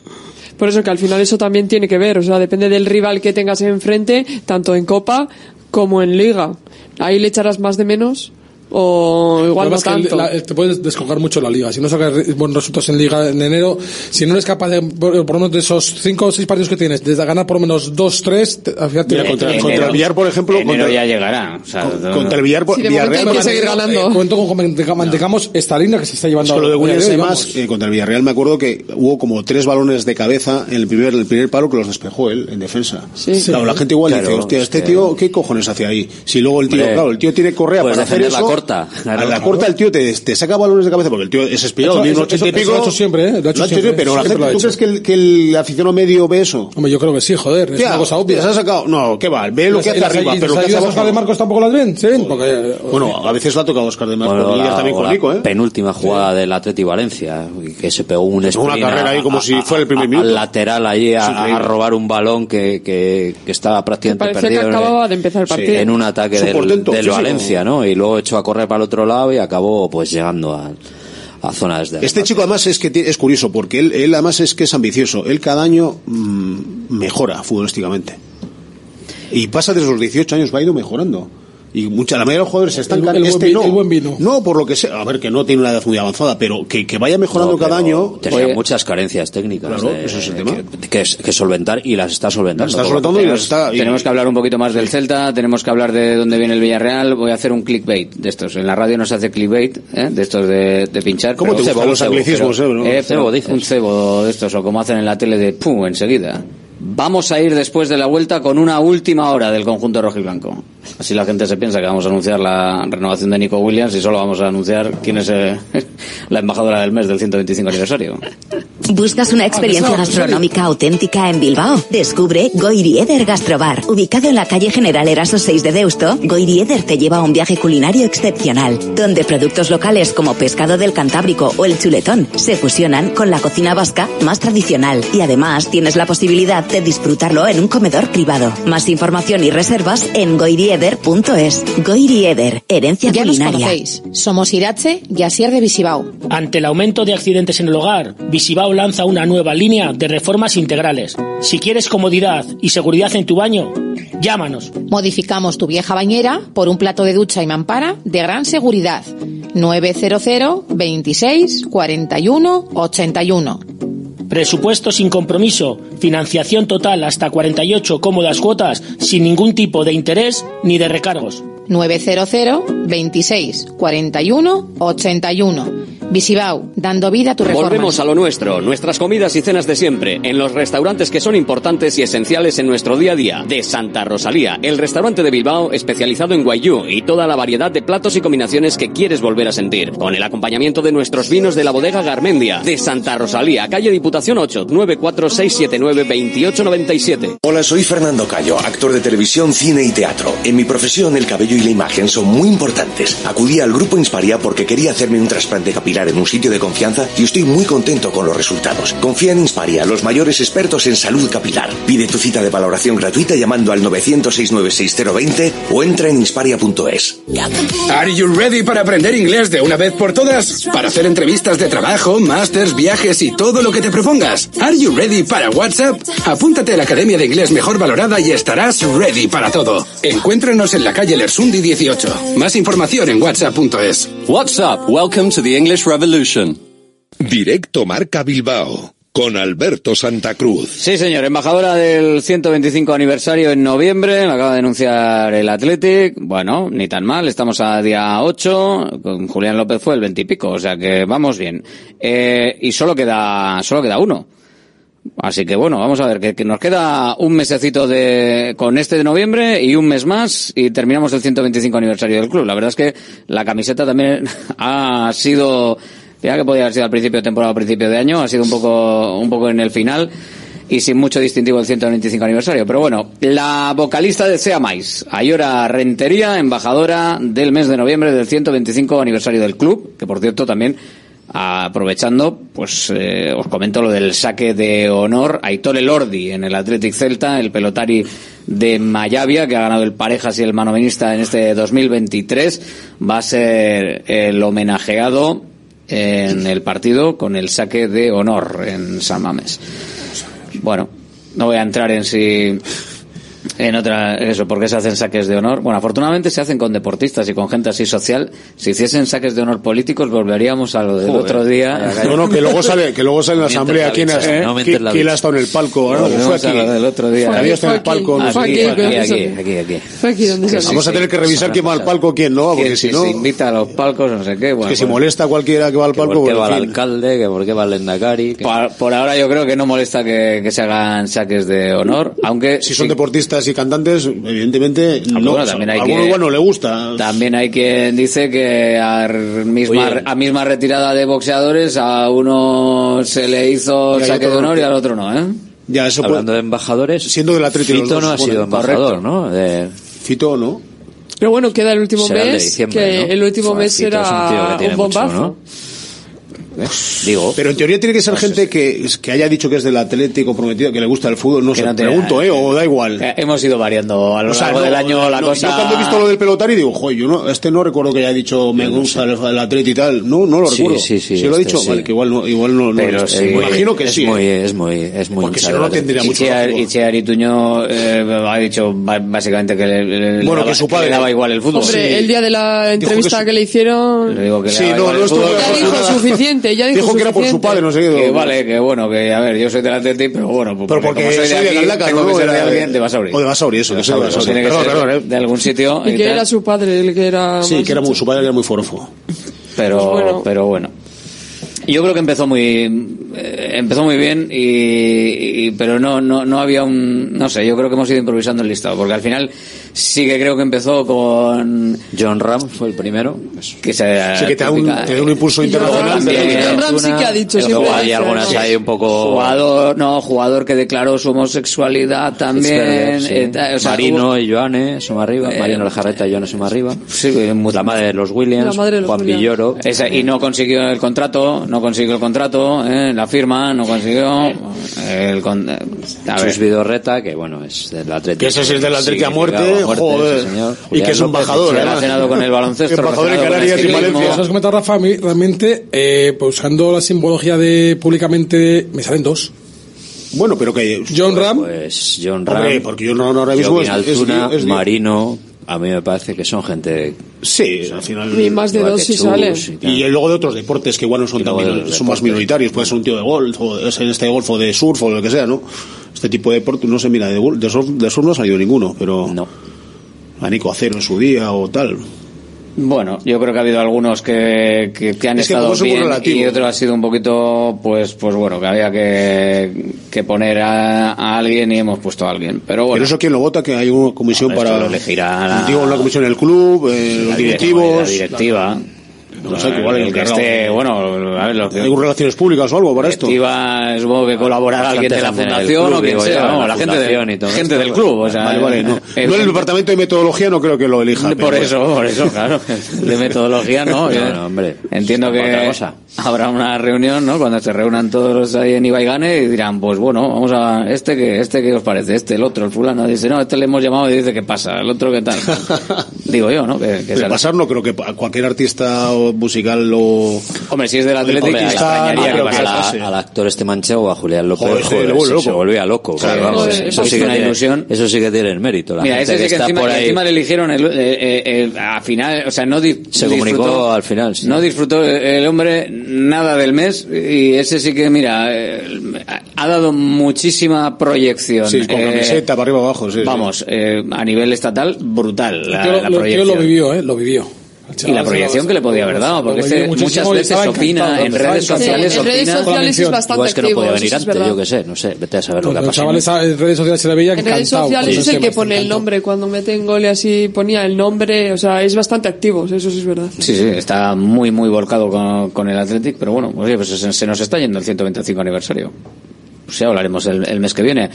Por eso que al final eso también tiene que ver, o sea, depende del rival que tengas enfrente, tanto en Copa como en Liga. Ahí le echarás más de menos o igual no. La, te puedes descolgar mucho la liga. Si no sacas buenos resultados en liga en enero, si no eres capaz de, por, lo menos de esos 5 o 6 partidos que tienes, desde ganar por lo menos 2, 3, al final contra, el Villar, por ejemplo. Ya llegará. Contra el Villarreal. Eh, cuento con esta línea que se está llevando. Es que lo de eh, contra el Villarreal me acuerdo que hubo como tres balones de cabeza en el primer, el primer palo que los despejó él en defensa. Claro, la gente igual dice, este tío, ¿qué cojones ahí? Si luego el tío, claro, el tío tiene correa a la corta el tío te, te saca balones de cabeza porque el tío es espillado, Eso- eso- 80 y eso- pico. eso lo ha hecho siempre, ¿eh? Lo ha hecho hecho siempre, pero la gente, lo ha ¿tú crees que el, que el aficionado medio ve eso? Hombre, yo creo que sí, joder, es una cosa obvia. les ha sacado, no, ¿qué va? Ve lo que ¿Y hace arriba, pero lo las que hace ayudas a Oscar de. Marcos tampoco las ven? ¿Se? Porque, Bueno, a veces la ha tocado Oscar de Marcos, también con Nico, ¿eh? penúltima jugada del Atleti Valencia, que se pegó un Una carrera ahí como a- si fuera el primer minuto. Al lateral allí a, robar un balón que, que, que estaba prácticamente que perdido en- acababa de empezar el sí, partido. en un ataque del, sí, sí, Valencia, ¿no? Y luego echó a correr para el otro lado y acabó pues llegando a, a zona desde Este chico además es que es curioso porque él, él además es que es ambicioso. Él cada año mm, mejora futbolísticamente. Y pasa desde los 18 años, va a ido mejorando. Y mucha, la mayoría de los jugadores se están El- el buen este vi- no. el buen vino. No, por lo que sea. A ver, que no tiene una edad muy avanzada, pero que, que vaya mejorando No, cada año. Tenía Oye, muchas carencias técnicas. Claro, de- ese es el tema. Que, que, que solventar y las está solventando. Las está solventando poco. y las está- y- Tenemos que hablar un poquito más del Celta, tenemos que hablar de dónde viene el Villarreal. Voy a hacer un clickbait de estos. En la radio no se hace clickbait, ¿eh? de estos de, de pinchar. ¿Cómo te gustan los cebo, anglicismos, pero- eh, no? eh, Cebo, pero dices. Un cebo de estos, o como hacen en la tele de pum, enseguida. Vamos a ir después de la vuelta con una última hora del conjunto rojiblanco. Así la gente se piensa que vamos a anunciar la renovación de Nico Williams y solo vamos a anunciar quién es eh, la embajadora del mes del 125 aniversario. ¿Buscas una experiencia gastronómica auténtica en Bilbao? Descubre Goirieder Gastrobar. Ubicado en la calle General Eraso 6 de Deusto, Goirieder te lleva a un viaje culinario excepcional, donde productos locales como pescado del Cantábrico o el chuletón se fusionan con la cocina vasca más tradicional y además tienes la posibilidad de disfrutarlo en un comedor privado. Más información y reservas en goirieder.es. Goirieder, herencia Ya nos culinaria. conocéis. Somos Irache y Asier de Visibao. Ante el aumento de accidentes en el hogar, Visibao lanza una nueva línea de reformas integrales. Si quieres comodidad y seguridad en tu baño, llámanos. Modificamos tu vieja bañera por un plato de ducha y mampara de gran seguridad. 900 26 41 81. Presupuesto sin compromiso, financiación total hasta 48 cómodas cuotas sin ningún tipo de interés ni de recargos. 900 26 41 81. Visibao, dando vida a tu reforma. Volvemos a lo nuestro, nuestras comidas y cenas de siempre, en los restaurantes que son importantes y esenciales en nuestro día a día. De Santa Rosalía, el restaurante de Bilbao especializado en guayú y toda la variedad de platos y combinaciones que quieres volver a sentir. Con el acompañamiento de nuestros vinos de la bodega Garmendia. De Santa Rosalía, calle Diputación 8, 946792897. Hola, soy Fernando Cayo, actor de televisión, cine y teatro. En mi profesión, el cabello y la imagen son muy importantes. Acudí al grupo Insparia porque quería hacerme un trasplante capilar en un sitio de confianza y estoy muy contento con los resultados. Confía en Insparia, los mayores expertos en salud capilar. Pide tu cita de valoración gratuita llamando al 900-696-020 o entra en insparia.es. Are you ready para aprender inglés de una vez por todas? Para hacer entrevistas de trabajo, másters, viajes y todo lo que te propongas. Are you ready para WhatsApp? Apúntate a la Academia de Inglés Mejor Valorada y estarás ready para todo. Encuéntranos en la calle Lersundi 18. Más información en whatsapp.es. WhatsApp, welcome to the English Revolution. Directo Marca Bilbao con Alberto Santa Cruz. Sí, señor, embajadora del 125 aniversario en noviembre, lo acaba de denunciar el Athletic. Bueno, ni tan mal, estamos a día 8, con Julián López fue el 20 y pico, o sea que vamos bien. Eh, y solo queda, solo queda uno. Así que bueno, vamos a ver, que, nos queda un mesecito de, con este de noviembre y un mes más y terminamos el 125 aniversario del club. La verdad es que la camiseta también ha sido, ya que podía haber sido al principio de temporada o principio de año, ha sido un poco, un poco en el final y sin mucho distintivo el 125 aniversario. Pero bueno, la vocalista de Sea Mais, Ayora Rentería, embajadora del mes de noviembre del 125 aniversario del club, que por cierto también aprovechando, pues eh, os comento lo del saque de honor a Aitor Elordi en el Athletic Celta, el pelotari de Mayavia, que ha ganado el parejas y el manovenista en este 2023, va a ser el homenajeado en el partido con el saque de honor en San Mamés. Bueno, no voy a entrar en si en otra eso porque se hacen saques de honor bueno afortunadamente se hacen con deportistas y con gente así social si hiciesen saques de honor políticos volveríamos a lo del Joder. otro día No, no, que luego sale, que luego sale en la asamblea la quién, ha- ¿eh? No quién- mientras la quién ha estado en el palco. ¿no? Volvemos Fue aquí. lo del otro día. Había estado en el palco. no sé aquí, qué. aquí, aquí, aquí, aquí. Fue aquí Vamos a tener que revisar quién va al palco, quién no, porque si no, se invita a los palcos no sé qué bueno, que si molesta a cualquiera que va al palco, ¿Por qué bueno, va el alcalde? ¿Que ¿Por qué va el Endacari? por, por ahora yo creo que no molesta que, que se hagan saques de honor aunque si son deportistas artistas y cantantes, evidentemente, ah, pues no, bueno, también hay alguno igual no le gusta. También hay quien dice que a misma, Oye, a misma retirada de boxeadores a uno se le hizo saque de honor y al otro no, ¿eh? Ya, eso Hablando puede... de embajadores, siendo del Atlético Fito los dos, no ha sido embajador, ¿no? De... Fito no. Pero bueno, queda el último será mes, el, de que ¿no? el último Fue, mes será un, un, bombazo. Mucho, ¿no? ¿eh? Pero en teoría tiene que ser gente que, que, haya dicho que es del Atlético prometido, que le gusta el fútbol, no que sé. Pregunto, ¿eh? O da igual. Eh, hemos ido variando a lo o largo del año la cosa. Yo cuando he visto lo del pelotari digo, joder, yo no, este no recuerdo que haya dicho me gusta el, el Atlético y tal. No, no lo recuerdo. Sí, sí, este ¿Sí este, lo ha dicho? Vale, que igual no, igual no, Pero lo imagino que es sí. ¿eh? Muy, es muy, es muy Porque si no, no tendría mucho y Ituño eh, ha dicho básicamente que le, bueno, que su padre le daba igual el fútbol. El día de la entrevista que, le hicieron. no, no estuvo suficiente dijo, que era por su padre, no sé qué. Vale, que bueno, que a ver, yo soy del Atleti, pero bueno, pues pero porque, porque alguien de Basauri. O de Basauri, eso, de que de algún sitio. Y, que era su padre que era. Sí, que era su padre era muy forofo. Pero pues bueno. Yo creo que empezó muy eh, empezó muy bien y, y, pero no, no no había un no sé yo creo que hemos ido improvisando el listado porque al final sí que creo que empezó con John Ram fue el primero. que se sí, que te da, un, un impulso internacional John Ram sí que ha dicho siempre hay algunas hay un poco jugador no jugador que declaró su homosexualidad también eh, Marino hubo... y Joane suma arriba eh, Marino y Joane suma arriba. sí, eh, la madre de los Williams Juan Villoro. Y no consiguió el contrato no no consiguió el contrato, eh, la firma, no consiguió el con... Eh, a. Vidorreta, que bueno, es del Atlético. Que ese sí es del Atlético a muerte, muerte joder. Y que es un López, bajador, Relacionado con el baloncesto. Embajador de Canarias y Valencia. Eso has comentado, Rafa, a mí realmente, eh, pues, usando la simbología de públicamente, me salen dos. Bueno, pero que... John Ram. Pues John Ram. Porque John no ahora mismo es, es, es, Marino, a mí me parece que son gente. Sí, al final. Más de dos si sale. Y, luego de otros deportes que igual no son tan son más minoritarios. Puede ser un tío de golf, o es en este golf, o de surf, o lo que sea, ¿no? Este tipo de deporte, no se mira, de, golf, de, surf, de surf no ha salido ninguno, pero. No. A Acero en su día o tal. Bueno, yo creo que ha habido algunos que, que, que han estado bien y otro ha sido un poquito, pues, pues bueno, que había que, poner a, a, alguien y hemos puesto a alguien. Pero bueno. Pero eso quién lo vota, que hay una comisión para elegir a la, digo, una comisión del club, eh, los directivos, la directiva. No, no sé, igual el, el que esté, bueno, a ver, que... Hay relaciones públicas o algo para esto. Activa, supongo que colaborará alguien de la fundación club, o quien sea, no, la, gente, de, y todo gente del pues, club, o sea. Vale, vale, no. el, no el departamento de metodología no creo que lo elija. Por pero, eso, por eso, claro. De metodología no. no, no hombre. Entiendo que habrá una reunión, ¿no? Cuando se reúnan todos ahí en Ibaigane y dirán, pues bueno, vamos a este que, este que os parece, este, el otro, el fulano. Dice, no, este le hemos llamado y dice que pasa, el otro que tal. Digo yo, ¿no? Que, que pasar no creo que cualquier artista o musical lo... Hombre, si es del Atlético, extrañaría que pasara. Al, actor este manchado, a Julián López, joder, joder, joder, se, se, volvía loco. Claro, vamos, joder, eso, sí que tiene, ilusión. eso sí que tiene el mérito. La Mira, gente ese que, que está encima, por ahí... encima le eligieron el, eh, eh, eh, al final, o sea, no di, Se comunicó disfrutó, al final, sí. No disfrutó el hombre nada del mes y ese sí que, mira, eh, ha dado muchísima proyección. Sí, con eh, camiseta, para arriba abajo, sí. Vamos, sí. a nivel estatal, brutal la, la, la proyección. Tío lo vivió, ¿eh? Lo vivió y la proyección que le podía haber dado, porque este muchas veces opina en redes sociales, sí, es bastante pues que no podía venir antes, yo qué sé, no sé, vete a saber lo que ha pasado. en redes sociales se le veía En redes sociales es el que pone el nombre, cuando meten gol y así ponía el nombre, o sea, es bastante activo, eso sí es verdad. Sí, sí, está muy, muy volcado con, con el Athletic, pero bueno, pues se, se, nos está yendo el 125 aniversario. Pues ya hablaremos el, el mes que viene.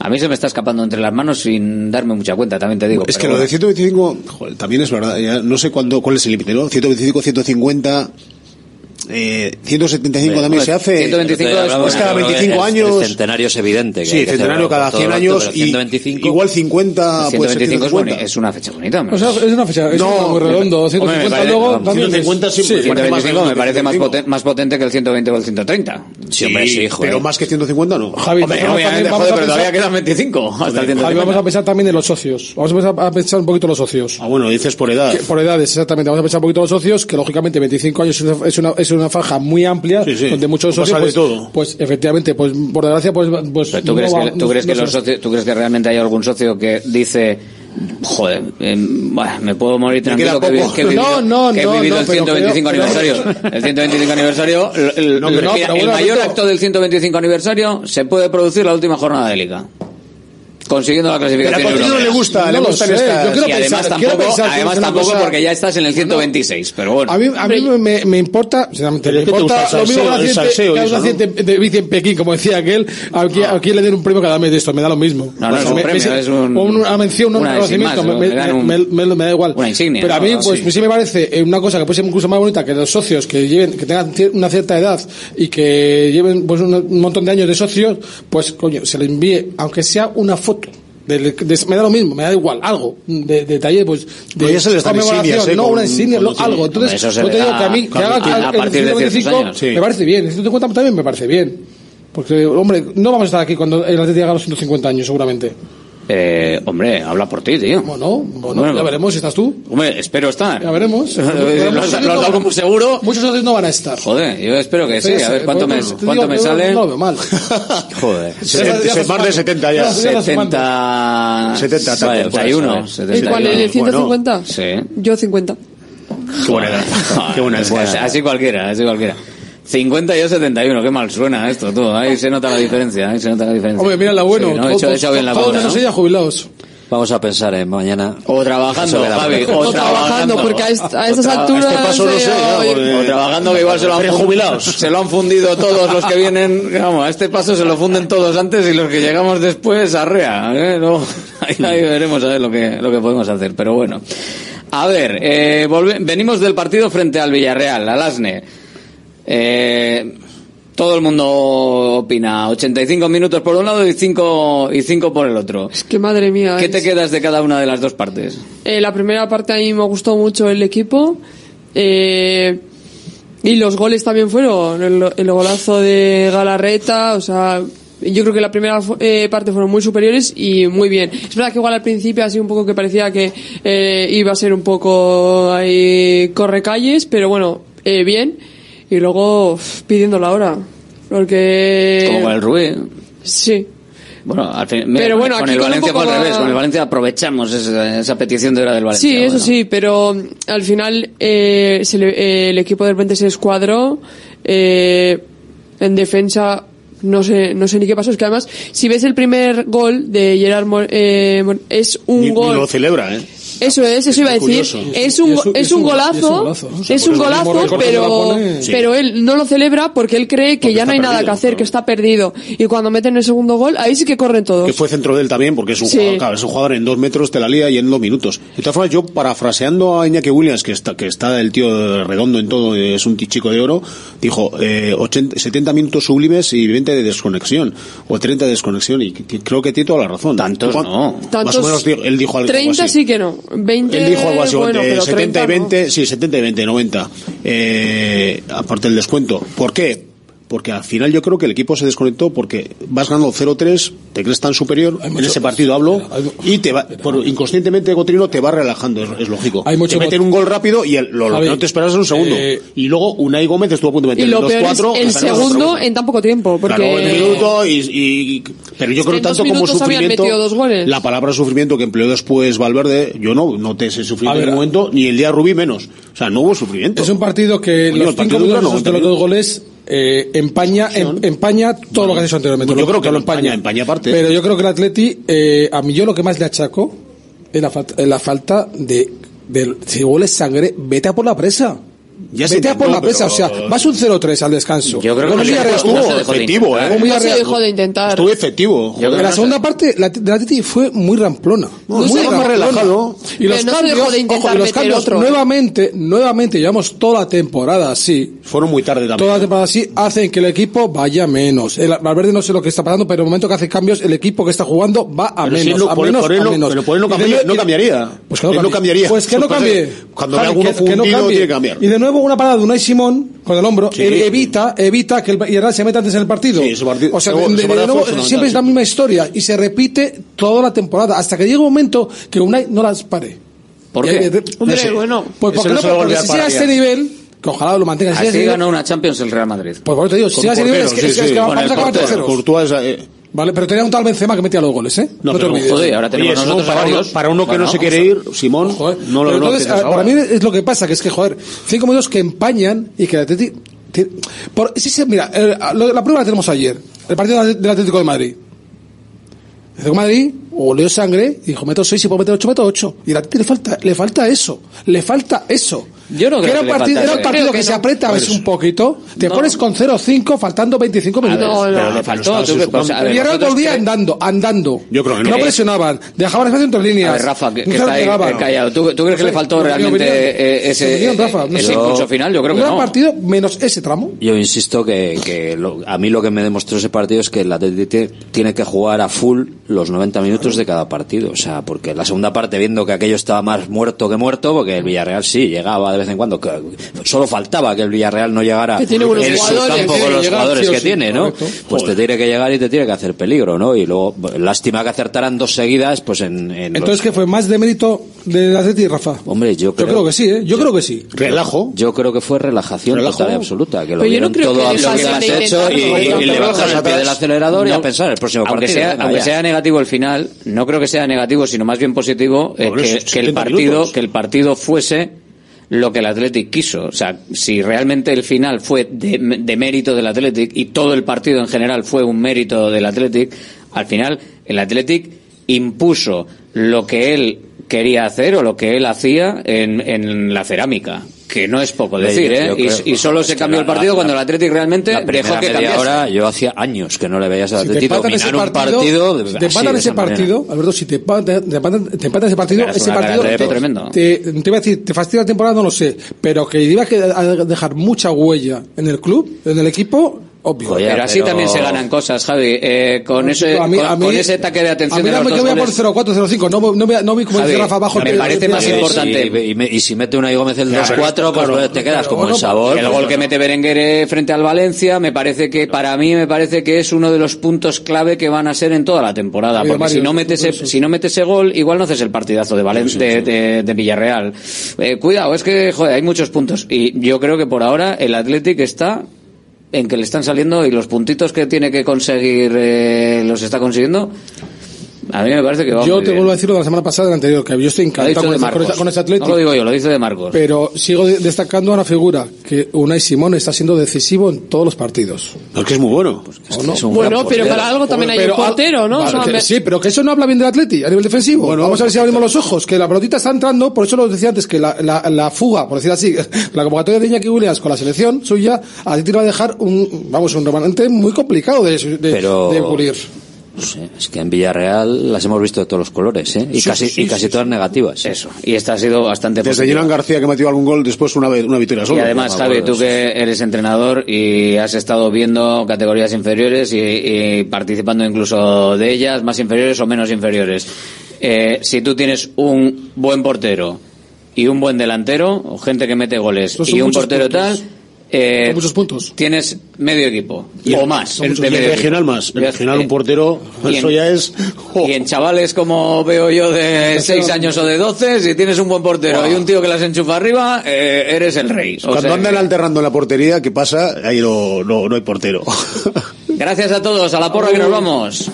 A mí se me está escapando entre las manos sin darme mucha cuenta, también te digo. Es que lo de 125, joder, también es verdad. Ya no sé cuándo, cuál es el límite, ¿no? 125, 150. Eh, 175 también se hace. 125 es cada 25 años. Centenario es evidente. Sí, centenario cada 100 años. Y igual 50 puede ser 150. Es, una fecha bonita. O sea, es una fecha es muy redondo. 150 luego 150 sí, 125 me parece más, potente, que el 120 o el 130. Sí, hombre, sí, hijo. Pero más que 150 no. Javi, obviamente, pero todavía quedan 25. Hasta el 150. Vamos a pensar también en los socios. Vamos a pensar un poquito en los socios. Ah, bueno, dices por edad. Por edades, exactamente. Vamos a pensar un poquito en los socios, que lógicamente 25 años es una es una faja muy amplia sí, sí. donde muchos socios pues, todo. pues, efectivamente pues por desgracia pues, pues tú, crees va, que, ¿tú, crees no, que los socios, tú crees que realmente hay algún socio que dice Joder, eh, bueno, me puedo morir tranquilo que, que, he vivido, no, no, que he vivido no, el 125 creo, aniversario. Pero... El 125 aniversario, el, el, el mayor acto del 125 aniversario se puede producir la última jornada de liga consiguiendo la clasificación. Pero al partido no le gusta, no le gusta Yo quiero y además pensar, tampoco, pensar además tampoco cosa... porque ya estás en el 126, no. pero bueno. A mí, a mí me, me, importa, sinceramente, me importa lo mismo que salseo, que de, de bici en Pekín, como decía aquel, aquí, aquí le den un premio cada mes de esto, me da lo mismo. No, no, pues es, un me, es un una mención, un reconocimiento, me da igual. Una insignia. Pero a mí, pues, pues sí me parece eh, una cosa que puede ser incluso más bonita que los socios que lleven, que tengan una cierta edad y que lleven pues un montón de años de socios, pues coño, se le envíe, aunque sea una foto del, de, me da lo mismo, me da igual, algo, de, detalle pues... De, no, ya. No, una insignia, lo, algo. Entonces, pues yo te digo que a mí, que haga a partir el 195, sí. me parece bien, el 150 también me parece bien. Porque, hombre, no vamos a estar aquí cuando el Atlético haga los 150 años, seguramente. Eh, hombre, habla por ti, tío. Bueno, bueno, bueno, ya veremos si estás tú. Hombre, espero estar. Ya veremos. lo, lo has dado como seguro. Muchos socios no van a estar. Joder, yo espero que sí. sí a ver cuánto bueno, me, cuánto digo, me sale. No lo veo mal. Joder. Se, se, se, más de 70 ya. 70. 70, 71. ¿Y cuál es ¿eh? el 150? Sí. Yo 50. Qué buena edad. Qué buena pues edad. Así cualquiera, así cualquiera. 52 71, qué mal suena esto, tú. Ahí se nota la diferencia, ahí se nota la diferencia. Hombre, mira la bueno. Sí, ¿no? he hecho, he hecho bien la jubilados. Vamos a pensar en mañana. O trabajando, Javi. O, o, trabajando, porque a, a estas alturas. Este paso no sé, porque... O trabajando, que igual se lo han jubilados. Se lo han fundido todos los que vienen. Vamos, a este paso se lo funden todos antes y los que llegamos después, arrea. ¿eh? No, ahí, ahí, veremos a ver lo que, lo que podemos hacer, pero bueno. A ver, eh, venimos del partido frente al Villarreal, al Asne. Eh, todo el mundo opina. 85 minutos por un lado y 5 y cinco por el otro. Es que madre mía. ¿Qué te quedas de cada una de las dos partes? Eh, la primera parte a mí me gustó mucho el equipo. Eh, y los goles también fueron. El, golazo de Galarreta, o sea. Yo creo que la primera eh, parte fueron muy superiores y muy bien. Es verdad que igual al principio así un poco que parecía que eh, iba a ser un poco ahí correcalles, pero bueno, eh, bien y luego pidiendo la hora. Porque. Como con el Rubí. Sí. Bueno, al fin, pero bueno, con el Valencia fue al revés. Con el Valencia aprovechamos esa, esa petición de hora del Valencia. Sí, eso sí, pero eh, al final eh, eh el equipo de repente se escuadró. Eh, en defensa, no sé, no sé ni qué pasó. Es que además, si ves el primer gol de Gerard Mor eh, es un ni, gol. Ni lo celebra, ¿eh? Eso es, eso iba a decir. Es un, es un golazo, es un golazo, pero, pero él no lo celebra porque él cree que ya no hay nada que hacer, que está perdido. Y cuando meten el segundo gol, ahí sí que corren todos. Que fue centro de él también, porque es un, jugador, claro, es un jugador en dos metros te la lía y en dos minutos. De todas formas, yo parafraseando a Iñaki Williams, que está, que está el tío redondo en todo, eh, es un chico de oro, dijo, eh, 70 minutos sublimes y 20 de desconexión, o 30 de desconexión, y creo que tiene toda la razón. Tantos, no. Más o menos, él dijo algo 30 sí que no. 20, él dijo algo así, bueno, 70 30, y 20, ¿no? sí, 70 y 20, 90, eh, aparte el descuento. ¿Por qué? porque al final yo creo que el equipo se desconectó porque vas ganando 0-3, te crees tan superior, en ese partido hablo, hay, y te va, mira, por, inconscientemente Gotrino te va relajando, es, es lógico. Hay mucho te meten un gol rápido y el, lo, lo que no te esperas es un segundo. Eh, y luego Unai Gómez estuvo a punto de meter y lo peor es el 2-4. el segundo en tan poco tiempo. Porque... Claro, en minuto y, y, pero yo creo tanto como sufrimiento, dos goles. la palabra sufrimiento que empleó después Valverde, yo no noté ese sufrimiento en el momento, ni el día Rubí menos. O sea, no hubo sufrimiento. Es un partido que Oye, los cinco minutos de los dos goles eh, empaña, em, empaña todo bueno, lo que has hecho anteriormente. Yo creo que lo empaña, empaña aparte. Pero yo creo que el Atleti, eh, a mí yo lo que más le achaco es la, falta, la falta de, de, si huele sangre, vete a por la presa. Ya Vete a por la presa, o sea, vas un 0-3 al descanso. Yo creo que estuvo efectivo, ¿eh? Se dejó de intentar. Estuvo efectivo. la segunda parte la, de la Titi fue muy ramplona. muy relajado. Y los cambios, los cambios nuevamente, nuevamente, llevamos toda la temporada así. Fueron muy tarde también. Toda la temporada así hacen que el equipo vaya menos. El Valverde no sé lo que está pasando, pero en el momento que hace cambios, el equipo que está jugando va a menos. Pero por pues él no cambiaría. Pues que no cambiaría. Pues que no cambie. Cuando ve alguno fundido, tiene que cambiar. Y de nuevo una parada de Unai Simón con el hombro, sí. él evita, evita que el Villarreal se meta antes en el partido. Sí, partido o sea, de, de, de nuevo, siempre es la misma historia y se repite toda la temporada hasta que llega un momento que Unai no las pare. ¿Por qué? Hay, no sé. bueno, pues porque, no, porque si llega a este nivel que ojalá lo mantenga. Así si ganó una Champions el Real Madrid. Pues por eso te digo, si a ese nivel es que, sí, es que, vamos a acabar terceros. Courtois, eh, Vale, pero tenía un tal Benzema que metía los goles, ¿eh? No. Joder, ahora tenemos nosotros para, uno que no se quiere ir, Simón, no lo, entonces, no Para mí es lo que pasa, que es que, joder, cinco minutos que empañan y que el Atlético... Mira, la prueba la tenemos ayer, el partido del Atlético de Madrid. El Atlético de Madrid olió sangre y dijo, meto seis, y puedo meter ocho, meto ocho. Y el Atlético le falta, le falta eso, le falta eso yo no creo era que un partido, falta era un eso. partido Creo que, que se aprieta eso. un poquito te No. pones con 0-5 faltando 25 minutos no, pero le faltó, tú a ver, Villarreal nosotros volvía andando andando Yo creo que no. no presionaban dejaban espacio entre líneas A ver, Rafa, que, está ahí callado. ¿Tú, tú crees que le faltó realmente eh, ese impulso final? Yo creo que no. partido menos ese tramo Yo insisto que, lo- a mí lo que me demostró ese partido es que el Atlético tiene- tiene que jugar a full los 90 minutos de cada partido. O sea, porque la segunda parte, viendo que aquello estaba más muerto que muerto, porque el Villarreal sí llegaba de vez en cuando, que solo faltaba que el Villarreal no llegara Que en su campo con que los jugadores que sí, tiene, ¿no? correcto. Pues te tiene que llegar y te tiene que hacer peligro, ¿no? Y luego, lástima que acertaran dos seguidas, pues en... en los- entonces que fue más de mérito del Atleti Rafa Hombre, yo creo, creo que sí, ¿eh? Yo creo que sí. Relajo. Yo creo que fue relajación Relajo. total y absoluta, que lo Pero yo no vieron creo todo que absolutamente pasen de hecho y, intentarlo, y le el pie del acelerador y No, a pensar en el próximo aunque partido. sea, aunque sea negativo el final, no creo que sea negativo, sino más bien positivo eh, que, que el 70 partido que el partido fuese lo que el Athletic quiso. O sea, si realmente el final fue de, mérito del Athletic y todo el partido en general fue un mérito del Athletic, al final el Athletic impuso lo que él quería hacer o lo que él hacía en la cerámica. Que no es poco decir, ¿eh? Y, solo se cambió el partido la- cuando el Athletic realmente La dejó que cambiase. hora, yo hacía años que no le veías al Si Atlético dominar un partido, si te empatan ese partido, Alberto, si te empatan, te empatan, ese partido, ese partido te, tremendo. te, te iba a decir, te fastidia la temporada, no lo sé, pero que iba a quedar- a dejar mucha huella en el club, en el equipo, obvio. Joder, pero así pero- también se ganan cosas, Javi. Eh, con, ese, A mí- con, a mí- con ese ataque de A atención mí de los dos voy a por goles. 0-4, 0-5, no, no, no voy como Javi, dice Rafa abajo. me parece más importante. Y, y me- y si mete una y Gómez el Claro, 2-4, pues, claro. pues te quedas como Bueno, el sabor. El gol que mete Berenguer eh, frente al Valencia me parece que para mí me parece que es uno de los puntos clave que van a ser en toda la temporada Oye, porque Mario, si no mete ese, eso. si no mete ese gol igual no haces el partidazo de Valen- de, de- de Villarreal Eh, cuidado es que joder, hay muchos puntos y yo creo que por ahora el Athletic está en que le están saliendo y los puntitos que tiene que conseguir eh, los está consiguiendo a mí me parece que va Yo muy te bien. vuelvo a decir lo de la semana pasada, del anterior, que yo estoy encantado con, con, ese- con ese Atlético. no lo digo yo lo dice de Marcos Pero sigo de- destacando una figura, que Unai Simón está siendo decisivo en todos los partidos. Es que es muy bueno. ¿O no? es un Bueno, pero portero. para algo también hay un portero, ¿no? Vale, O sea, que- me- sí, pero que eso no habla bien del Atleti a nivel defensivo. Vamos a ver si abrimos los ojos. Que la pelotita está entrando, por eso lo decía antes, que la, la, la fuga, por decir así, la convocatoria de Iñaki Williams con la selección suya, a ti te va a dejar un, vamos, un remanente muy complicado de, de, Pero- de pulir. No sé, es que en Villarreal las hemos visto de todos los colores, ¿eh? Y Sí, casi, sí, y casi sí, todas negativas. ¿eh? eso y esta ha sido bastante Desde positiva. García que metió algún gol, después una, una victoria Y solo. además, Javi, tú que eres entrenador y has estado viendo categorías inferiores y, y participando incluso de ellas, más inferiores o menos inferiores. Eh, si tú tienes un buen portero y un buen delantero, o gente que mete goles y un portero puntos. tal, eh, Son muchos puntos. tienes medio equipo Y o más. de Y medio regional equipo. más. En Ya- regional un portero, y eso ya es... Y en chavales como veo yo de 6 años o de 12, si tienes un buen portero y un tío que las enchufa arriba, eh, eres el rey. O Cuando sea andan que- alternando en la portería, ¿qué pasa? Ahí no, no, no hay portero. Gracias a todos, a la porra que nos vamos.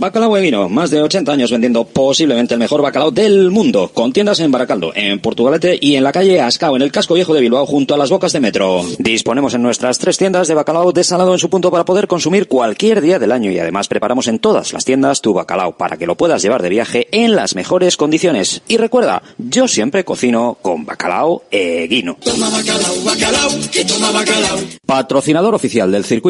Bacalao e Vino, más de 80 años vendiendo posiblemente el mejor bacalao del mundo, con tiendas en Baracaldo, en Portugalete y en la calle Ascao, en el casco viejo de Bilbao, junto a las bocas de metro. Disponemos en nuestras tres tiendas de bacalao desalado en su punto para poder consumir cualquier día del año y además preparamos en todas las tiendas tu bacalao para que lo puedas llevar de viaje en las mejores condiciones. Y recuerda, yo siempre cocino con bacalao e guino. Patrocinador oficial del circuito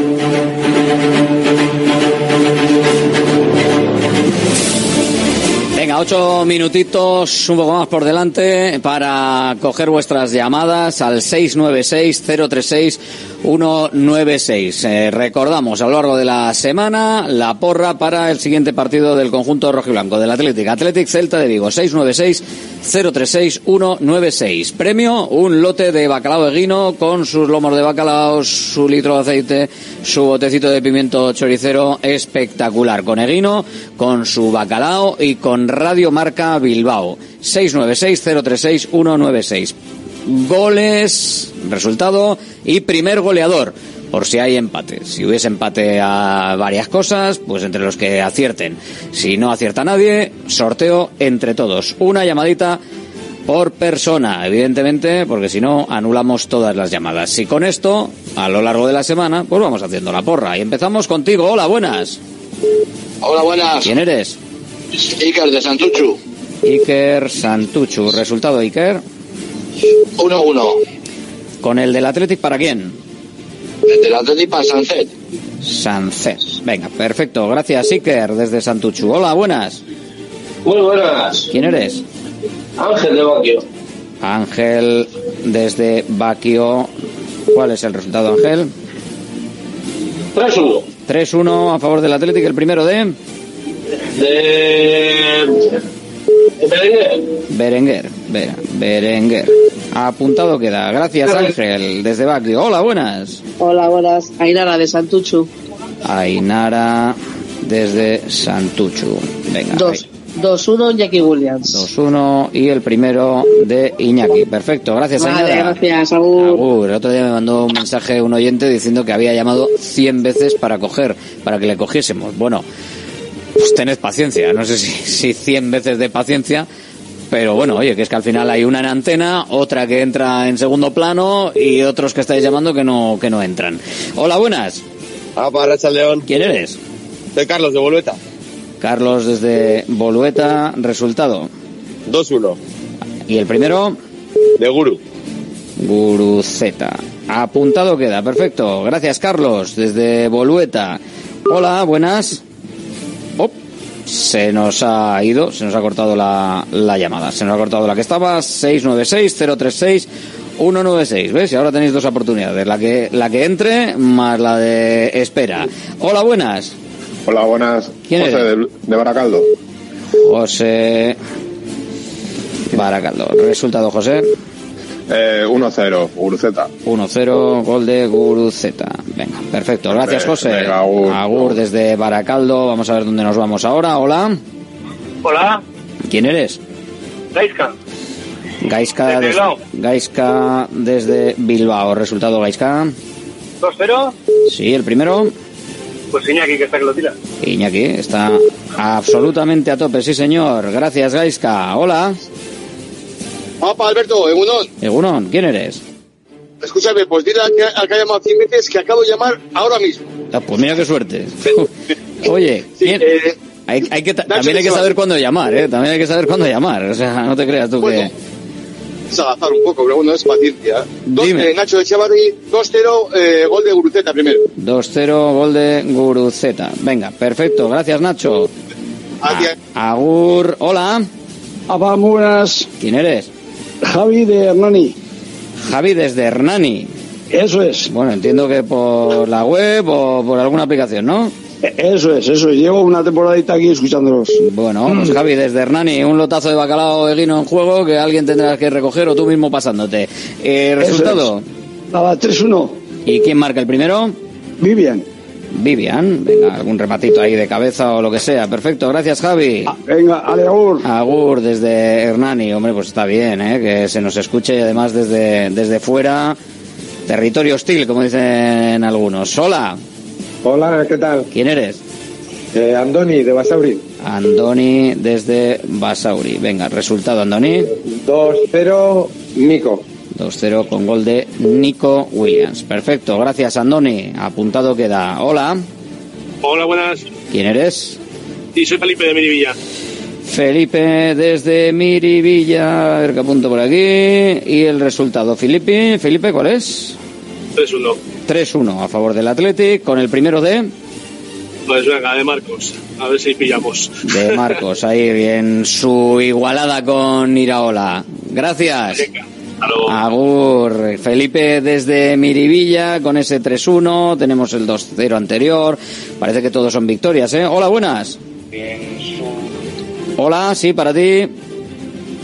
Ocho minutitos, un poco más por delante para coger vuestras llamadas al 696-036-196. Eh, recordamos a lo largo de la semana la porra para el siguiente partido del conjunto rojiblanco del Athletic. Athletic Celta de Vigo, 696-036-196. Premio, un lote de bacalao de guino con sus lomos de bacalao, su litro de aceite, su botecito de pimiento choricero espectacular. Con eguino, con su bacalao y con Radio Marca Bilbao. 696-036-196. Goles, resultado y primer goleador. Por si hay empate. Si hubiese empate a varias cosas, pues entre los que acierten. Si no acierta nadie, sorteo entre todos. Una llamadita por persona, evidentemente, porque si no, anulamos todas las llamadas. Y con esto, a lo largo de la semana, pues vamos haciendo la porra. Y empezamos contigo. Hola, buenas. Hola, buenas. ¿Quién eres? Iker de Santuchu. Iker Santuchu. Resultado, Iker. 1-1. ¿Con el del Athletic para quién? El del Athletic para Sancet. Sancet. Venga, perfecto. Gracias, Iker, desde Santuchu. Hola, buenas. Muy buenas. ¿Quién eres? Ángel de Baquio. Ángel, desde Baquio. ¿Cuál es el resultado, Ángel? 3-1. 3-1 a favor del Athletic, el primero de... De... Berenguer. Berenguer. Be- Berenguer. Apuntado queda. Gracias, Ángel, desde Baquio. Hola, buenas. Hola, buenas. Ainara de Santuchu. Ainara, desde Santuchu. Venga. Dos. 2-1 Jackie Williams. 2-1 y el primero de Iñaki. Perfecto, gracias Vale, Ainara. gracias, Agur. Agur. El otro día me mandó un mensaje un oyente diciendo que había llamado 100 veces para coger, para que le cogiésemos. Bueno, pues tened paciencia. No sé si, si 100 veces de paciencia, pero bueno, oye, que es que al final hay una en antena, otra que entra en segundo plano y otros que estáis llamando que no, que no entran. Hola, buenas. Ah, para Racha León. ¿Quién eres? Soy Carlos de Bolueta. Carlos desde Bolueta, resultado. 2-1. ¿Y el primero? De Guru. Guru Z. Apuntado queda, perfecto. Gracias, Carlos, desde Bolueta. Hola, buenas. Se nos ha ido, se nos ha cortado la, la llamada. Se nos ha cortado la que estaba, 696-036-196. ¿Ves? Y ahora tenéis dos oportunidades. La que, la que entre más la de espera. Hola, buenas. Hola, buenas. ¿Quién José eres? de, de Baracaldo. José Baracaldo. Resultado, José. Eh, 1-0, Uruceta. 1-0, gol de Guruzeta. Venga, perfecto. Gracias, José. venga, Agur. desde Baracaldo. Vamos a ver dónde nos vamos ahora. Hola. Hola. ¿Quién eres? Gaisca. Gaiska, Desde des- Bilbao. Gaiska desde Bilbao. Resultado, Gaiska. 2-0. Sí, el primero. Pues Iñaki, que está que lo tira. Iñaki está absolutamente a tope. Sí, señor. Gracias, Gaiska. Hola. Opa, Alberto, Egunon. Egunon, ¿quién eres? Escúchame, pues dile al que, al que ha llamado 100 veces que acabo de llamar ahora mismo. Ah, pues mira qué suerte. Oye, ¿quién- eh, hay, hay que, ta- también hay que saber cuándo llamar, ¿eh? También hay que saber cuándo llamar. O sea, no te creas tú que... Es agazar un poco, pero bueno, es paciencia. Dos, Dime. eh, Nacho de Chavarri, 2-0, eh, gol de Guruceta primero. 2-0, gol de Guruzeta. Venga, perfecto. Gracias, Nacho. Gracias. Agur. Hola. Buenas. ¿Quién eres? Javi de Hernani. Javi desde Hernani. Eso es. Bueno, entiendo que por la web o por alguna aplicación, ¿no? Eso es, eso es. Llevo una temporadita aquí escuchándolos. Bueno, pues Javi, desde Hernani, un lotazo de bacalao de guino en juego que alguien tendrás que recoger o tú mismo pasándote. Eh, ¿Resultado? Nada, 3-1. ¿Y quién marca el primero? Vivian. Vivian, venga, algún rematito ahí de cabeza o lo que sea. Perfecto, gracias Javi. venga, ale, agur. Agur desde Hernani, hombre, pues está bien, ¿eh? que se nos escuche y además desde, desde fuera, territorio hostil, como dicen algunos. Hola, Hola, ¿qué tal? ¿quién eres? Eh, Andoni, de Basauri. Andoni desde Basauri. Venga, resultado Andoni. 2-0, Nico. 2-0 con gol de Nico Williams. Perfecto, gracias Andoni. Apuntado queda. Hola, Hola, buenas. ¿quién eres? Sí, soy Felipe de Mirivilla. Felipe desde Miribilla, a ver que apunto por aquí. Y el resultado, Felipe, Felipe, ¿cuál es? 3-1. 3-1 a favor del Athletic, con el primero de, Pues venga, de Marcos. A ver si pillamos. de Marcos, ahí bien su igualada con Iraola. Gracias. Agur, Felipe desde Miribilla con ese 3-1, tenemos el 2-0 anterior, parece que todos son victorias, ¿eh? Hola, buenas. Hola, sí, para ti.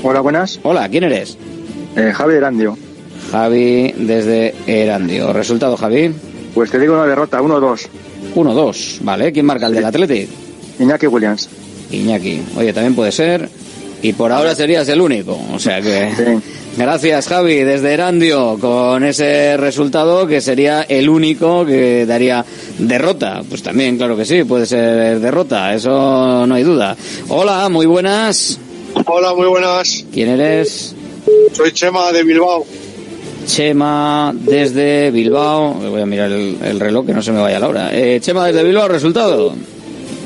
Hola, buenas. Hola, ¿quién eres? Eh, Javi Erandio. Javi desde Erandio. ¿Resultado, Javi? Pues te digo una derrota, 1-2. 1-2, vale. ¿Quién marca el del Athletic? Iñaki Williams. Iñaki. Oye, también puede ser. Y por ahora serías el único. O sea que. Gracias, Javi, desde Erandio, con ese resultado que sería el único que daría derrota. Pues también, claro que sí, puede ser derrota, eso no hay duda. Hola, muy buenas. Hola, muy buenas. ¿Quién eres? Soy Chema de Bilbao. Chema desde Bilbao. Voy a mirar el, el reloj que no se me vaya la hora. Eh, Chema desde Bilbao, resultado.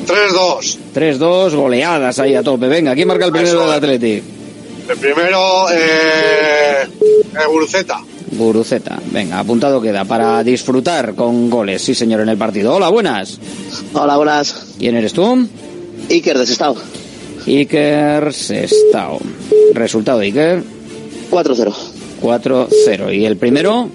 3-2. 3-2, goleadas ahí a tope. Venga, ¿quién marca el primero del Athletic? El primero, eh, eh, Guruceta. Guruceta. Venga, apuntado queda para disfrutar con goles, sí señor, en el partido. Hola, buenas. Hola, buenas. ¿Quién eres tú? Iker de Sestao. Iker Sestao. Resultado, Iker. 4-0. 4-0. ¿Y el primero?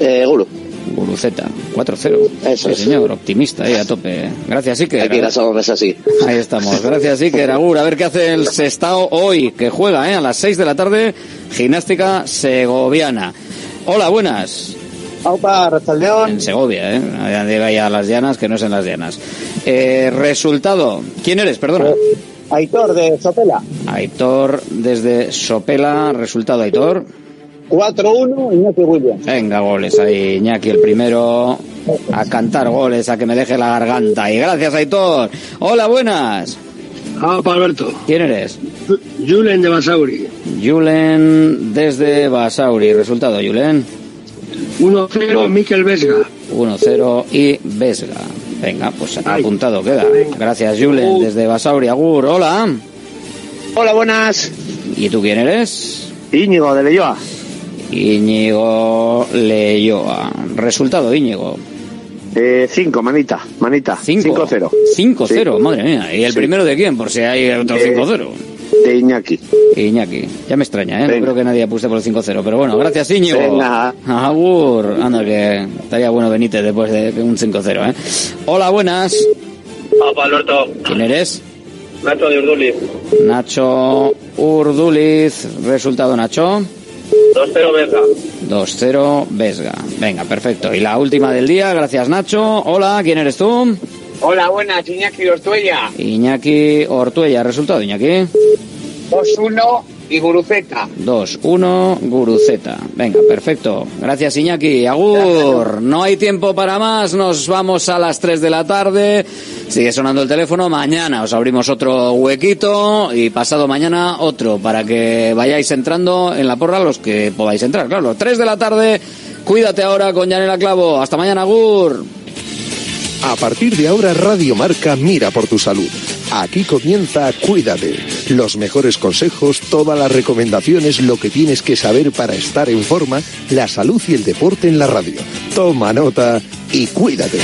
Eh, Guru. Guruceta. 4-0. Eso sí, es. señor, optimista ahí a tope. Gracias, Iker. Aquí la somos es así. Ahí estamos. Gracias, Iker. Agur. A ver qué hace el Sestao hoy, que juega ¿eh? a las 6 de la tarde, gimnástica segoviana. Hola, buenas. Aupa, Rachaldeón. En Segovia, ¿eh? Llega ya a las llanas, que no es en las llanas. Eh, resultado. ¿Quién eres? Perdona. Aitor de Sopela. Aitor desde Sopela. Resultado, Aitor. 4-1, Iñaki Williams. Venga, goles ahí, Iñaki el primero. A cantar goles, a que me deje la garganta. Y gracias, Aitor. Hola, buenas. Ah, Alberto. ¿Quién eres? Julen de Basauri. Julen desde Basauri. Resultado, Julen. 1-0, Miquel Vesga. 1-0 y Vesga. Venga, pues apuntado queda. Gracias, Julen, desde Basauri. Agur, hola. Hola, buenas. ¿Y tú quién eres? Íñigo de Leyoa. Íñigo Leyoa. Resultado, Íñigo. 5, manita, manita. 5-0. 5-0, madre mía. ¿Y el primero de quién? Por si hay otro 5-0. De Iñaki. Iñaki. Ya me extraña, ¿eh? No creo que nadie apueste por el 5-0. Pero bueno, gracias, Íñigo. Venga. Agur. Anda, que estaría bueno Benítez después de un 5-0, ¿eh? Hola, buenas. Apa, Alberto. ¿Quién eres? Nacho de Urduli. Nacho Urduliz. Resultado, Nacho. 2-0, Vesga. 2-0, Vesga. Venga, perfecto. Y la última del día, gracias, Nacho. Hola, ¿quién eres tú? Hola, buenas, Iñaki Ortuella. Iñaki Ortuella. Resultado, Iñaki. 2-1 y Guruceta. 2-1, Guruceta. Venga, perfecto. Gracias, Iñaki. Agur. No hay tiempo para más. Nos vamos a las 3 de la tarde. Sigue sonando el teléfono. Mañana os abrimos otro huequito y pasado mañana otro para que vayáis entrando en la porra los que podáis entrar. Claro, 3 de la tarde. Cuídate ahora con Yanela Clavo. Hasta mañana, Agur. A partir de ahora, Radio Marca mira por tu salud. Aquí comienza Cuídate. Los mejores consejos, todas las recomendaciones, lo que tienes que saber para estar en forma, la salud y el deporte en la radio. Toma nota y cuídate.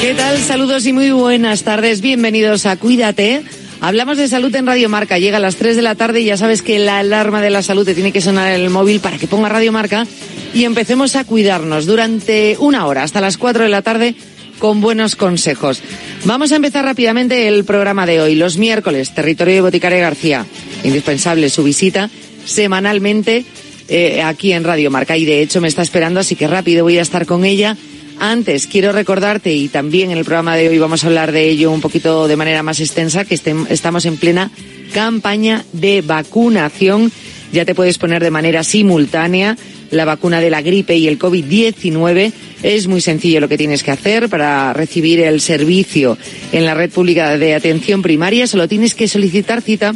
¿Qué tal? Saludos y muy buenas tardes. Bienvenidos a Cuídate. Hablamos de salud en Radio Marca. Llega a las 3 de la tarde y ya sabes que la alarma de la salud te tiene que sonar en el móvil para que ponga Radio Marca y empecemos a cuidarnos durante una hora hasta las 4 de la tarde con buenos consejos. Vamos a empezar rápidamente el programa de hoy. Los miércoles, territorio de Boticaria García. Indispensable su visita semanalmente eh, aquí en Radio Marca y de hecho me está esperando, así que rápido voy a estar con ella. Antes, quiero recordarte, y también en el programa de hoy vamos a hablar de ello un poquito de manera más extensa, que estamos en plena campaña de vacunación. Ya te puedes poner de manera simultánea la vacuna de la gripe y el COVID-19. Es muy sencillo lo que tienes que hacer para recibir el servicio en la red pública de atención primaria. Solo tienes que solicitar cita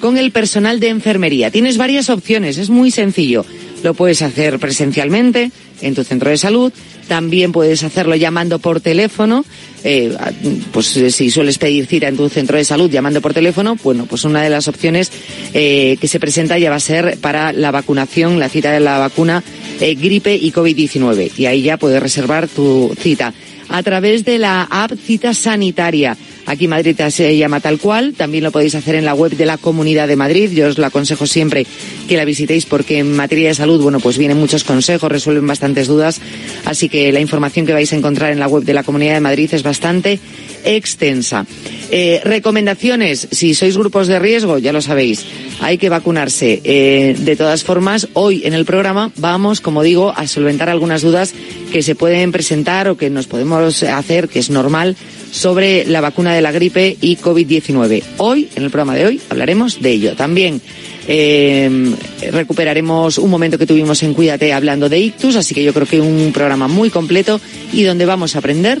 con el personal de enfermería. Tienes varias opciones, es muy sencillo. Lo puedes hacer presencialmente en tu centro de salud, también puedes hacerlo llamando por teléfono. Eh, pues eh, si sueles pedir cita en tu centro de salud llamando por teléfono, bueno, pues una de las opciones eh, que se presenta ya va a ser para la vacunación, la cita de la vacuna gripe y COVID-19. Y ahí ya puedes reservar tu cita a través de la app Cita Sanitaria. Aquí Madrid se llama tal cual. También lo podéis hacer en la web de la Comunidad de Madrid. Yo os la aconsejo siempre que la visitéis porque en materia de salud, bueno, pues vienen muchos consejos, resuelven bastantes dudas. Así que la información que vais a encontrar en la web de la Comunidad de Madrid es bastante extensa. Eh, recomendaciones, si sois grupos de riesgo, ya lo sabéis, hay que vacunarse. Eh, de todas formas, hoy en el programa vamos, como digo, a solventar algunas dudas que se pueden presentar o que nos podemos hacer, que es normal, sobre la vacuna de la gripe y COVID-19. Hoy, en el programa de hoy, hablaremos de ello. También eh, recuperaremos un momento que tuvimos en Cuídate hablando de ictus, así que yo creo que un programa muy completo y donde vamos a aprender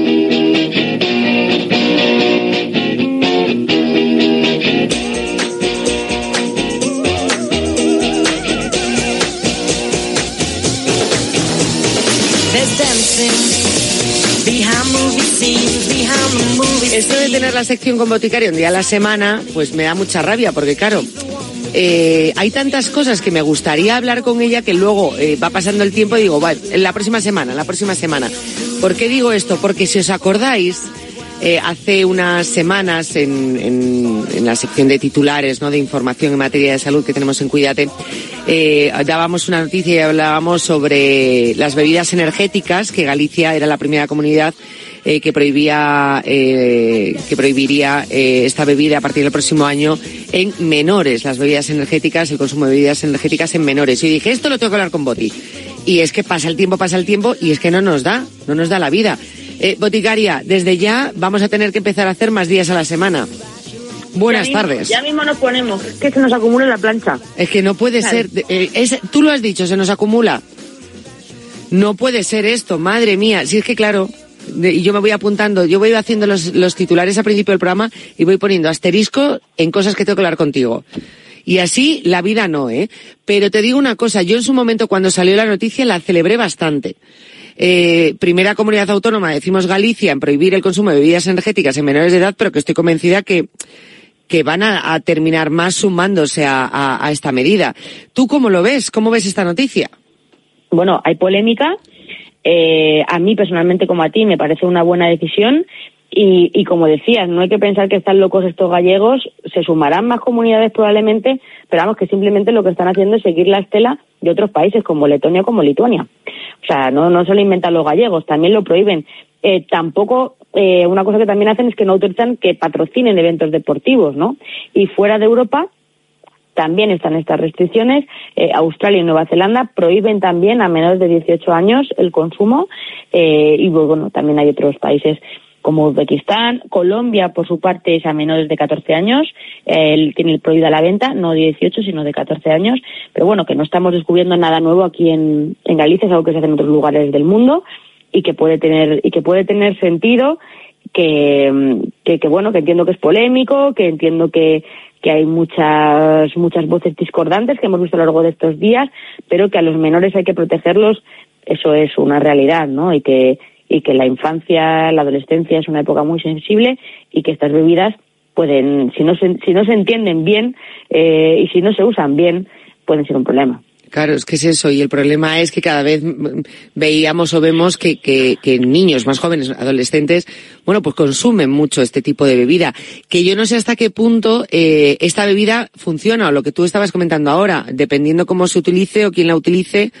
Esto de tener la sección con boticario un día a la semana, pues me da mucha rabia, porque claro, eh, hay tantas cosas que me gustaría hablar con ella que luego eh, va pasando el tiempo y digo, en la próxima semana, la próxima semana. ¿Por qué digo esto? Porque si os acordáis, eh, hace unas semanas en, en, la sección de titulares, ¿no? De información en materia de salud que tenemos en Cuídate, dábamos una noticia y hablábamos sobre las bebidas energéticas, que Galicia era la primera comunidad eh, que prohibía eh, que prohibiría eh, esta bebida a partir del próximo año en menores, las bebidas energéticas, el consumo de bebidas energéticas en menores. Y dije, esto lo tengo que hablar con Boti. Y es que pasa el tiempo, pasa el tiempo y es que no nos da, no nos da la vida. Boticaria, desde ya vamos a tener que empezar a hacer más días a la semana. Buenas tardes. Ya mismo nos ponemos, que se nos acumula la plancha. Es que no puede ser, tú lo has dicho, se nos acumula. No puede ser esto, madre mía. Si es que claro, y yo me voy apuntando, yo voy haciendo los, los titulares al principio del programa y voy poniendo asterisco en cosas que tengo que hablar contigo. Y así la vida no, ¿eh? Pero te digo una cosa, yo en su momento cuando salió la noticia la celebré bastante. Eh, primera comunidad autónoma, decimos Galicia, en prohibir el consumo de bebidas energéticas en menores de edad, pero que estoy convencida que, que van a, terminar más sumándose a, a esta medida. ¿Tú cómo lo ves? ¿Cómo ves esta noticia? Bueno, hay polémica eh, a mí personalmente como a ti me parece una buena decisión y, y, como decías, no hay que pensar que están locos estos gallegos, se sumarán más comunidades probablemente, pero vamos que simplemente lo que están haciendo es seguir la estela de otros países como Letonia como Lituania. O sea, no, no solo inventan los gallegos, también lo prohíben. Eh, tampoco, eh, una cosa que también hacen es que no autorizan que patrocinen eventos deportivos, ¿no? Y fuera de Europa, también están estas restricciones. Eh, Australia y Nueva Zelanda prohíben también a menores de 18 años el consumo eh, y bueno, también hay otros países como Uzbekistán, Colombia, por su parte, es a menores de 14 años, eh, tiene prohibida la venta, no de 18, sino de 14 años, pero bueno, que no estamos descubriendo nada nuevo aquí en, en Galicia, es algo que se hace en otros lugares del mundo y que puede tener, y que puede tener sentido, que, que, que bueno, que entiendo que es polémico, que entiendo que, que hay muchas muchas voces discordantes que hemos visto a lo largo de estos días, pero que a los menores hay que protegerlos, eso es una realidad, ¿no? Y que y que la infancia, la adolescencia es una época muy sensible y que estas bebidas pueden, si no se, si no se entienden bien eh, y si no se usan bien, pueden ser un problema. Claro, es que es eso. Y el problema es que cada vez veíamos o vemos que, que, que, niños más jóvenes, adolescentes, bueno, pues consumen mucho este tipo de bebida. Que yo no sé hasta qué punto eh, esta bebida funciona, o lo que tú estabas comentando ahora, dependiendo cómo se utilice o quién la utilice,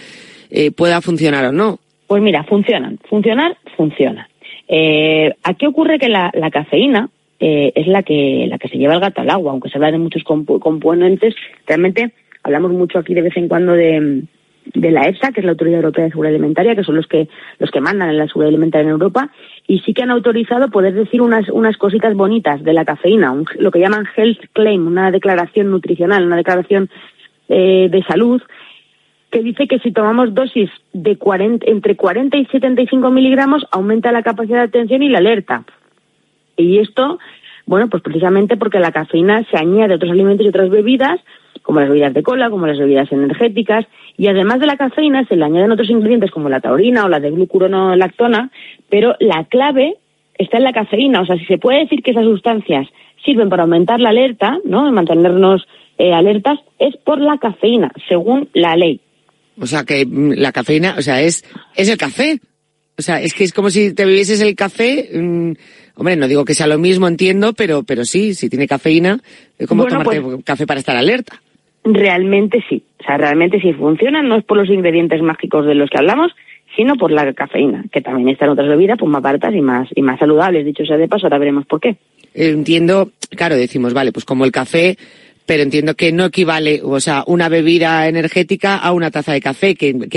eh, pueda funcionar o no. Pues mira, funcionan. Funcionar, funciona. Eh, aquí ocurre que la, la cafeína, eh, es la que, la que se lleva el gato al agua, aunque se habla de muchos comp componentes, realmente hablamos mucho aquí de vez en cuando de, de la EFSA, que es la Autoridad Europea de Seguridad Alimentaria, que son los que, los que mandan en la seguridad alimentaria en Europa, y sí que han autorizado poder decir unas, unas cositas bonitas de la cafeína, un, lo que llaman health claim, una declaración nutricional, una declaración eh, de salud, que dice que si tomamos dosis de 40, entre 40 y 75 miligramos aumenta la capacidad de atención y la alerta. Y esto, bueno, pues precisamente porque la cafeína se añade a otros alimentos y otras bebidas, como las bebidas de cola, como las bebidas energéticas, y además de la cafeína se le añaden otros ingredientes como la taurina o la de glucuronolactona, pero la clave está en la cafeína. O sea, si se puede decir que esas sustancias sirven para aumentar la alerta, ¿no? mantenernos eh, alertas, es por la cafeína, según la ley. O sea, que la cafeína, o sea, es, es el café. O sea, es que es como si te bebieses el café. Mmm, hombre, no digo que sea lo mismo, entiendo, pero, pero sí, si tiene cafeína, es como bueno, tomarte pues, café para estar alerta. Realmente sí. O sea, realmente sí funciona, no es por los ingredientes mágicos de los que hablamos, sino por la cafeína, que también está en otras bebidas, pues más baratas y más, y más saludables. Dicho sea de paso, ahora veremos por qué. Entiendo, claro, decimos, vale, pues como el café pero entiendo que no equivale, o sea, una bebida energética a una taza de café, que, que